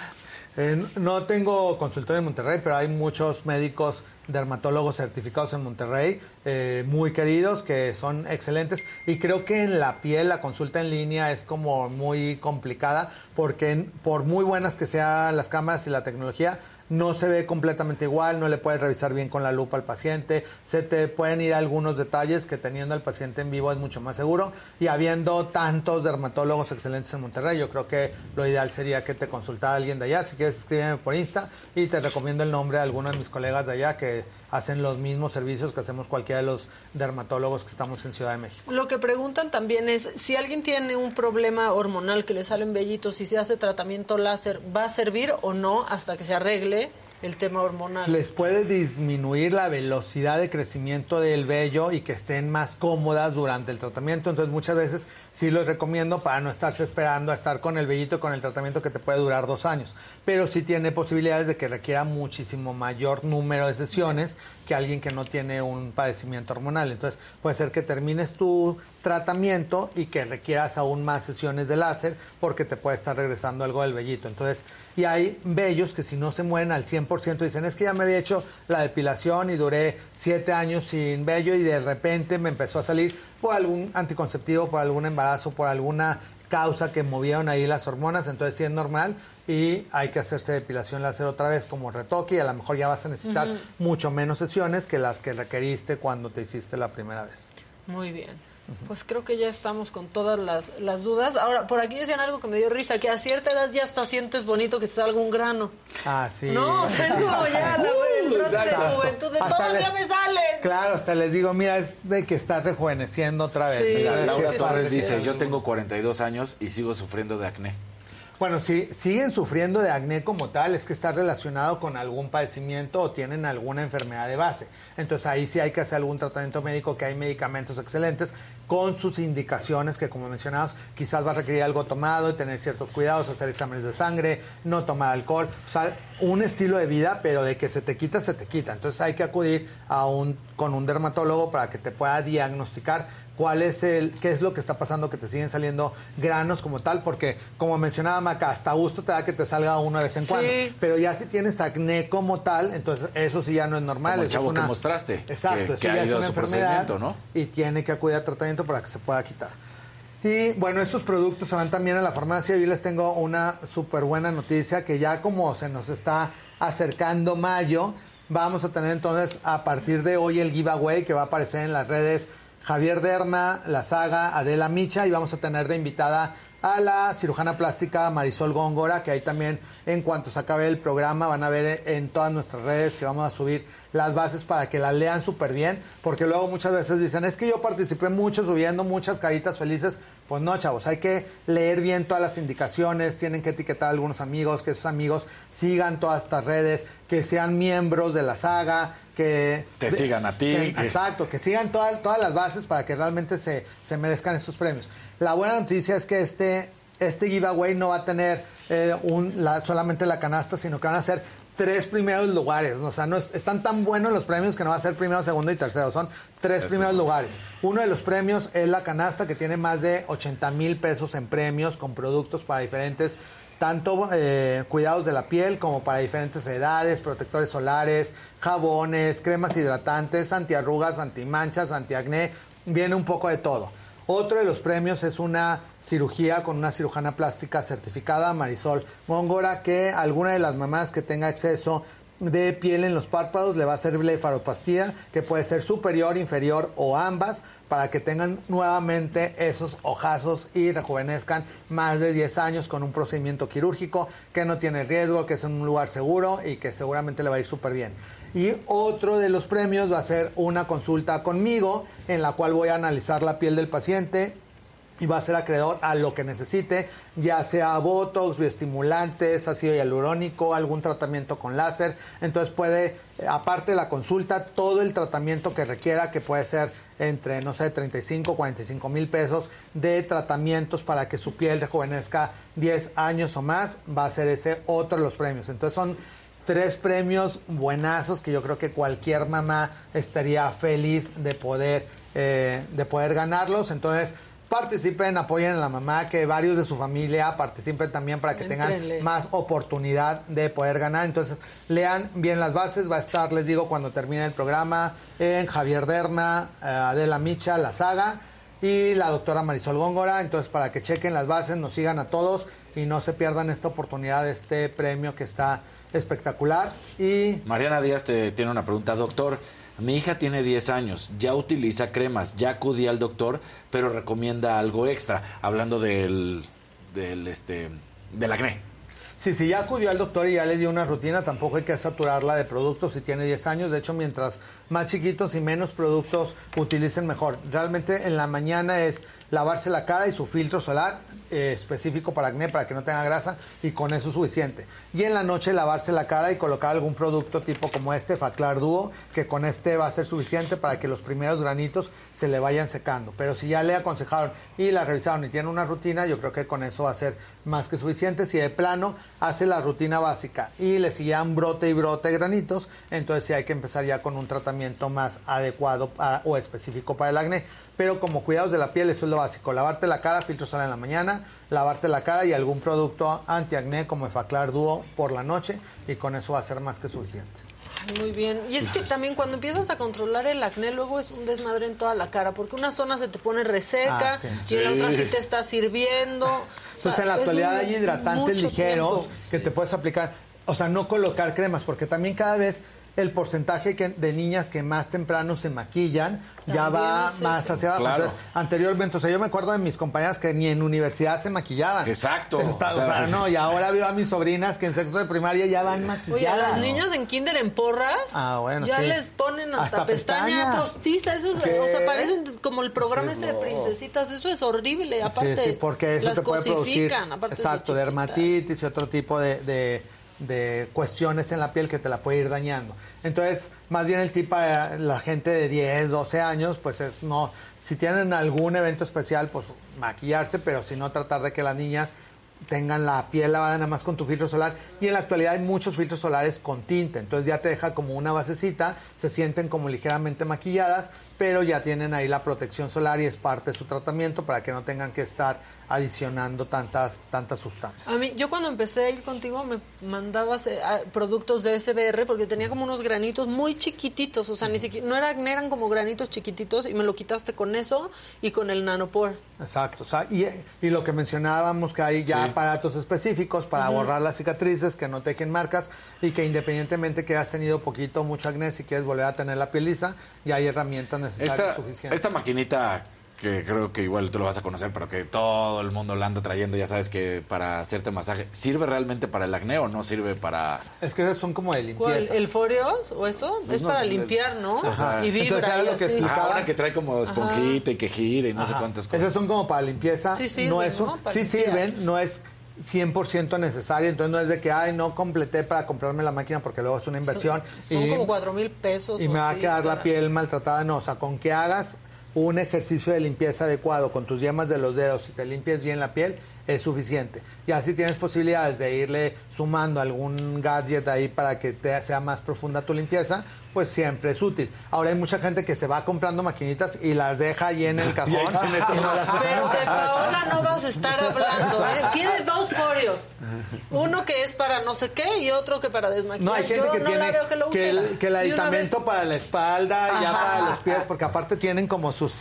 Eh, no tengo consultorio en Monterrey, pero hay muchos médicos dermatólogos certificados en Monterrey, eh, muy queridos, que son excelentes. Y creo que en la piel la consulta en línea es como muy complicada, porque en- por muy buenas que sean las cámaras y la tecnología, no se ve completamente igual, no le puedes revisar bien con la lupa al paciente, se te pueden ir algunos detalles que teniendo al paciente en vivo es mucho más seguro y habiendo tantos dermatólogos excelentes en Monterrey, yo creo que lo ideal sería que te consultara alguien de allá, si quieres escríbeme por Insta y te recomiendo el nombre de algunos de mis colegas de allá que hacen los mismos servicios que hacemos cualquiera de los dermatólogos que estamos en Ciudad de México. Lo que preguntan también es, si alguien tiene un problema hormonal que le salen vellitos y se hace tratamiento láser, ¿va a servir o no hasta que se arregle el tema hormonal? Les puede disminuir la velocidad de crecimiento del vello y que estén más cómodas durante el tratamiento. Entonces muchas veces sí los recomiendo para no estarse esperando a estar con el vellito y con el tratamiento que te puede durar dos años. Pero sí tiene posibilidades de que requiera muchísimo mayor número de sesiones que alguien que no tiene un padecimiento hormonal. Entonces puede ser que termines tu tratamiento y que requieras aún más sesiones de láser porque te puede estar regresando algo del vellito. Entonces, y hay vellos que si no se mueven al 100% dicen, es que ya me había hecho la depilación y duré siete años sin vello y de repente me empezó a salir por algún anticonceptivo, por algún embarazo, por alguna causa que movieron ahí las hormonas, entonces sí es normal y hay que hacerse depilación láser otra vez como retoque y a lo mejor ya vas a necesitar mucho menos sesiones que las que requeriste cuando te hiciste la primera vez. Muy bien. Pues creo que ya estamos con todas las, las dudas. Ahora, por aquí decían algo que me dio risa, que a cierta edad ya hasta sientes bonito que te salga un grano. Ah, sí. No, o sea, es como ya la brote de juventud, de todavía me sale. Claro, hasta les digo, mira, es de que estás rejuveneciendo otra vez. Sí, Laura Torres dice, yo tengo 42 años y sigo sufriendo de acné. Bueno, si siguen sufriendo de acné como tal, es que está relacionado con algún padecimiento o tienen alguna enfermedad de base. Entonces ahí sí hay que hacer algún tratamiento médico, que hay medicamentos excelentes con sus indicaciones que como mencionamos, quizás va a requerir algo tomado y tener ciertos cuidados, hacer exámenes de sangre, no tomar alcohol, o sea, un estilo de vida, pero de que se te quita, se te quita. Entonces hay que acudir a un, con un dermatólogo para que te pueda diagnosticar cuál es el, qué es lo que está pasando, que te siguen saliendo granos como tal, porque como mencionaba Maca, hasta gusto te da que te salga uno de vez en Sí. cuando. Pero ya si tienes acné como tal, entonces eso sí ya no es normal. Como el chavo es una- que mostraste, Exacto, que- eso que ha ya es ido a una su enfermedad procedimiento, ¿no? Y tiene que acudir a tratamiento para que se pueda quitar. Y bueno, estos productos se van también a la farmacia. Hoy les tengo una súper buena noticia que ya como se nos está acercando mayo, vamos a tener entonces a partir de hoy el giveaway que va a aparecer en las redes Javier Derma, la saga Adela Micha y vamos a tener de invitada a la cirujana plástica Marisol Góngora, que ahí también en cuanto se acabe el programa van a ver en todas nuestras redes que vamos a subir las bases para que las lean súper bien, porque luego muchas veces dicen, es que yo participé mucho subiendo muchas caritas felices. Pues no, chavos, hay que leer bien todas las indicaciones, tienen que etiquetar a algunos amigos, que esos amigos sigan todas estas redes, que sean miembros de la saga, que... Te sigan a ti, que- que- exacto, que sigan todas todas las bases para que realmente se, se merezcan estos premios. La buena noticia es que este, este giveaway no va a tener eh, un, la, solamente la canasta, sino que van a ser tres primeros lugares. O sea, no es- están tan buenos los premios que no va a ser primero, segundo y tercero. Son tres primeros lugares. Uno de los premios es la canasta que tiene más de 80 mil pesos en premios con productos para diferentes tanto eh, cuidados de la piel como para diferentes edades, protectores solares, jabones, cremas hidratantes, antiarrugas, antimanchas, antiacné, viene un poco de todo. Otro de los premios es una cirugía con una cirujana plástica certificada, Marisol Góngora, que alguna de las mamás que tenga exceso de piel en los párpados le va a hacer blefaropastía, que puede ser superior, inferior o ambas, para que tengan nuevamente esos ojazos y rejuvenezcan más de 10 años con un procedimiento quirúrgico que no tiene riesgo, que es en un lugar seguro y que seguramente le va a ir súper bien. Y otro de los premios va a ser una consulta conmigo en la cual voy a analizar la piel del paciente y va a ser acreedor a lo que necesite, ya sea botox, bioestimulantes, ácido hialurónico, algún tratamiento con láser. Entonces puede, aparte de la consulta, todo el tratamiento que requiera, que puede ser entre, no sé, 35, 45 mil pesos de tratamientos para que su piel rejuvenezca 10 años o más, va a ser ese otro de los premios. Entonces son tres premios buenazos que yo creo que cualquier mamá estaría feliz de poder, eh, de poder ganarlos. Entonces, participen, apoyen a la mamá, que varios de su familia participen también para que tengan más oportunidad de poder ganar. Entonces, lean bien las bases. Va a estar, les digo, cuando termine el programa, en Javier Derma, eh, Adela Micha, La Saga y la doctora Marisol Góngora. Entonces, para que chequen las bases, nos sigan a todos y no se pierdan esta oportunidad de este premio que está espectacular. Y Mariana Díaz te tiene una pregunta, doctor. Mi hija tiene 10 años, ya utiliza cremas, ya acudí al doctor, pero recomienda algo extra, hablando del, del este, del acné. Sí, si ya acudió al doctor y ya le dio una rutina, tampoco hay que saturarla de productos si tiene 10 años. De hecho, mientras más chiquitos y menos productos utilicen, mejor. Realmente en la mañana es lavarse la cara y su filtro solar eh, específico para acné, para que no tenga grasa, y con eso es suficiente. Y en la noche lavarse la cara y colocar algún producto tipo como este, Faclar Duo, que con este va a ser suficiente para que los primeros granitos se le vayan secando. Pero si ya le aconsejaron y la revisaron y tiene una rutina, yo creo que con eso va a ser más que suficiente. Si de plano hace la rutina básica y le siguen brote y brote granitos, entonces sí hay que empezar ya con un tratamiento más adecuado para- o específico para el acné. Pero como cuidados de la piel, eso es lo básico. Lavarte la cara, filtro solar en la mañana, lavarte la cara y algún producto antiacné como Efaclar Duo por la noche y con eso va a ser más que suficiente. Ay, Muy bien. Y es que también cuando empiezas a controlar el acné, luego es un desmadre en toda la cara, porque una zona se te pone reseca Ah, sí. y en la otra Sí. te está sirviendo. O Entonces sea, en la actualidad hay hidratantes ligeros tiempo. que te puedes aplicar. O sea, no colocar cremas, porque también cada vez el porcentaje que- de niñas que más temprano se maquillan ya va es más hacia abajo. Claro. Entonces, anteriormente, o sea, yo me acuerdo de mis compañeras que ni en universidad se maquillaban. Exacto. Está- o O sea, no, y ahora veo a mis sobrinas que en sexto de primaria ya van maquilladas. Oye, a las niñas en kinder en porras Ah, bueno, ya sí. les ponen hasta, Hasta pestaña, pestaña. postiza, eso es- o sea, parecen como el programa Sí, ese de princesitas, eso es horrible, aparte sí, sí, porque eso las te puede producir cosifican, aparte de exacto, dermatitis y otro tipo de, de- de cuestiones en la piel que te la puede ir dañando. Entonces, más bien el tipo, la gente de 10, 12 años, pues es no, si tienen algún evento especial, pues maquillarse, pero si no tratar de que las niñas tengan la piel lavada nada más con tu filtro solar. Y en la actualidad hay muchos filtros solares con tinte, entonces ya te deja como una basecita, se sienten como ligeramente maquilladas, pero ya tienen ahí la protección solar y es parte de su tratamiento para que no tengan que estar adicionando tantas, tantas sustancias. A mí, yo cuando empecé a ir contigo me mandabas eh, a- productos de SBR porque tenía como unos granitos muy chiquititos, o sea, ni siquiera, no era acné, eran como granitos chiquititos y me lo quitaste con eso y con el nanopore. Exacto, o sea, y, y lo que mencionábamos que hay ya Sí. aparatos específicos para borrar las cicatrices, que no te dejen marcas y que independientemente que hayas tenido poquito o mucho acné, si quieres volver a tener la piel lisa, ya hay herramientas necesarias Esta, suficientes. esta maquinita que creo que igual tú lo vas a conocer, pero que todo el mundo la anda trayendo, ya sabes que para hacerte masaje, ¿sirve realmente para el acné o no sirve para...? Es que esas son como de ¿Cuál? limpieza. ¿El Foreos o eso? Pues es no, para el- limpiar, ¿no? Ajá. Y vibra Entonces, lo que así. explicaba. Ah, una que trae como esponjita y que gira y no sé Ajá. cuántas cosas. Esas son como para limpieza. Sí sirven, no es un- ¿no? Para sí sirven, no es 100% necesaria, entonces no es de que, ay, no completé para comprarme la máquina porque luego es una inversión. Son y, como cuatro mil pesos. y o me va a quedar la piel maltratada. No, o sea, con que hagas un ejercicio de limpieza adecuado con tus yemas de los dedos y te limpies bien la piel, es suficiente. Y así tienes posibilidades de irle sumando algún gadget ahí para que te sea más profunda tu limpieza, pues siempre es útil. Ahora hay mucha gente que se va comprando maquinitas y las deja ahí en el cajón. ahí tiene todo. y no las usa Pero de Paola no vas a estar hablando, ¿eh? Tiene dos Foreos. Uno que es para no sé qué y otro que para desmaquillar. No, hay gente Yo que no tiene la veo que, lo que el, que el aditamento vez. para la espalda y ya para los pies, porque aparte tienen como sus,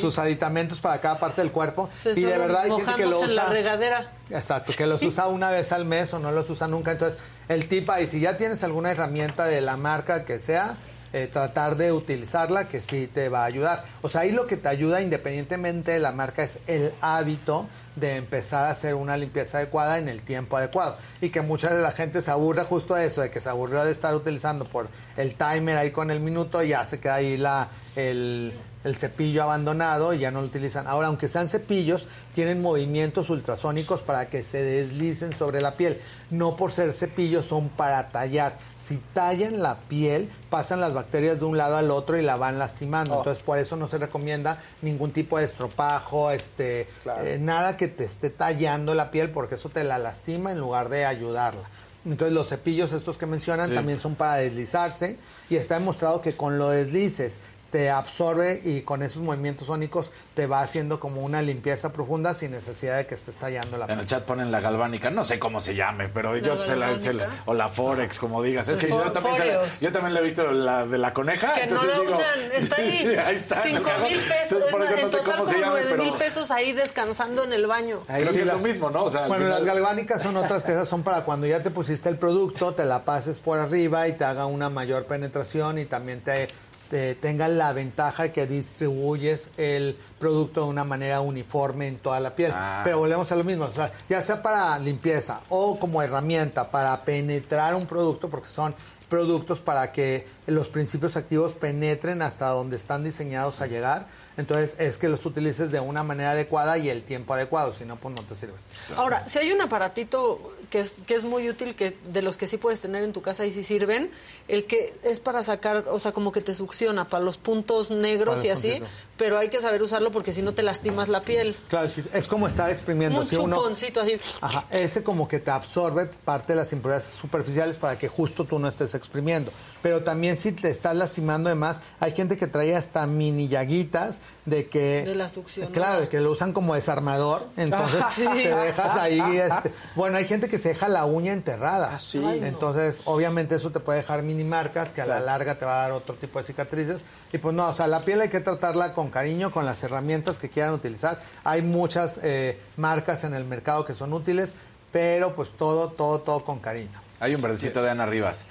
sus aditamentos para cada parte del cuerpo. Se y de verdad hay gente que lo mojándose en la usa. regadera. Exacto, que los usa una vez al mes o no los usa nunca. Entonces, el tip ahí, si ya tienes alguna herramienta de la marca que sea, eh, tratar de utilizarla, que sí te va a ayudar. O sea, ahí lo que te ayuda independientemente de la marca es el hábito de empezar a hacer una limpieza adecuada en el tiempo adecuado. Y que mucha de la gente se aburre justo de eso, de que se aburrió de estar utilizando por el timer ahí con el minuto y ya se queda ahí la, el, el cepillo abandonado y ya no lo utilizan. Ahora, aunque sean cepillos, tienen movimientos ultrasónicos para que se deslicen sobre la piel. No por ser cepillos, son para tallar. Si tallan la piel, pasan las bacterias de un lado al otro y la van lastimando. Oh. Entonces, por eso no se recomienda ningún tipo de estropajo, este, eh, nada que te esté tallando la piel, porque eso te la lastima en lugar de ayudarla. Entonces los cepillos estos que mencionan Sí. también son para deslizarse y está demostrado que con lo deslices te absorbe y con esos movimientos sónicos te va haciendo como una limpieza profunda sin necesidad de que estés tallando la En el chat ponen la galvánica, no sé cómo se llame, pero yo se la, se la- galvánica? o la Forex, como digas. Es que yo también, se la- Foreos. yo también le he visto la de la coneja. Que no la digo- usan, está ahí. Sí, ahí está. en el Cinco cajón. mil pesos, Entonces, por eso no en sé total cómo se como llame, nueve pero mil pesos ahí descansando en el baño. Ahí creo sí que es lo mismo, ¿no? O sea, al bueno, final- las galvánicas son otras que esas son para cuando ya te pusiste el producto, te la pases por arriba y te haga una mayor penetración y también te, te tenga la ventaja de que distribuyes el producto de una manera uniforme en toda la piel. Ah. Pero volvemos a lo mismo, o sea, ya sea para limpieza o como herramienta para penetrar un producto, porque son productos para que los principios activos penetren hasta donde están diseñados a llegar. Entonces es que los utilices de una manera adecuada y el tiempo adecuado, si no, pues no te sirve. Ahora, si hay un aparatito que es, que es muy útil, que de los que sí puedes tener en tu casa y sí sirven, el que es para sacar, o sea, como que te succiona para los puntos negros Para y así, puntitos. pero hay que saber usarlo porque si no te lastimas la piel. Claro, es como estar exprimiendo. Un si uno- chuponcito así. Ajá, ese como que te absorbe parte de las impurezas superficiales para que justo tú no estés exprimiendo. Pero también si te estás lastimando de más, hay gente que trae hasta mini llaguitas de que... De la succión. Claro, de que lo usan como desarmador, entonces Ah, sí. te dejas ahí, este, bueno, hay gente que se deja la uña enterrada, sí. Ay, no. entonces obviamente eso te puede dejar mini marcas que a la larga te va a dar otro tipo de cicatrices y pues no, o sea, la piel hay que tratarla con cariño, con las herramientas que quieran utilizar, hay muchas eh, marcas en el mercado que son útiles, pero pues todo, todo, todo con cariño. Hay un verdecito de Ana Rivas.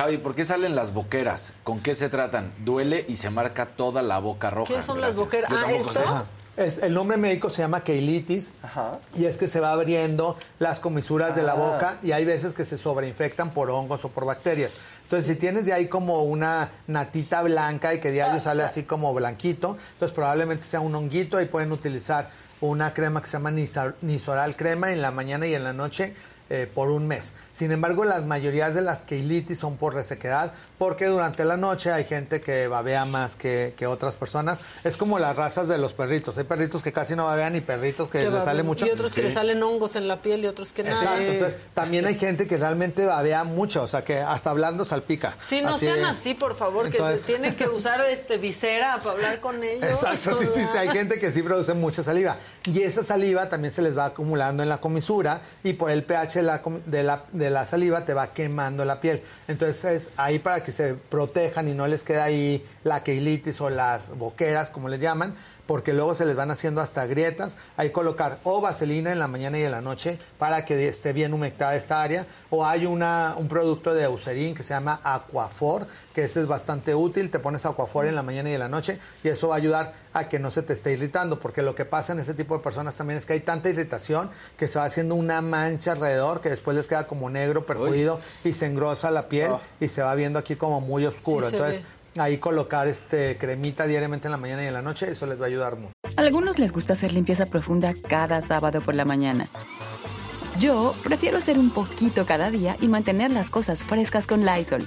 Javi, ¿por qué salen las boqueras? ¿Con qué se tratan? Duele y se marca toda la boca roja. ¿Qué son las boqueras? Ah, ¿esto? sé. Es, el nombre médico se llama keilitis y es que se va abriendo las comisuras de la Ah. boca y hay veces que se sobreinfectan por hongos o por bacterias. Entonces, si tienes ya ahí como una natita blanca y que diario sale así como blanquito, entonces probablemente sea un honguito y pueden utilizar una crema que se llama Nisoral crema en la mañana y en la noche eh, por un mes. Sin embargo, las mayorías de las keilitis son por resequedad, porque durante la noche hay gente que babea más que, que otras personas. Es como las razas de los perritos. Hay perritos que casi no babean y perritos que Que les sale mucho. Y otros que le salen hongos en la piel y otros que nada. Exacto. Entonces, también hay gente que realmente babea mucho, o sea, que hasta hablando salpica. Sí, no Así sean es. así, por favor, que se tiene que usar este visera para hablar con ellos. Exacto, sí, sí, sí, hay gente que sí produce mucha saliva. Y esa saliva también se les va acumulando en la comisura y por el pH de la, comi- de la, de la saliva te va quemando la piel. Entonces es ahí para que se protejan y no les quede ahí la keilitis o las boqueras, como les llaman, porque luego se les van haciendo hasta grietas. Hay colocar o vaselina en la mañana y en la noche para que esté bien humectada esta área. O hay una, un producto de Eucerin que se llama Aquafor, que ese es bastante útil. Te pones Aquafor en la mañana y en la noche y eso va a ayudar a que no se te esté irritando, porque lo que pasa en ese tipo de personas también es que hay tanta irritación que se va haciendo una mancha alrededor que después les queda como negro, perjudido y se engrosa la piel Oh. y se va viendo aquí como muy oscuro. Sí Entonces, ve. Ahí colocar este cremita diariamente en la mañana y en la noche, eso les va a ayudar mucho. A algunos les gusta hacer limpieza profunda cada sábado por la mañana. Yo prefiero hacer un poquito cada día y mantener las cosas frescas con Lysol.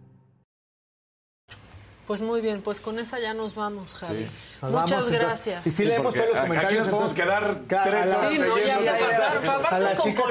Pues muy bien, pues con esa ya nos vamos, Javi. Nos Muchas vamos, gracias. Y sí, leemos todos los aquí comentarios. nos podemos entonces- quedar tres horas Sí, no, ya se pasaron. a la con chica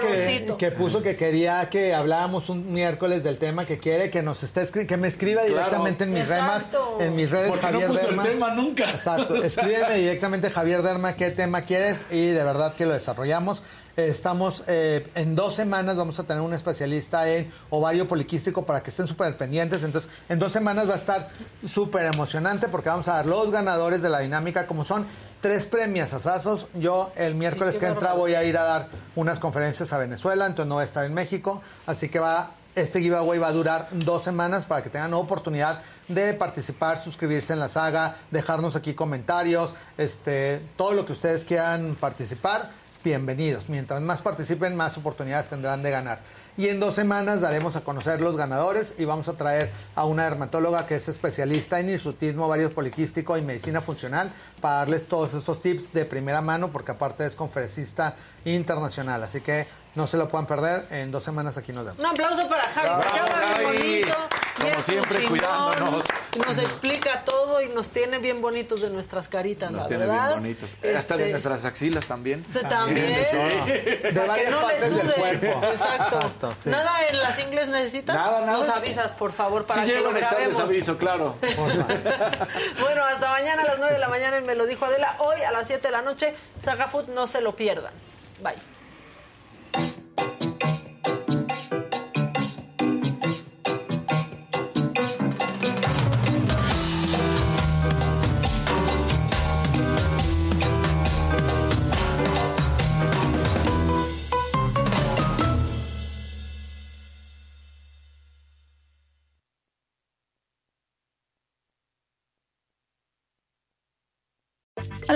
que, puso que quería que habláramos un miércoles del tema que quiere, que nos esté que me escriba Claro. directamente en mis remas, Exacto. en mis redes Porque no Javier puso el Derma. tema nunca. Exacto. Escríbeme directamente Javier Derma qué tema quieres y de verdad que lo desarrollamos. Estamos eh, en dos semanas vamos a tener un especialista en ovario poliquístico para que estén súper pendientes. Entonces, en dos semanas va a estar súper emocionante porque vamos a dar los ganadores de la dinámica como son tres premios asazos. Yo el miércoles que entra voy a ir a dar unas conferencias a Venezuela, entonces no voy a estar en México. Así que va, este giveaway va a durar dos semanas para que tengan oportunidad de participar, suscribirse en la saga, dejarnos aquí comentarios, este, todo lo que ustedes quieran participar, bienvenidos. Mientras más participen, más oportunidades tendrán de ganar. Y en dos semanas daremos a conocer los ganadores y vamos a traer a una dermatóloga que es especialista en hirsutismo, ovario poliquístico y medicina funcional para darles todos esos tips de primera mano porque aparte es conferencista internacional. Así que no se lo puedan perder. En dos semanas aquí nos vemos. Un aplauso para Javi, Javi. bonito. y Como siempre, cuidándonos. Nos explica todo y nos tiene bien bonitos de nuestras caritas, Nos la tiene verdad. bien bonitos. Hasta de Este, nuestras axilas también. Sí, también. Sí. Para De varias que no partes les del cuerpo. Exacto. Exacto, sí. Nada en las ingles necesitas. Nada, nada. Nos avisas, por favor, para Si que llego lo estar, les aviso, claro. Bueno, hasta mañana a las 9 de la mañana en Me lo dijo Adela. Hoy a las 7 de la noche, Saga Food, no se lo pierdan. Bye.